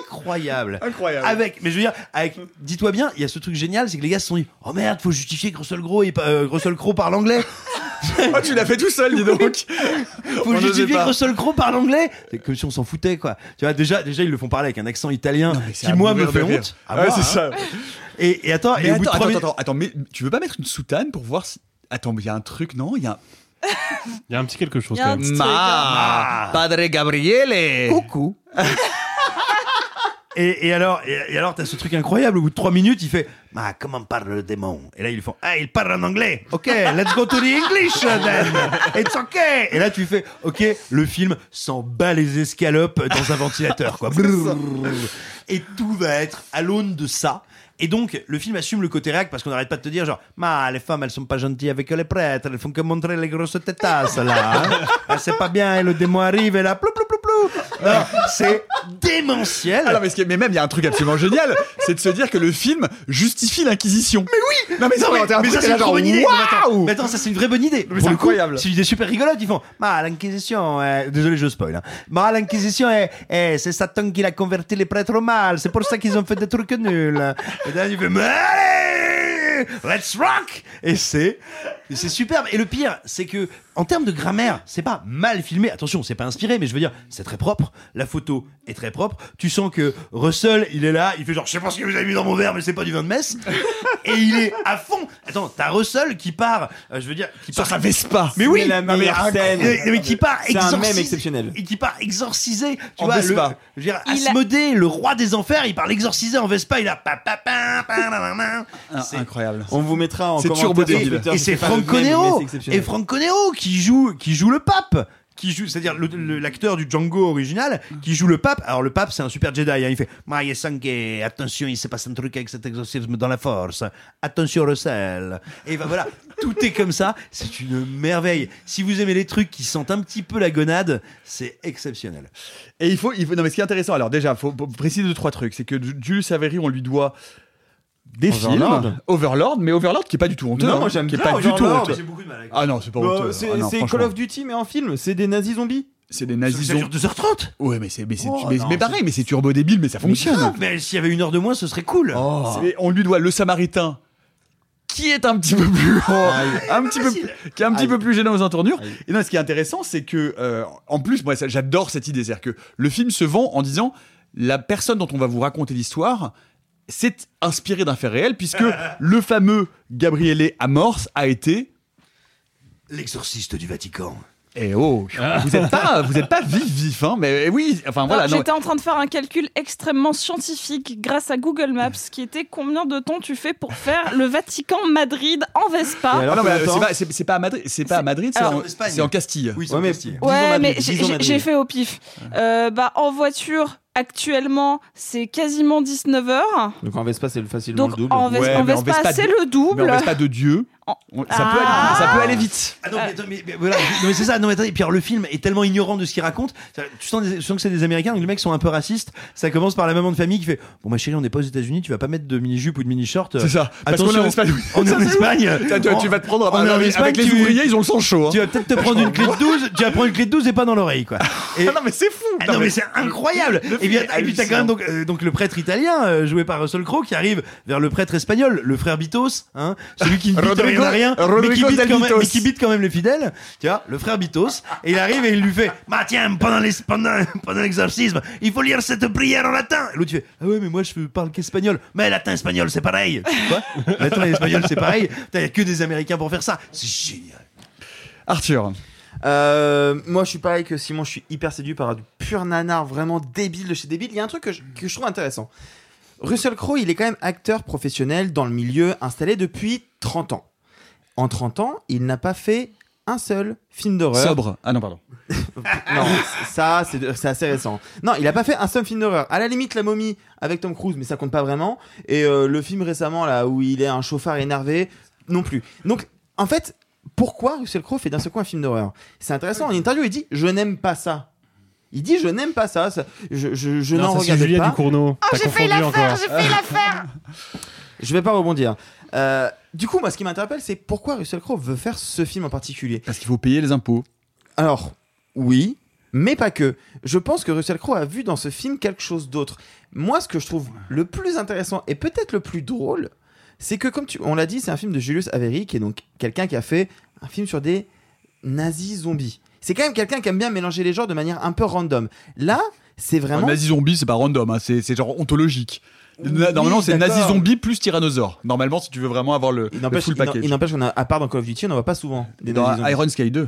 incroyable. Incroyable. Avec, mais je veux dire, avec, dis-toi bien, il y a ce truc génial, c'est que les gars se sont dit, oh merde, faut justifier Russell Crowe, et, euh, Russell Crowe parle anglais. [laughs] Oh, tu l'as fait tout seul, dis donc. faut On justifier pas. que Russell Crowe parle anglais. C'est comme si on s'en foutait, quoi. Tu vois, déjà, déjà, ils le font parler avec un accent italien c'est qui, moi, me fait honte. À Ouais, c'est hein. ça. Et, et attends, Mais et au bout de attends, attends, minutes. attends, attends, mais tu veux pas mettre une soutane pour voir si. Attends, mais il y a un truc, non? Il y a un. [laughs] Il y a un petit quelque chose quand même. petit truc, hein. Ma Padre Gabriele Coucou. [laughs] Et, et alors, et, et alors, t'as ce truc incroyable. Au bout de trois minutes, il fait, ah, comment parle le démon? Et là, ils font, ah, il parle en anglais. Ok, let's go to the English [laughs] then. It's okay. Et là, tu fais, ok, le film s'en bat les escalopes dans un ventilateur, quoi. Et tout va être à l'aune de ça. Et donc, le film assume le côté réac parce qu'on n'arrête pas de te dire, genre, ma, les femmes, elles sont pas gentilles avec les prêtres, elles font que montrer les grosses tétasses, là. Hein. C'est pas bien, et le démon arrive, et là, plou, plou, plou, c'est démentiel. Ah mais, ce qui est- mais même, il y a un truc absolument génial, c'est de se dire que le film justifie l'Inquisition. Mais oui Non, mais ça, Non, mais, mais ça, c'est une trop bonne idée. Mais attends, Waouh mais attends, ça, c'est une vraie bonne idée. Mais c'est incroyable. C'est une idée super rigolote. Ils font, bah, l'Inquisition, euh, désolé, je spoil, hein. Bah, l'Inquisition, eh, eh, c'est Satan qui l'a converti les prêtres au mal. C'est pour ça qu'ils ont fait des trucs nuls. Et là, il fait, mais allez, let's rock! Et c'est, c'est superbe. Et le pire, c'est que, en termes de grammaire, c'est pas mal filmé. Attention, c'est pas inspiré, mais je veux dire, c'est très propre. La photo est très propre. Tu sens que Russell, il est là, il fait genre, je sais pas ce que vous avez mis dans mon verre, mais c'est pas du vin de messe. [laughs] et il est à fond. Attends, t'as Russell qui part, euh, je veux dire, qui Sur part sa Vespa. mais oui, la meilleure scène. mais- mais qui part C'est un exorciser- mème exceptionnel. Et qui part exorciser, tu En vois, le, je veux dire, Il a- Asmodée, le roi des enfers, il parle exorciser en Vespa, il a pa, pa, pa, pa, la, la, la. Ah, C'est- incroyable. On vous mettra en C'est commentaire turbo sur débile. Twitter Et c'est pas le Franco même, mais Nero, c'est exceptionnel. et Franco Nero qui joue, qui joue le pape. qui joue, c'est-à-dire l'acteur du Django original qui joue le pape. Alors le pape, c'est un super Jedi. hein. Il fait Maïe Sangue, attention, il se passe un truc avec cet exorcisme dans la force. Attention Russell. Et ben voilà, tout est comme ça. C'est une merveille. Si vous aimez les trucs qui sentent un petit peu la gonade, c'est exceptionnel. Et il faut, il faut- non mais ce qui est intéressant, alors déjà, faut, faut préciser deux trois trucs, c'est que Julius Avery, on lui doit des Overlord. films, Overlord, mais Overlord qui est pas du tout honteux. Non, hein, moi, j'aime qui est bien pas du tout Overlord. honteux. J'ai beaucoup de mal avec Ah non, c'est pas Bah, honteux. c'est Ah non, c'est franchement. Call of Duty, mais en film. C'est des nazis zombies. C'est des nazis Ça dure zombies. 2h30 Ouais, mais c'est mais, c'est- Oh, mais, non, mais pareil, mais c'est turbo débile, mais ça fonctionne. Mais, grave, mais s'il y avait une heure de moins, ce serait cool. C'est- On lui doit le Samaritain qui est un petit peu plus [laughs] un petit peu qui est un petit peu plus gênant aux entournures. Et non, ce qui est intéressant, c'est que euh, en plus, moi, ça- j'adore cette idée, c'est-à-dire que le film se vend en disant la personne dont on va vous raconter l'histoire. C'est inspiré d'un fait réel puisque [laughs] le fameux Gabriele Amorce a été L'exorciste du Vatican. Eh oh, vous êtes pas vous êtes pas vif vif hein, mais oui, enfin voilà. Alors, non, J'étais en train de faire un calcul extrêmement scientifique grâce à Google Maps qui était combien de temps tu fais pour faire le Vatican Madrid en Vespa. Ah non, mais, c'est pas- c'est c'est pas à Madrid, c'est pas à Madrid, c'est Alors- en, c'est en Castille. Oui, Ouais, mais j'ai fait au pif. Euh, bah, en voiture, actuellement, c'est quasiment 19 heures. Donc en Vespa, c'est facilement Donc le double. en, Ves- Ouais, en mais en Vespa, Vespa c'est le double. Mais on pas de Dieu. Ça, peut aller, ça peut aller vite. Ah non, mais, attends, mais- mais voilà, non, mais c'est ça. Non, mais attendez, et puis alors, le film est tellement ignorant de ce qu'il raconte. Ça- Tu sens, des- tu sens que c'est des Américains, donc les mecs sont un peu racistes. Ça commence par la maman de famille qui fait Bon, ma chérie, on n'est pas aux États-Unis, tu vas pas mettre de mini-jupe ou de mini-short. C'est ça. Parce qu'on est Attention, en Espagne. [laughs] On est en. Espagne. Tu- vas te prendre- On est en avec Espagne, les tu- ouvriers, ils ont le sang chaud. hein. Tu vas peut-être te prendre une clé de 12, tu vas prendre une clé de 12 et pas dans l'oreille, quoi. Et- [laughs] Ah non, mais c'est fou. Ah non, mais c'est incroyable. Le Et bien, puis t'as quand même donc, euh, donc le prêtre italien euh, joué par Russell Crowe qui arrive vers le prêtre espagnol, le frère Bitos, hein, celui qui rien à rien, mais qui, bite quand même, Bitos. mais qui bite quand même les fidèles. Tu vois, le frère Bitos. Et il arrive et il lui fait, bah tiens, pendant les, pendant, pendant l'exorcisme, il faut lire cette prière en latin. Et l'autre fait, ah ouais, mais moi je parle qu'espagnol. Mais latin espagnol c'est pareil. Quoi Latin et espagnol c'est pareil. Il y a que des Américains pour faire ça. C'est génial. Arthur. Euh, moi, je suis pareil que Simon, je suis hyper séduit par du pur nanar, vraiment débile de chez débile. Il y a un truc que je, que je trouve intéressant. Russell Crowe, il est quand même acteur professionnel dans le milieu, installé depuis 30 ans. En 30 ans, il n'a pas fait un seul film d'horreur. Sobre. Ah non, pardon. [laughs] Non, ça, c'est assez récent. Non, il a pas fait un seul film d'horreur. À la limite, La momie avec Tom Cruise, mais ça compte pas vraiment. Et euh, le film récemment, là, où il est un chauffard énervé, non plus. Donc, en fait, pourquoi Russell Crowe fait d'un seul coup un film d'horreur? C'est intéressant. En interview, il dit Je n'aime pas ça. Il dit Je n'aime pas ça. ça- je je, je Non, n'en regarde Juliette pas. Ducournau. T'as confondu encore. l'affaire [laughs] Je vais pas rebondir. Euh, du coup, moi, ce qui m'interpelle, c'est pourquoi Russell Crowe veut faire ce film en particulier. Parce qu'il faut payer les impôts. Alors, oui, mais pas que. Je pense que Russell Crowe a vu dans ce film quelque chose d'autre. Moi, ce que je trouve le plus intéressant et peut-être le plus drôle, c'est que, comme tu, on l'a dit, c'est un film de Julius Avery, qui est donc quelqu'un qui a fait un film sur des nazis zombies. C'est quand même quelqu'un qui aime bien mélanger les genres de manière un peu random. Là, c'est vraiment. Nazi zombie, c'est pas random, hein, c'est c'est genre ontologique. Normalement, c'est nazi zombie plus tyrannosaure. Normalement, si tu veux vraiment avoir le, full package. il n'empêche qu'on a, à part dans Call of Duty, on n'en voit pas souvent des Dans nazis. Iron Sky 2.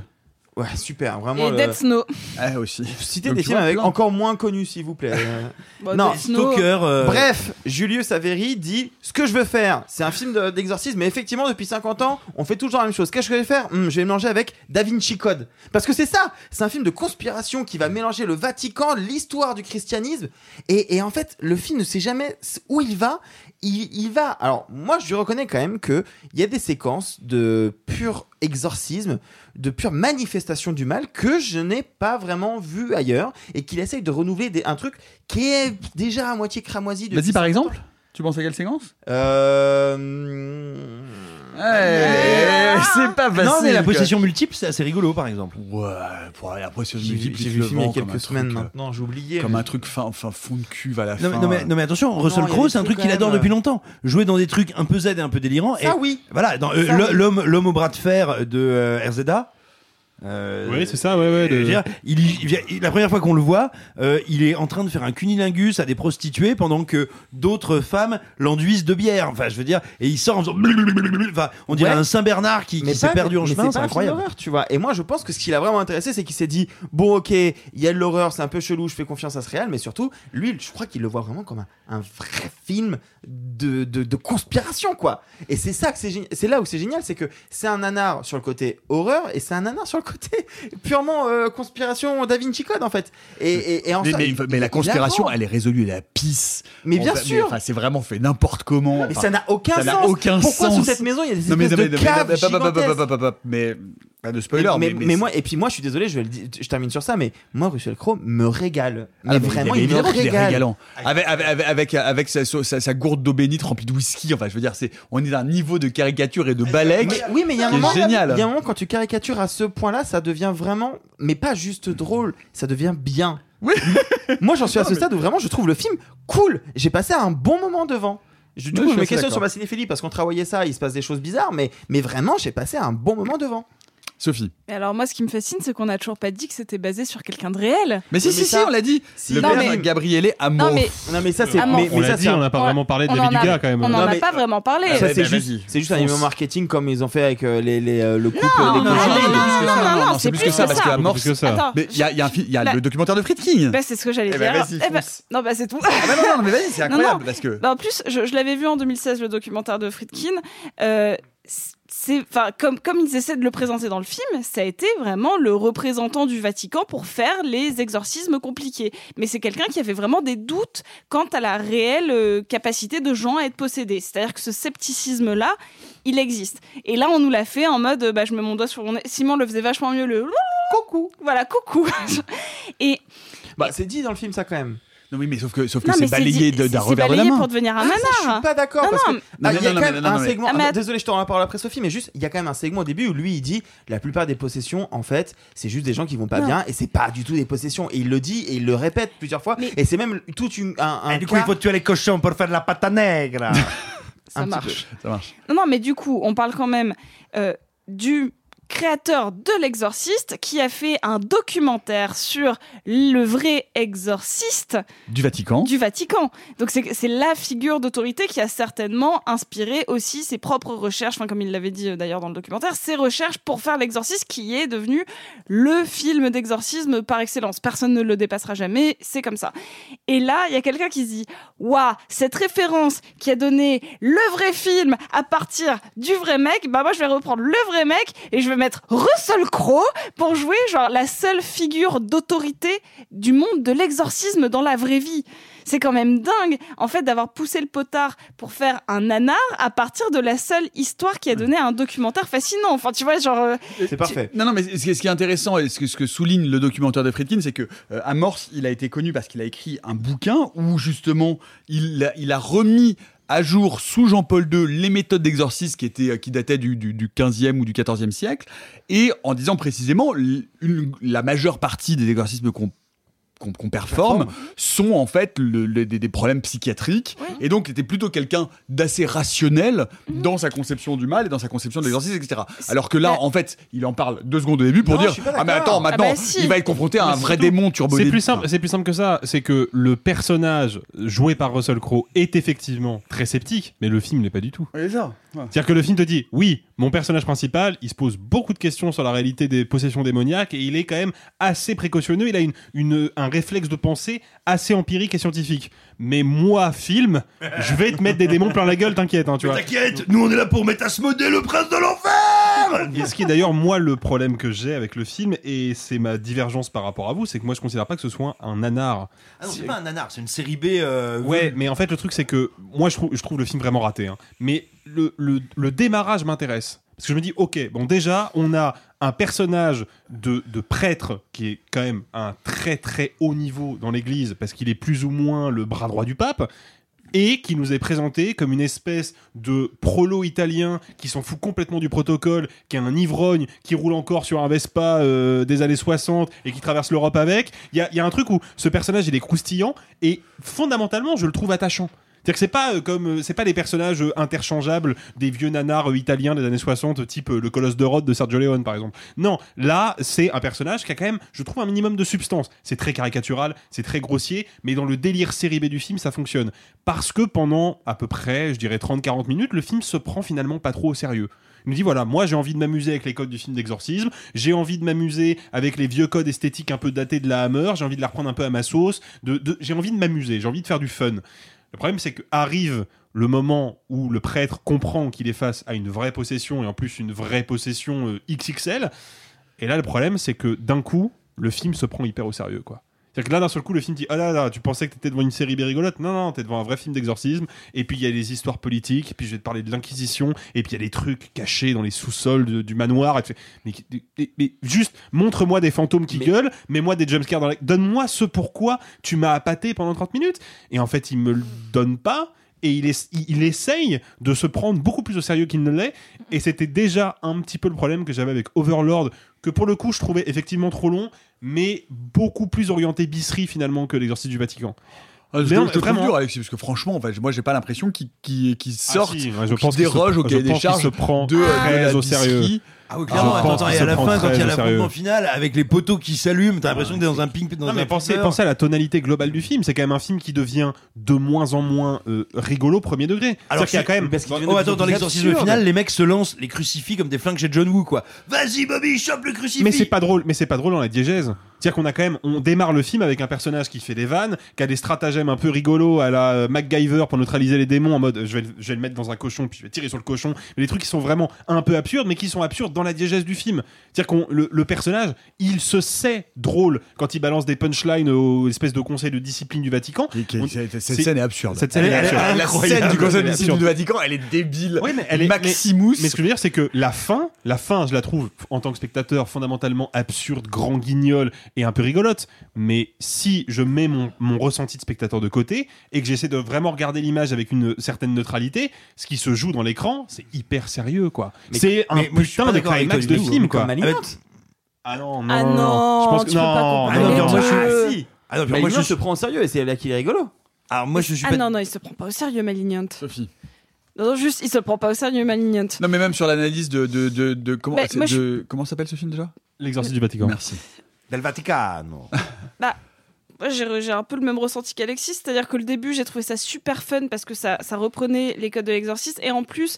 Ouais, super, vraiment. Et le- Death Snow. Ah, aussi. Citez Donc, des films vois, avec plein. encore moins connus, s'il vous plaît. [laughs] Non. Stalker. euh, Bref, Julius Avery dit ce que je veux faire, c'est un film de- d'exorcisme, mais effectivement depuis 50 ans, on fait toujours la même chose. Qu'est-ce que je vais faire? Hmm, Je vais mélanger avec Da Vinci Code, parce que c'est ça, c'est un film de conspiration qui va mélanger le Vatican, l'histoire du christianisme, et, et en fait le film ne sait jamais où il va. Il, il va. Alors moi, je lui reconnais quand même que il y a des séquences de pur exorcisme, de pure manifestation du mal que je n'ai pas vraiment vu ailleurs, et qu'il essaye de renouveler des- un truc qui est déjà à moitié cramoisi. Vas-y, par 50 ans. exemple. Tu penses à quelle séquence? Euh... Eh, C'est pas facile. Non, mais la possession multiple, c'est assez rigolo, par exemple. Ouais, pour la possession multiple, j'ai il vu le film il y a quelques semaines truc, euh, maintenant, j'ai oublié. Comme mais- un truc fin, enfin fond de cul à la Non, fin. non, mais, non, mais attention, Russell y a Crowe, c'est un truc qu'il adore même. depuis longtemps. Jouer dans des trucs un peu Z et un peu délirants. Ça, et oui. Voilà, dans euh, l'homme, l'homme au bras de fer de euh, RZA. Euh, Oui, c'est ça, ouais, ouais. de- dire, il, il vient- il- la première fois qu'on le voit, euh, il est en train de faire un cunilingus à des prostituées pendant que d'autres femmes l'enduisent de bière. Enfin, je veux dire, et il sort en faisant. Enfin, on dirait Ouais. un Saint Bernard qui, qui s'est perdu en mais chemin. C'est incroyable. tu vois. Et moi, je pense que ce qui l'a vraiment intéressé, c'est qu'il s'est dit bon, ok, il y a de l'horreur, c'est un peu chelou, je fais confiance à ce réel, mais surtout, lui, je crois qu'il le voit vraiment comme un, un vrai film de, de, de conspiration, quoi. Et c'est ça que c'est génial. C'est là où c'est génial, c'est que c'est un nanar sur le côté horreur et c'est un nanar sur le côté purement euh, conspiration Da Vinci Code en fait. Et, et, et en mais, mais- il- mais la conspiration, elle est résolue, elle est à pisse. Mais bien On- sûr. enfin, c'est vraiment fait n'importe comment. Mais Enfin, ça n'a aucun ça sens. aucun Pourquoi sous cette maison il y a des espèces de caves mais pas de spoiler. mais, Mais, mais moi et puis moi je suis désolé je vais le dire- je termine sur ça mais moi Russell Crowe me régale mais Ah, vraiment mais il me régale régalant. Avec, avec, avec, avec, sa, sa- sa gourde d'eau bénite remplie de whisky. Enfin, je veux dire, c'est, on est à un niveau de caricature et de balèque. Mais- oui, mais il y a un moment, il y a un moment quand tu caricatures à ce point-là, ça devient vraiment, mais pas juste drôle, ça devient bien. [laughs] Moi, j'en suis à ce stade où vraiment je trouve le film cool. J'ai passé un bon moment devant. Je, du coup, je je me questionne sur ma cinéphilie parce qu'on travaillait ça, il se passe des choses bizarres, mais, mais vraiment, j'ai passé un bon moment devant. Sophie. Mais alors moi, ce qui me fascine, c'est qu'on n'a toujours pas dit que c'était basé sur quelqu'un de réel. Mais si, si, si, on l'a dit. Si, le non, père mais- Gabriele Amorph. Non, mais- Non, mais ça, c'est. Mais, On mais l'a ça, dit, c'est un- on n'a pas vraiment parlé de on Lady en a- Gaga quand même. On n'en a pas vraiment parlé. Ça, Eh c'est ben, juste, vas-y, c'est juste un élément marketing comme ils ont fait avec euh, les, les, euh, le couple Non, des non, non, c'est non, plus que ça. non, non, c'est c'est plus plus que ça que parce que Amorph. Plus que ça. Attends. Mais il y a, il y a un fi- il y a La- le documentaire de Friedkin. Bah, c'est ce que j'allais Eh ben, dire. Eh ben, non, bah c'est tout. Ah bah non, non, mais vas-y, c'est incroyable parce que. Bah, en plus, je, je l'avais vu en 2016, le documentaire de Friedkin. C'est, enfin, comme, comme ils essaient de le présenter dans le film, ça a été vraiment le représentant du Vatican pour faire les exorcismes compliqués. Mais c'est quelqu'un qui avait vraiment des doutes quant à la réelle euh, capacité de gens à être possédés. C'est-à-dire que ce scepticisme-là, il existe. Et là, on nous l'a fait en mode, bah, je mets mon doigt sur mon nez. Simon le faisait vachement mieux, le coucou. Voilà, coucou. [laughs] Et Bah, c'est dit dans le film, ça quand même. Non, oui, mais sauf que, sauf que Non, c'est balayé de- d'un revers de la balayé main. pour devenir un Ah, ça, je nanar. suis pas d'accord Non, parce non, que Non, ah, il y a non, quand non, même un segment. Ah, ah, désolé, je t'en reparle après Sophie, mais juste il y a quand même un segment au début où lui il dit la plupart des possessions en fait c'est juste des gens qui vont pas Non. bien et c'est pas du tout des possessions et il le dit et il le répète plusieurs fois Mais- et c'est même tout une, un, un Et du coup, il faut tuer les cochons pour faire la pâte à nègre. [laughs] Ça marche. Ça marche. Non, non, mais du coup, on parle quand même euh, du créateur de l'exorciste qui a fait un documentaire sur le vrai exorciste Du Vatican. du Vatican. Donc c'est la figure d'autorité qui a certainement inspiré aussi ses propres recherches, enfin comme il l'avait dit euh, d'ailleurs dans le documentaire, ses recherches pour faire l'exorcisme qui est devenu le film d'exorcisme par excellence. Personne ne le dépassera jamais, c'est comme ça. Et là, il y a quelqu'un qui se dit Waouh, cette référence qui a donné le vrai film à partir du vrai mec, bah moi je vais reprendre le vrai mec et je vais mettre Russell Crowe pour jouer genre la seule figure d'autorité du monde de l'exorcisme dans la vraie vie. C'est quand même dingue, en fait, d'avoir poussé le potard pour faire un nanar à partir de la seule histoire qui a donné un documentaire fascinant. Enfin, tu vois, genre. euh, c'est parfait Non, non, mais ce qui ce qui est intéressant et ce que, ce que souligne le documentaire de Friedkin, c'est que euh, Amorce, il a été connu parce qu'il a écrit un bouquin où justement il a, il a remis à jour sous Jean-Paul II les méthodes d'exorcisme qui étaient qui dataient du, du, du 15e ou du 14e siècle et en disant précisément une- la majeure partie des exorcismes qu'on qu'on performe sont en fait le- le- des, des problèmes psychiatriques et donc était plutôt quelqu'un d'assez rationnel Mhm. dans sa conception du mal et dans sa conception de l'exorcisme etc alors que là en fait il en parle deux secondes au début pour Non, dire ah mais attends maintenant Ah bah si. il va être confronté à un Mais vrai démon turbo C'est plus simple, c'est plus simple que ça. C'est que le personnage joué par Russell Crowe est effectivement très sceptique, mais le film l'est pas du tout. C'est-à-dire que le film te dit, oui, mon personnage principal, il se pose beaucoup de questions sur la réalité des possessions démoniaques et il est quand même assez précautionneux. Il a une, une- un réflexe de pensée assez empirique et scientifique. Mais moi, film, [laughs] je vais te mettre des démons plein la gueule, t'inquiète, hein, tu vois. T'inquiète, nous on est là pour mettre Asmodée, le prince de l'enfer Et ce qui est d'ailleurs moi le problème que j'ai avec le film et c'est ma divergence par rapport à vous, c'est que moi je considère pas que ce soit un nanar. Ah non, c'est pas un nanar, c'est une série B. euh, Ouais, mais en fait le truc c'est que moi je trouve, je trouve le film vraiment raté. hein. Mais le, le, démarrage m'intéresse. Parce que je me dis, ok, bon déjà on a un personnage de, de prêtre qui est quand même un très très haut niveau dans l'église parce qu'il est plus ou moins le bras droit du pape et qui nous est présenté comme une espèce de prolo italien qui s'en fout complètement du protocole, qui est un ivrogne, qui roule encore sur un Vespa euh, des années 60 et qui traverse l'Europe avec. Il y a, y a un truc où ce personnage il est croustillant et fondamentalement je le trouve attachant. C'est-à-dire que c'est pas euh, comme euh, c'est pas des personnages euh, interchangeables des vieux nanars italiens des années 60 type le colosse de Rhodes de Sergio Leone par exemple. Non, là c'est un personnage qui a quand même je trouve un minimum de substance. C'est très caricatural, c'est très grossier, mais dans le délire série B du film ça fonctionne parce que pendant à peu près, je dirais 30 40 minutes, le film se prend finalement pas trop au sérieux. Il nous dit voilà, moi j'ai envie de m'amuser avec les codes du film d'exorcisme, j'ai envie de m'amuser avec les vieux codes esthétiques un peu datés de la Hammer, j'ai envie de la reprendre un peu à ma sauce, de, de- j'ai envie de m'amuser, j'ai envie de faire du fun. Le problème c'est que arrive le moment où le prêtre comprend qu'il est face à une vraie possession et en plus une vraie possession euh, XXL. Et là, le problème, c'est que d'un coup, le film se prend hyper au sérieux, quoi. C'est-à-dire que là, d'un seul coup, le film dit Ah là là, tu pensais que t'étais devant une série rigolote Non, non, t'es devant un vrai film d'exorcisme. Et puis il y a les histoires politiques, et puis je vais te parler de l'Inquisition, et puis il y a des trucs cachés dans les sous-sols du manoir. Et tu fais, mais, mais- mais juste, montre-moi des fantômes qui gueulent, mets-moi des jumpscares dans la. Donne-moi ce pourquoi tu m'as appâté pendant 30 minutes. Et en fait, il me le donne pas. Et il, es- il- il essaye de se prendre beaucoup plus au sérieux qu'il ne l'est. Et c'était déjà un petit peu le problème que j'avais avec Overlord, que pour le coup, je trouvais effectivement trop long, mais beaucoup plus orienté bisserie finalement que l'exorcisme du Vatican. Ah, Mais te- on- je te trouve vraiment- dur, Alexis, parce que franchement, en fait, moi, j'ai pas l'impression qu'il Ah sorte, si, ouais, je ou qu'il pense qu'il se- déroge au cahier des charges se prend de, la au sérieux. Ah oui, clairement, attends, et à la fin, quand il y a l'affrontement final, avec les poteaux qui s'allument, t'as l'impression que t'es dans un pink. Dans Non, un mais pensez, à la tonalité globale du film. C'est quand même un film qui devient de moins en moins euh, rigolo premier degré. Alors qu'il y a quand même. Oh, attends, dans l'exorcisme final, les mecs se lancent les crucifix comme des flingues chez John Woo, quoi. Vas-y, Bobby, chope le crucifix. Mais c'est pas drôle, mais c'est pas drôle dans la diégèse. C'est-à-dire qu'on a quand même, on démarre le film avec un personnage qui fait des vannes, qui a des stratagèmes un peu rigolos à la euh, MacGyver pour neutraliser les démons en mode euh, je vais, le- je vais le mettre dans un cochon puis je vais tirer sur le cochon. Mais les trucs qui sont vraiment un peu absurdes, mais qui sont absurdes dans la diégèse du film. C'est-à-dire qu'on le, le personnage, il se sait drôle quand il balance des punchlines aux espèces de conseils de discipline du Vatican. On- Cette c'est- scène est absurde. Cette scène Elle est est- absurde. elle est La scène du conseil de discipline du Vatican, elle est débile. Oui, mais elle est Maximus. Mais, mais ce que je veux dire, c'est que la fin, la fin, je la trouve en tant que spectateur fondamentalement absurde, grand guignol et un peu rigolote. Mais si je mets mon, mon ressenti de spectateur de côté et que j'essaie de vraiment regarder l'image avec une certaine neutralité, ce qui se joue dans l'écran, c'est hyper sérieux, quoi. Mais- C'est un mais putain de d'accord avec toi de film, quoi. comme Malignante. Ah non, non, Ah non, non, Je pense que tu peux pas non. Ah non, mais moi, je suis- si. Ah non, moi, moi, je se prend au sérieux et c'est là qu'il est rigolo. Alors moi, je suis Ah pas. non, non, il se prend pas au sérieux, Malignant. Sophie. Non, non, juste, il se prend pas au sérieux, Malignant. Non, mais même sur l'analyse de, de, de, de- comment, Bah, de- comment s'appelle ce film déjà? L'exorcisme du Vatican. Merci. Del Vaticano. Bah, j'ai un peu le même ressenti qu'Alexis, c'est-à-dire que le début, j'ai trouvé ça super fun parce que ça, ça reprenait les codes de l'exorciste et en plus,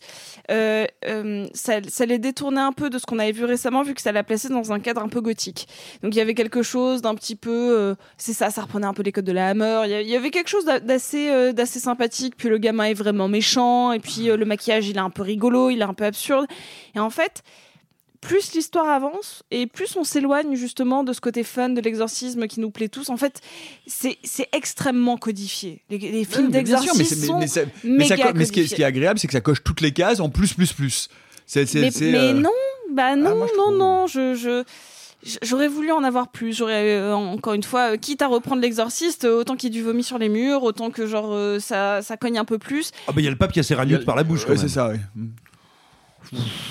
euh, euh, ça, ça les détournait un peu de ce qu'on avait vu récemment, vu que ça l'a placé dans un cadre un peu gothique. Donc il y avait quelque chose d'un petit peu, euh, c'est ça, ça reprenait un peu les codes de la Hammer. Il y avait quelque chose d'a- d'assez, d'assez sympathique. Puis le gamin est vraiment méchant et puis le maquillage, il est un peu rigolo, il est un peu absurde. Et en fait plus l'histoire avance et plus on s'éloigne justement de ce côté fun de l'exorcisme qui nous plaît tous. En fait, c'est extrêmement codifié. Les, les films Oui, d'exorcisme sont mais ça- mais ça ce qui est- ce qui est codifiés. agréable, c'est que ça coche toutes les cases en plus, plus, plus. Mais, euh, non, bah non, moi, je non, non, je, J'aurais voulu en avoir plus. J'aurais euh, encore une fois, euh, quitte à reprendre l'exorciste, euh, autant qu'il y ait du vomi sur les murs, autant que genre euh, ça, ça cogne un peu plus. Ah bah il y a le pape qui a ses ragnottes par la bouche. ouais, c'est ça, oui.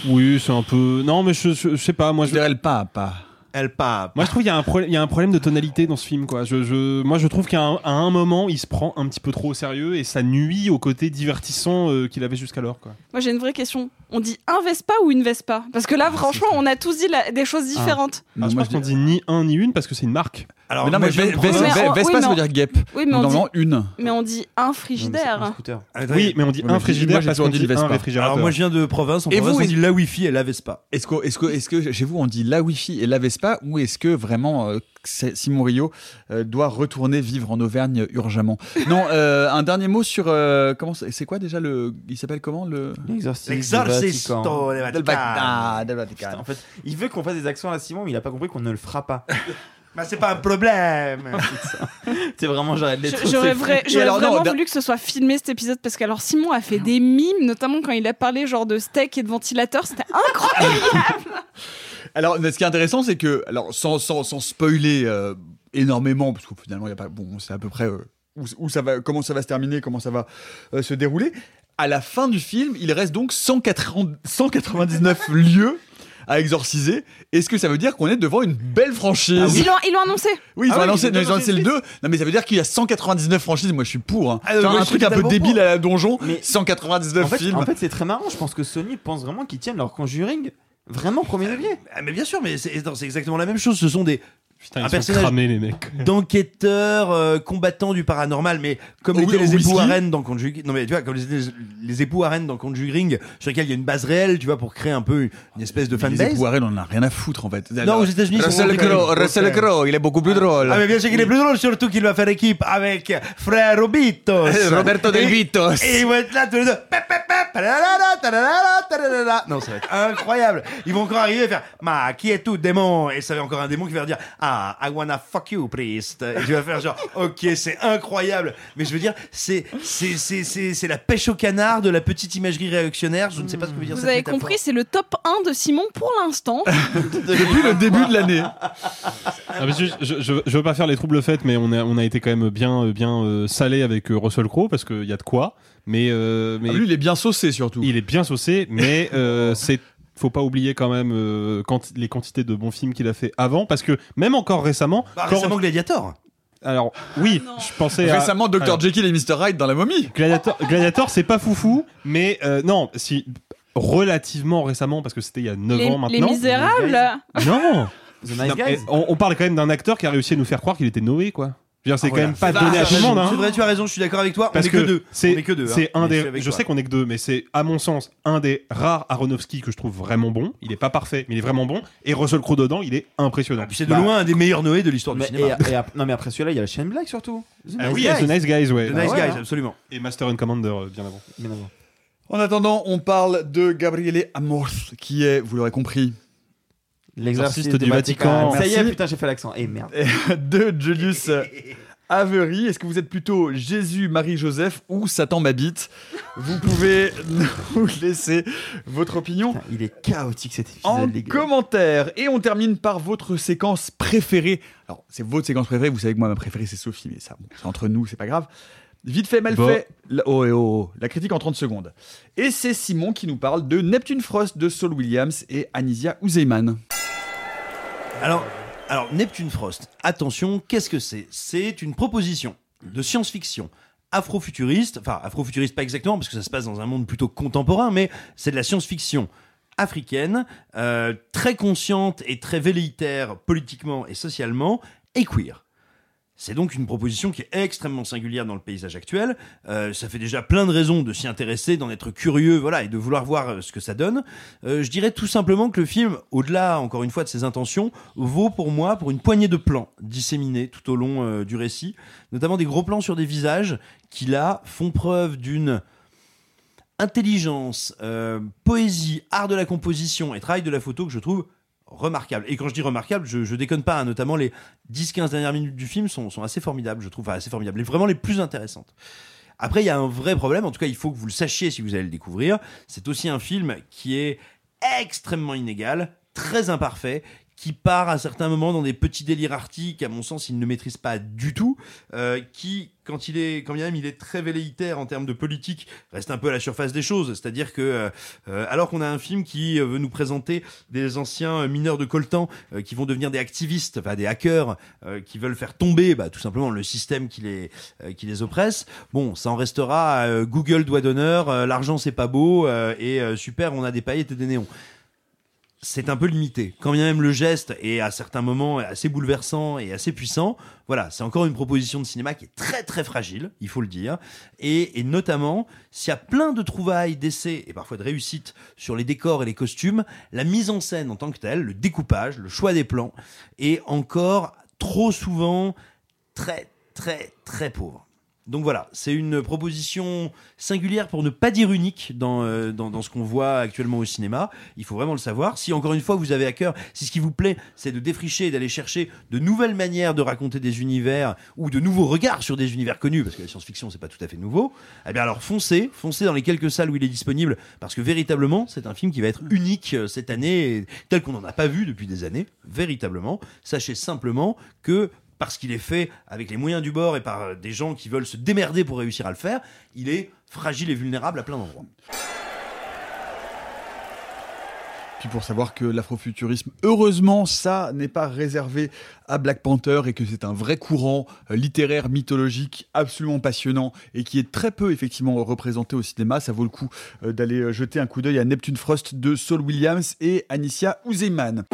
Oui, c'est un peu. Non, mais je, je, je sais pas. Moi, je dirais le pas, pas. Elle pape. Moi, je trouve qu'il y a un problème. Il y a un problème de tonalité dans ce film, quoi. Je, je, moi, je trouve qu'à un, à un moment, il se prend un petit peu trop au sérieux et ça nuit au côté divertissant euh, qu'il avait jusqu'alors, quoi. Moi, j'ai une vraie question. On dit un Vespa ou une Vespa? Parce que là, franchement, on a tous dit la- des choses différentes. Ah, je pense qu'on dit ni un ni une parce que c'est une marque. Alors, mais non, moi, mais je viens de Ve- prendre- Vespa, Mais on- Vespa, oui, ça veut dire guêpe. Oui, mais on Normalement, dit- une. Mais on dit un frigidaire. Oui, mais on dit un frigidaire j'ai parce toujours qu'on dit Vespa. un réfrigérateur. Alors moi je viens de province, en Et province vous, on dit la Wi-Fi et la Vespa. Est-ce que, est-ce, que, est-ce que chez vous on dit la Wi-Fi et la Vespa ou est-ce que vraiment euh, c'est- Simon Rio euh, doit retourner vivre en Auvergne urgemment? Non, [laughs] euh, un dernier mot sur euh, comment c'est, c'est quoi déjà le il s'appelle comment le du Vatican. del Del Vaticano. Vac- ah, del Vaticano. Putain, en fait, il veut qu'on fasse des accents à Simon, mais il a pas compris qu'on ne le fera pas. [laughs] Bah c'est pas un problème. [laughs] c'est vraiment, j'arrête les trucs, J'aurais vrai- alors, vraiment voulu que ce soit filmé cet épisode parce qu'alors Simon a fait des mimes, notamment quand il a parlé genre de steak et de ventilateur, c'était incroyable. [laughs] Alors, ce qui est intéressant, c'est que, alors, sans, sans, sans spoiler euh, énormément, parce que finalement, il y a pas, bon, c'est à peu près euh, où, où ça va, comment ça va se terminer, comment ça va euh, se dérouler. À la fin du film, il reste donc 180 199 [laughs] lieux à exorciser. Est-ce que ça veut dire qu'on est devant une belle franchise Ils l'ont ils l'ont annoncé. Oui, ils Ah ont oui, annoncé, ils ont le annoncé 2. Non, mais ça veut dire qu'il y a 199 franchises. Moi, je suis pour. hein. Ah, moi, un truc un peu débile pour. à la donjon, Mais- 199 En fait, films. en fait, c'est très marrant. Je pense que Sony pense vraiment qu'ils tiennent leur conjuring vraiment premier degré. Ah, mais bien sûr, mais c'est exactement la même chose. Ce sont des Putain, un ils sont personnage cramés, les mecs. d'enquêteurs euh, combattants du paranormal, mais comme Au- l'étaient au les époux whisky. Warren dans Conjuring. Non mais tu vois, comme les, les, les époux Warren dans Conjuring, sur lesquels il y a une base réelle, tu vois, pour créer un peu une espèce de Les fanbase. époux Warren, on en a rien à foutre en fait. Non, aux États-Unis, ils sont Russell Crowe, Russell Crowe, il est beaucoup plus drôle. Ah mais bien sûr qu'il est plus drôle, surtout qu'il va faire équipe avec Frère Robitos. [laughs] Roberto Del Et- Vitos. Et ils vont être là tous les deux. Tararara, tararara. Non, ça va être incroyable. Ils vont encore arriver à faire Ma, qui est tout démon? Et ça va encore un démon qui va dire Ah, I wanna fuck you, priest. Et tu vas faire genre Ok, c'est incroyable. Mais je veux dire, c'est c'est c'est c'est c'est la pêche au canard de la petite imagerie réactionnaire. Je ne sais pas ce que veut dire Vous cette avez métaphore. compris, c'est le top 1 de Simon pour l'instant. [laughs] Depuis le début de l'année. Ah, mais je, je, je- je veux pas faire les troubles fêtes, mais on a, on a été quand même bien, bien euh, salé avec euh, Russell Crowe parce qu'il y a de quoi. Mais, euh, mais Ah, lui, il est bien saucé surtout. Il est bien saucé, mais euh, [laughs] c'est faut pas oublier quand même euh, les quantités de bons films qu'il a fait avant, parce que même encore récemment. Bah, quand- récemment Gladiator. Alors oui, je pensais à- Récemment, Dr. alors, Jekyll et Mr. Hyde dans la momie. Gladiator, Gladiator c'est pas foufou, mais euh, non, si relativement récemment, parce que c'était il y a 9 Les, ans les maintenant. misérables Non The Nice Non, Guys et on, on parle quand même d'un acteur qui a réussi à nous faire croire qu'il était Noé, quoi. Je veux dire, c'est Ah, quand voilà. même pas donné à tout le monde. Hein. C'est vrai, tu as raison, je suis d'accord avec toi. Parce on est que, deux. C'est on est que deux. c'est hein. un des. Je toi. sais qu'on est que deux, mais c'est à mon sens un des rares Aronofsky que je trouve vraiment bon. Il est pas parfait, mais il est vraiment bon. Et Russell Crowe dedans, il est impressionnant. Puis c'est de loin un des meilleurs Noé de l'histoire du cinéma. et- non mais après celui-là il y a la chaîne Black surtout. The Ah Nice oui, il y a The Guys. Nice Guys, ouais. The Nice Ah ouais, Guys, hein. absolument. Et Master and Commander euh, bien avant. Bien avant. En attendant, on parle de Gabriele Amorth, qui est, vous l'aurez compris, L'exorciste du Vatican. Ça y est, putain, j'ai fait l'accent. Eh merde. [laughs] de Julius Avery. Est-ce que vous êtes plutôt Jésus, Marie, Joseph ou Satan m'habite Vous pouvez [laughs] nous laisser votre opinion Il est chaotique cet épisode, en les commentaire. Et on termine par votre séquence préférée. Alors, c'est votre séquence préférée. Vous savez que moi, ma préférée, c'est Sophie, mais ça, bon, c'est entre nous, c'est pas grave. Vite fait, mal Bon. fait. La, oh, eh, oh, oh. la critique en 30 secondes. Et c'est Simon qui nous parle de Neptune Frost de Saul Williams et Anisia Uzeyman. Alors, Neptune Frost, attention, qu'est-ce que c'est? C'est une proposition de science-fiction afrofuturiste, enfin afrofuturiste pas exactement parce que ça se passe dans un monde plutôt contemporain, mais c'est de la science-fiction africaine, euh, très consciente et très velléitaire politiquement et socialement, et queer. C'est donc une proposition qui est extrêmement singulière dans le paysage actuel. Euh, ça fait déjà plein de raisons de s'y intéresser, d'en être curieux, voilà, et de vouloir voir euh, ce que ça donne. Euh, je dirais tout simplement que le film, au-delà, encore une fois, de ses intentions, vaut pour moi pour une poignée de plans disséminés tout au long euh, du récit, notamment des gros plans sur des visages qui là font preuve d'une intelligence, poésie, art de la composition et travail de la photo que je trouve remarquable. Et quand je dis remarquable, je, déconne pas, hein, notamment les 10-15 dernières minutes du film sont, sont assez formidables, je trouve, assez formidables, et vraiment les plus intéressantes. Après, il y a un vrai problème, en tout cas, il faut que vous le sachiez si vous allez le découvrir. C'est aussi un film qui est extrêmement inégal, très imparfait, qui part à certains moments dans des petits délires artiques, à mon sens, il ne maîtrise pas du tout, euh, qui, quand il est, quand bien même il est très velléitaire en termes de politique, reste un peu à la surface des choses. C'est-à-dire que, euh, euh, alors qu'on a un film qui euh, veut nous présenter des anciens euh, mineurs de coltan euh, qui vont devenir des activistes, enfin des hackers, euh, qui veulent faire tomber, bah, tout simplement le système qui les, qui les oppresse. Bon, ça en restera Google doigt d'honneur, l'argent c'est pas beau et super, on a des paillettes et des néons c'est un peu limité. Quand bien même le geste est à certains moments assez bouleversant et assez puissant, voilà, c'est encore une proposition de cinéma qui est très très fragile, il faut le dire. Et, notamment, s'il y a plein de trouvailles, d'essais et parfois de réussites sur les décors et les costumes, la mise en scène en tant que telle, le découpage, le choix des plans, est encore trop souvent très très très pauvre. Donc voilà, c'est une proposition singulière pour ne pas dire unique dans, euh, dans, dans ce qu'on voit actuellement au cinéma. Il faut vraiment le savoir. Si encore une fois vous avez à cœur, si ce qui vous plaît, c'est de défricher et d'aller chercher de nouvelles manières de raconter des univers ou de nouveaux regards sur des univers connus, parce que la science-fiction c'est pas tout à fait nouveau, eh bien alors foncez, foncez dans les quelques salles où il est disponible, parce que véritablement c'est un film qui va être unique euh, cette année, tel qu'on n'en a pas vu depuis des années, véritablement. Sachez simplement que parce qu'il est fait avec les moyens du bord et par euh, des gens qui veulent se démerder pour réussir à le faire, il est fragile et vulnérable à plein d'endroits. Puis pour savoir que l'afrofuturisme, heureusement, ça n'est pas réservé à Black Panther et que c'est un vrai courant euh, littéraire, mythologique, absolument passionnant et qui est très peu effectivement représenté au cinéma. Ça vaut le coup euh, d'aller jeter un coup d'œil à Neptune Frost de Saul Williams et Anicia Uzeyman.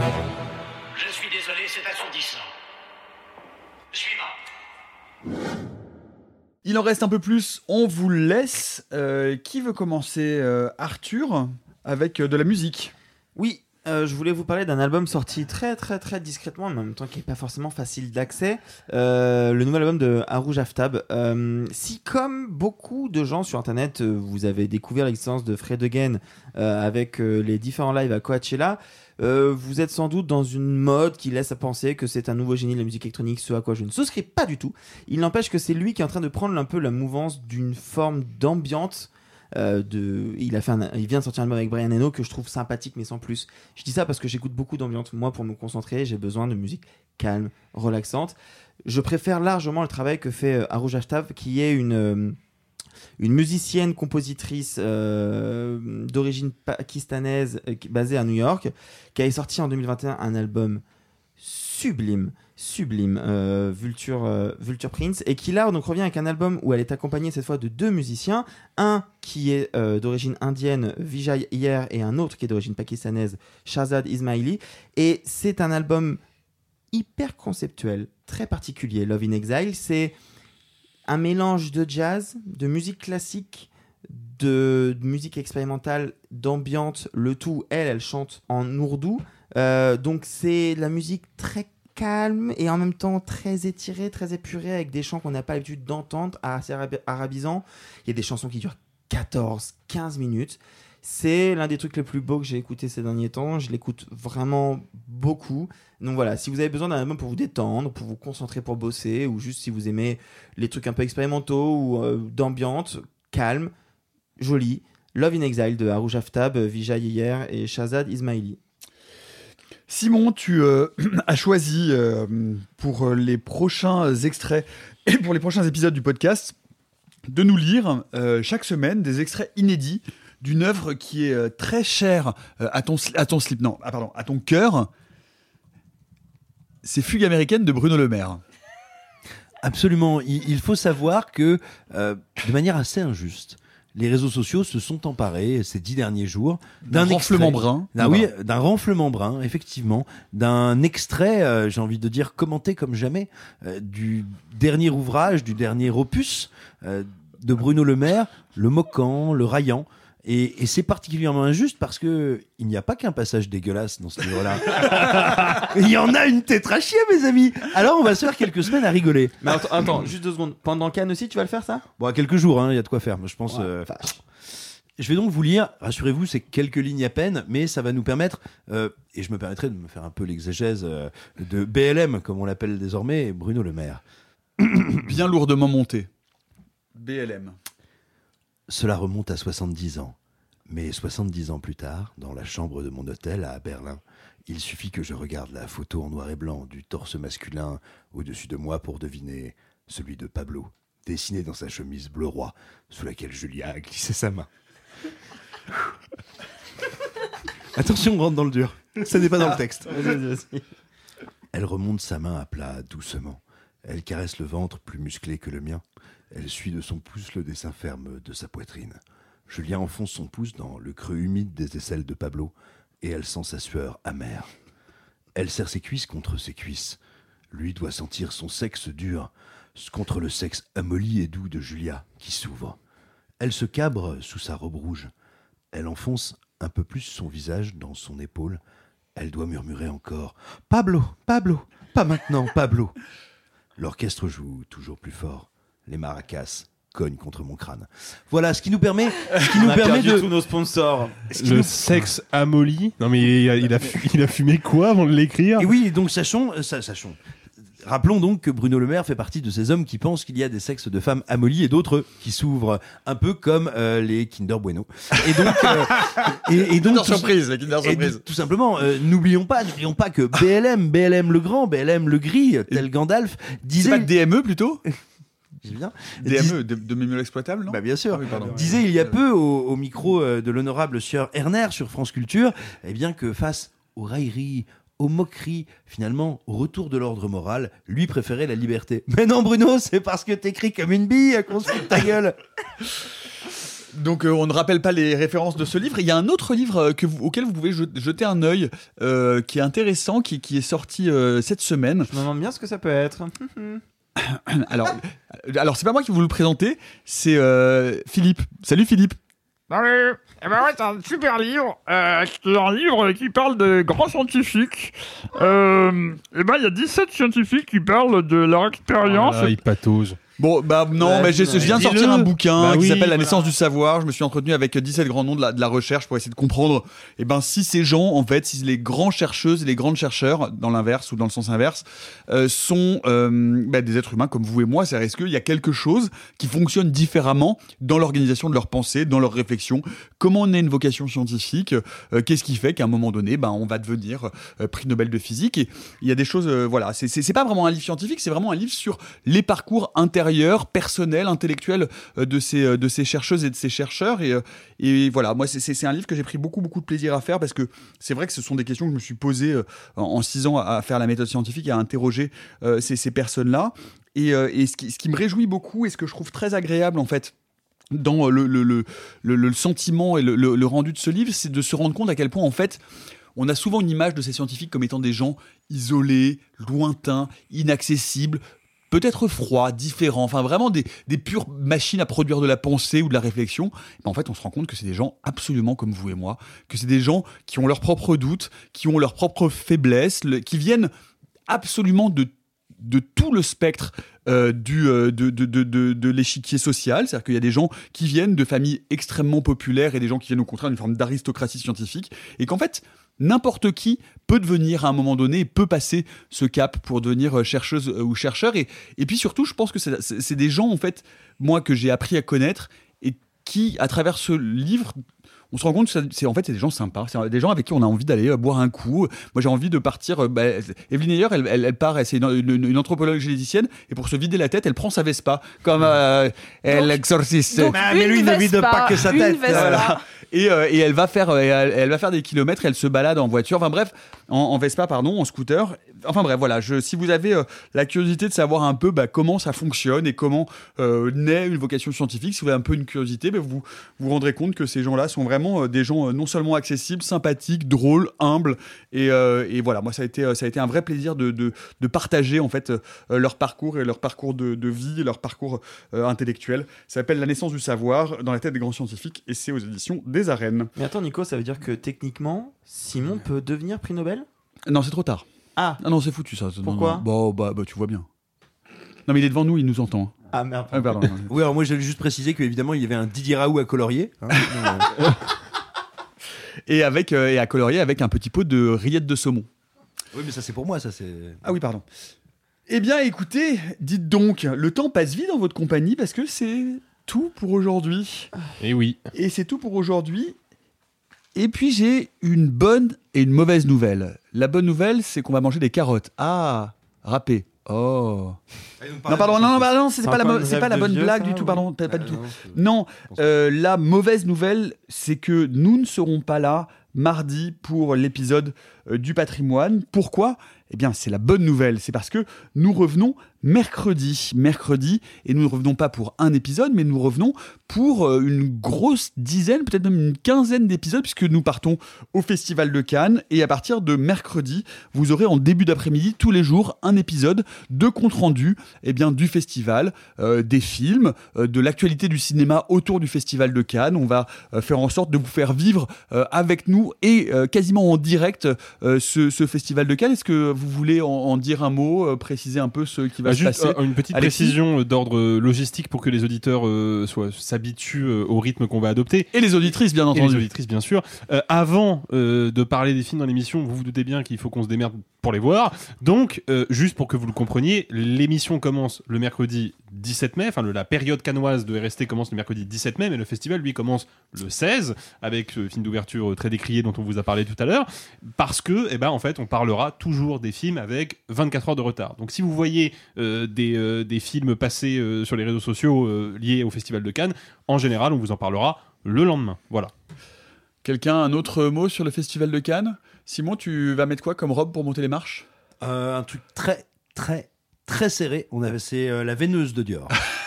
Il en reste un peu plus, on vous laisse. Euh, qui veut commencer Euh, Arthur avec euh, de la musique? Oui, je voulais vous parler d'un album sorti très très très discrètement, en même temps qui n'est pas forcément facile d'accès. Le nouvel album de Haru Aftab. Si comme beaucoup de gens sur Internet, vous avez découvert l'existence de Fred Again avec les différents lives à Coachella, euh, vous êtes sans doute dans une mode qui laisse à penser que c'est un nouveau génie de la musique électronique, ce à quoi je ne souscris pas du tout. Il n'empêche que c'est lui qui est en train de prendre un peu la mouvance d'une forme d'ambiance. euh, de, il, a fait il vient de sortir un album avec Brian Eno que je trouve sympathique mais sans plus. Je dis ça parce que j'écoute beaucoup d'ambiance. Moi, pour me concentrer, j'ai besoin de musique calme, relaxante. Je préfère largement le travail que fait euh, Haru Aftab, qui est une, une musicienne, compositrice euh, d'origine pakistanaise euh, basée à New York, qui a sorti en 2021 un album sublime, sublime, euh, Vulture, Prince, et qui là donc revient avec un album où elle est accompagnée cette fois de deux musiciens, un qui est d'origine indienne, Vijay Iyer, et un autre qui est d'origine pakistanaise, Shahzad Ismaili, et c'est un album hyper conceptuel, très particulier, Love in Exile, c'est un mélange de jazz, de musique classique, de, musique expérimentale, d'ambiance, le tout, elle, elle chante en ourdou, Euh, donc c'est de la musique très calme et en même temps très étirée, très épurée, avec des chants qu'on n'a pas l'habitude d'entendre, assez arab- arabisants. Il y a des chansons qui durent 14, 15 minutes. C'est l'un des trucs les plus beaux que j'ai écouté ces derniers temps. Je l'écoute vraiment beaucoup. Donc voilà, si vous avez besoin d'un album pour vous détendre, pour vous concentrer pour bosser, ou juste si vous aimez les trucs un peu expérimentaux ou euh, d'ambiance, calme, joli, Love in Exile de Haru Aftab, Vijay Iyer et Shahzad Ismaili. Simon, tu euh, [clears throat] as choisi euh, pour euh, les prochains extraits [clears throat] et pour les prochains épisodes du podcast de nous lire euh, chaque semaine des extraits inédits d'une œuvre qui est euh, très chère euh, à ton sli- à ton slip non ah, pardon à ton cœur. C'est Fugue américaine de Bruno Le Maire. Absolument. Il, il faut savoir que, euh, de manière assez injuste, les réseaux sociaux se sont emparés ces dix derniers jours D'un renflement brun. oui, d'un renflement brun, effectivement, d'un extrait, euh, j'ai envie de dire commenté comme jamais, euh, du dernier ouvrage, du dernier opus euh, de Bruno Le Maire, Le Moquant, Le Raillant. Et, et c'est particulièrement injuste parce que il n'y a pas qu'un passage dégueulasse dans ce livre-là. [laughs] il y en a une tête à chier, mes amis. Alors on va se faire quelques semaines à rigoler. Mais attends, attends, juste deux secondes. Pendant Cannes aussi, tu vas le faire ça? Bon, à quelques jours, hein, il y a de quoi faire, je pense. Ouais, euh, je vais donc vous lire, rassurez-vous, c'est quelques lignes à peine, mais ça va nous permettre, euh, et je me permettrai de me faire un peu l'exégèse euh, de BLM, comme on l'appelle désormais, Bruno Le Maire. [coughs] Bien lourdement monté. BLM. Cela remonte à 70 ans. Mais 70 ans plus tard, dans la chambre de mon hôtel à Berlin, il suffit que je regarde la photo en noir et blanc du torse masculin au-dessus de moi pour deviner celui de Pablo, dessiné dans sa chemise bleu roi, sous laquelle Julia a glissé sa main. [laughs] Attention, on rentre dans le dur. Ça n'est pas dans le texte. Vas-y. Elle remonte sa main à plat doucement. Elle caresse le ventre plus musclé que le mien. Elle suit de son pouce le dessin ferme de sa poitrine. Julien enfonce son pouce dans le creux humide des aisselles de Pablo et elle sent sa sueur amère. Elle serre ses cuisses contre ses cuisses. Lui doit sentir son sexe dur contre le sexe amolli et doux de Julia qui s'ouvre. Elle se cabre sous sa robe rouge. Elle enfonce un peu plus son visage dans son épaule. Elle doit murmurer encore Pablo, Pablo, pas maintenant, Pablo. L'orchestre joue toujours plus fort. Les maracas cognent contre mon crâne. Voilà ce qui nous permet, ce qui nous permet de tous nos sponsors. Ce qui Le nous- sexe amolli. Non mais il a, il a, fu- il a fumé quoi avant de l'écrire? Et oui, donc sachons, euh, sa- sachons. Rappelons donc que Bruno Le Maire fait partie de ces hommes qui pensent qu'il y a des sexes de femmes amollis et d'autres qui s'ouvrent, un peu comme euh, les Kinder Bueno. Et donc, euh, et, et donc Kinder tout- Surprise, les Kinder et Surprise. tout- Tout simplement, euh, n'oublions pas, n'oublions pas que BLM, BLM le grand, BLM le gris, tel Gandalf, disait. C'est pas DME plutôt? Bien. DME, de, de mémoire exploitable, non Bah bien sûr. Ah oui, disait il y a peu au, au micro euh, de l'honorable sieur Erner sur France Culture, eh bien que face aux railleries, aux moqueries, finalement au retour de l'ordre moral, lui préférait la liberté. [laughs] Mais non Bruno, c'est parce que t'écris comme une bille qu'on se fout de ta gueule. [laughs] Donc euh, on ne rappelle pas les références de ce livre. Il y a un autre livre euh, que vous- auquel vous pouvez je- jeter un œil, euh, qui est intéressant, qui, qui est sorti euh, cette semaine. Je me demande bien ce que ça peut être. [laughs] [coughs] alors, alors c'est pas moi qui vais vous le présenter, c'est euh, Philippe. Salut Philippe. Eh ben ouais, c'est un super livre. Euh, c'est un livre qui parle de grands scientifiques. Euh, et ben il y a 17 scientifiques qui parlent de leur expérience. Ah. Bon, bah non, Ouais, mais je viens de sortir un bouquin Bah qui oui, s'appelle La voilà. naissance du savoir. Je me suis entretenu avec 17 grands noms de la, de la recherche pour essayer de comprendre eh ben, si ces gens, en fait, si les grands chercheuses et les grands chercheurs, dans l'inverse ou dans le sens inverse, euh, sont euh, bah, des êtres humains comme vous et moi. C'est-à-dire, est-ce qu'il y a quelque chose qui fonctionne différemment dans l'organisation de leurs pensées, dans leurs réflexions? Comment on a une vocation scientifique? Euh, Qu'est-ce qui fait qu'à un moment donné, ben, on va devenir prix Nobel de physique? Et il y a des choses, voilà, c'est pas vraiment un livre scientifique, c'est vraiment un livre sur les parcours intérieurs, personnels, intellectuels euh, de ces, euh, de ces chercheuses et de ces chercheurs. Et, euh, et voilà, moi, c'est- un livre que j'ai pris beaucoup, beaucoup de plaisir à faire parce que c'est vrai que ce sont des questions que je me suis posées en, six ans à faire la méthode scientifique et à interroger ces, ces personnes-là. Et, et ce, qui, ce qui me réjouit beaucoup et ce que je trouve très agréable, en fait, dans le, le, le, le- sentiment et le rendu de ce livre, c'est de se rendre compte à quel point, en fait, on a souvent une image de ces scientifiques comme étant des gens isolés, lointains, inaccessibles, peut-être froids, différents, enfin vraiment des, des pures machines à produire de la pensée ou de la réflexion. Ben, en fait, on se rend compte que c'est des gens absolument comme vous et moi, que c'est des gens qui ont leurs propres doutes, qui ont leurs propres faiblesses, le- qui viennent absolument de de tout le spectre euh, du, euh, de, de, de, de l'échiquier social. C'est-à-dire qu'il y a des gens qui viennent de familles extrêmement populaires et des gens qui viennent au contraire d'une forme d'aristocratie scientifique. Et qu'en fait, n'importe qui peut devenir à un moment donné, peut passer ce cap pour devenir euh, chercheuse euh, ou chercheur. Et, et puis surtout, je pense que c'est- des gens, en fait, moi, que j'ai appris à connaître et qui, à travers ce livre, on se rend compte que c'est en fait c'est des gens sympas, c'est des gens avec qui on a envie d'aller euh, boire un coup. Moi j'ai envie de partir. euh, bah, Evelyne Ayer, elle, elle, elle part, elle- c'est une, une- une anthropologue généticienne et pour se vider la tête, elle prend sa Vespa comme euh, elle l'exorciste. donc Ah, mais lui, ne vide Vespa, pas que sa tête. Voilà. Et, euh, et elle va faire, elle, elle va faire des kilomètres. Elle se balade en voiture. Enfin bref, en, en Vespa pardon, en scooter. Enfin bref, voilà. Je, si vous avez euh, la curiosité de savoir un peu bah, comment ça fonctionne et comment euh, naît une vocation scientifique, si vous avez un peu une curiosité, bah, vous vous rendrez compte que ces gens-là sont vraiment euh, des gens non seulement accessibles, sympathiques, drôles, humbles. Et, et voilà, moi ça a été ça a été un vrai plaisir de, de, de partager en fait leur parcours et leur parcours de, de vie, leur parcours intellectuel. Ça s'appelle La naissance du savoir dans la tête des grands scientifiques et c'est aux éditions des arènes. Mais attends, Nico, ça veut dire que techniquement, Simon peut devenir prix Nobel? Non, c'est trop tard. Ah. non, c'est foutu ça. Non, Pourquoi non. Bon, bah, bah, tu vois bien. Non, mais il est devant nous, il nous entend. Ah merde. Ah, pardon. [laughs] Oui, alors moi j'allais juste préciser qu'évidemment il y avait un Didier Raoult à colorier. hein. [laughs] Euh, et, avec, euh, et à colorier avec un petit pot de rillettes de saumon. oui, mais ça c'est pour moi, ça c'est. Ah oui, pardon. Eh bien, écoutez, dites donc, le temps passe vite dans votre compagnie parce que c'est tout pour aujourd'hui. Et oui. Et c'est tout pour aujourd'hui. Et puis j'ai une bonne et une mauvaise nouvelle. La bonne nouvelle, c'est qu'on va manger des carottes. Ah, râpé. Oh. Non, pardon, non, non, bah non, c'est pas, la, pas bonne vieux, blague ça, du tout, ou- pardon, pas, pas du Ah, tout. non, Non, euh, la mauvaise nouvelle, c'est que nous ne serons pas là mardi pour l'épisode euh, du patrimoine. Pourquoi? Eh bien, c'est la bonne nouvelle, c'est parce que nous revenons mercredi. Mercredi, et nous ne revenons pas pour un épisode, mais nous revenons pour euh, une grosse dizaine, peut-être même une quinzaine d'épisodes, puisque nous partons au Festival de Cannes, et à partir de mercredi, vous aurez en début d'après-midi, tous les jours, un épisode de compte-rendu eh bien, du festival, euh, des films, euh, de l'actualité du cinéma autour du Festival de Cannes. On va faire en sorte de vous faire vivre avec nous et quasiment en direct ce, Festival de Cannes. Est-ce que vous voulez en, dire un mot, préciser un peu ce qui va Se juste passer une petite Alexis précision euh, d'ordre euh, logistique pour que les auditeurs euh, soient s'habituent euh, au rythme qu'on va adopter. Et les auditrices, bien Et entendu. les auditrices, bien sûr. Euh, avant de parler des films dans l'émission, vous vous doutez bien qu'il faut qu'on se démerde pour les voir. Donc, juste pour que vous le compreniez, l'émission commence le mercredi 17 mai. Enfin, le- la période canoise de RST commence le mercredi 17 mai, mais le festival, lui, commence le 16 avec ce film d'ouverture très décrié dont on vous a parlé tout à l'heure. Parce que, eh ben, en fait, on parlera toujours des films avec 24 heures de retard. Donc, si vous voyez euh, des, euh, des films passer euh, sur les réseaux sociaux euh, liés au festival de Cannes, en général, on vous en parlera le lendemain. Voilà. Quelqu'un, un autre mot sur le Festival de Cannes? Simon, tu vas mettre quoi comme robe pour monter les marches? Euh, un truc très, très, très serré. On avait, c'est euh, la veineuse de Dior. [laughs]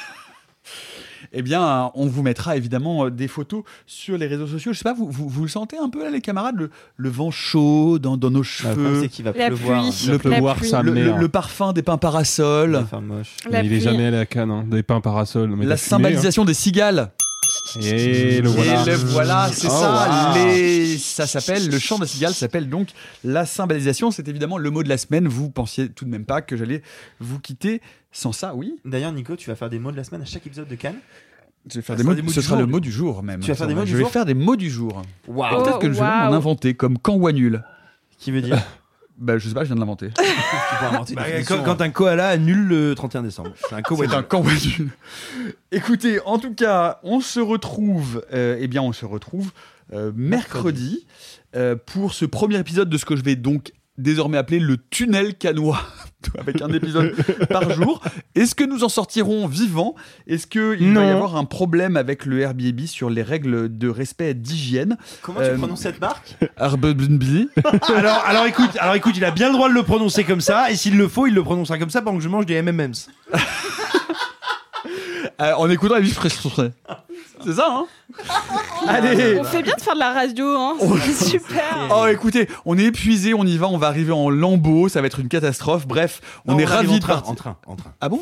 Eh bien, on vous mettra évidemment euh, des photos sur les réseaux sociaux. Je sais pas, vous, vous, vous le sentez un peu là, les camarades, le, le vent chaud dans, dans nos le cheveux. qu'il va La pleuvoir. pluie. Le, le- le parfum des pins parasols. moche. Il est jamais allé à Cannes, hein. des pains parasols. mais La fumé, hein. cymbalisation des cigales. Et le voilà. Et le voilà, c'est Oh, ça. wow. Les... Ça s'appelle, le chant de cigale s'appelle donc la cymbalisation. C'est évidemment le mot de la semaine. Vous pensiez tout de même pas que j'allais vous quitter sans ça, oui D'ailleurs, Nico, tu vas faire des mots de la semaine à chaque épisode de Cannes Je vais faire Ah, des ce mots, sera des mots ce sera jour, le mot du jour même. Tu vas faire des mots du je vais jour faire des mots du jour. Waouh. Peut-être que je vais m'en inventer comme quand ou nul. Qui veut dire? [laughs] Bah je sais pas, je viens de l'inventer. [laughs] Bah, quand, quand un koala annule le 31 décembre. C'est un C'est koala. [laughs] Écoutez, en tout cas, on se retrouve. euh, eh bien, on se retrouve euh, mercredi euh, pour ce premier épisode de ce que je vais donc désormais appeler le tunnel canois, [laughs] [laughs] avec un épisode par jour. Est-ce que nous en sortirons vivants? Est-ce qu'il va y avoir un problème avec le Airbnb sur les règles de respect d'hygiène? Comment Euh, tu prononces cette marque? Airbnb. [laughs] Alors, alors écoute, alors écoute, il a bien le droit de le prononcer comme ça, et s'il le faut, il le prononcera comme ça pendant que je mange des M&M's. [laughs] Euh, en écoutant la vie fraîche. C'est ça, hein Allez On fait bien de faire de la radio, hein. C'est super. Oh, écoutez, on est épuisé, on y va, on va arriver en lambeau, ça va être une catastrophe. Bref, on Non, est on arrive ravis en de train, partir. en train, en train. Ah bon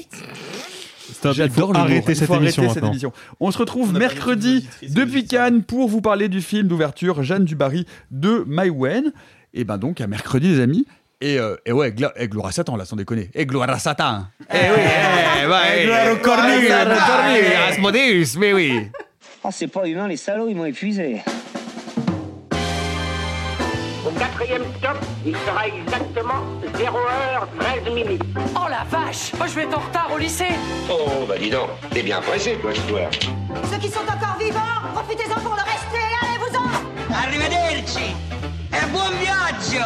Stop, il J'adore arrêter cette émission maintenant. On se retrouve mercredi depuis Cannes pour vous parler du film d'ouverture Jeanne Dubarry de Maïwen. Et ben donc à mercredi les amis. Et, euh, et ouais, et gloire à Satan là, sans déconner. Et gloire à Satan. Eh oui, eh, bah, gloire au Cornu. Asmodeus, mais oui. Oh, c'est pas humain, les salauds, ils m'ont épuisé. Au quatrième stop, il sera exactement 0h13 minutes. Oh la vache Moi je vais être en retard au lycée Oh, bah dis donc, t'es bien pressé, toi, ce soir. Ceux qui sont encore vivants, profitez-en pour le rester, allez-vous-en Arrivederci! E buon viaggio!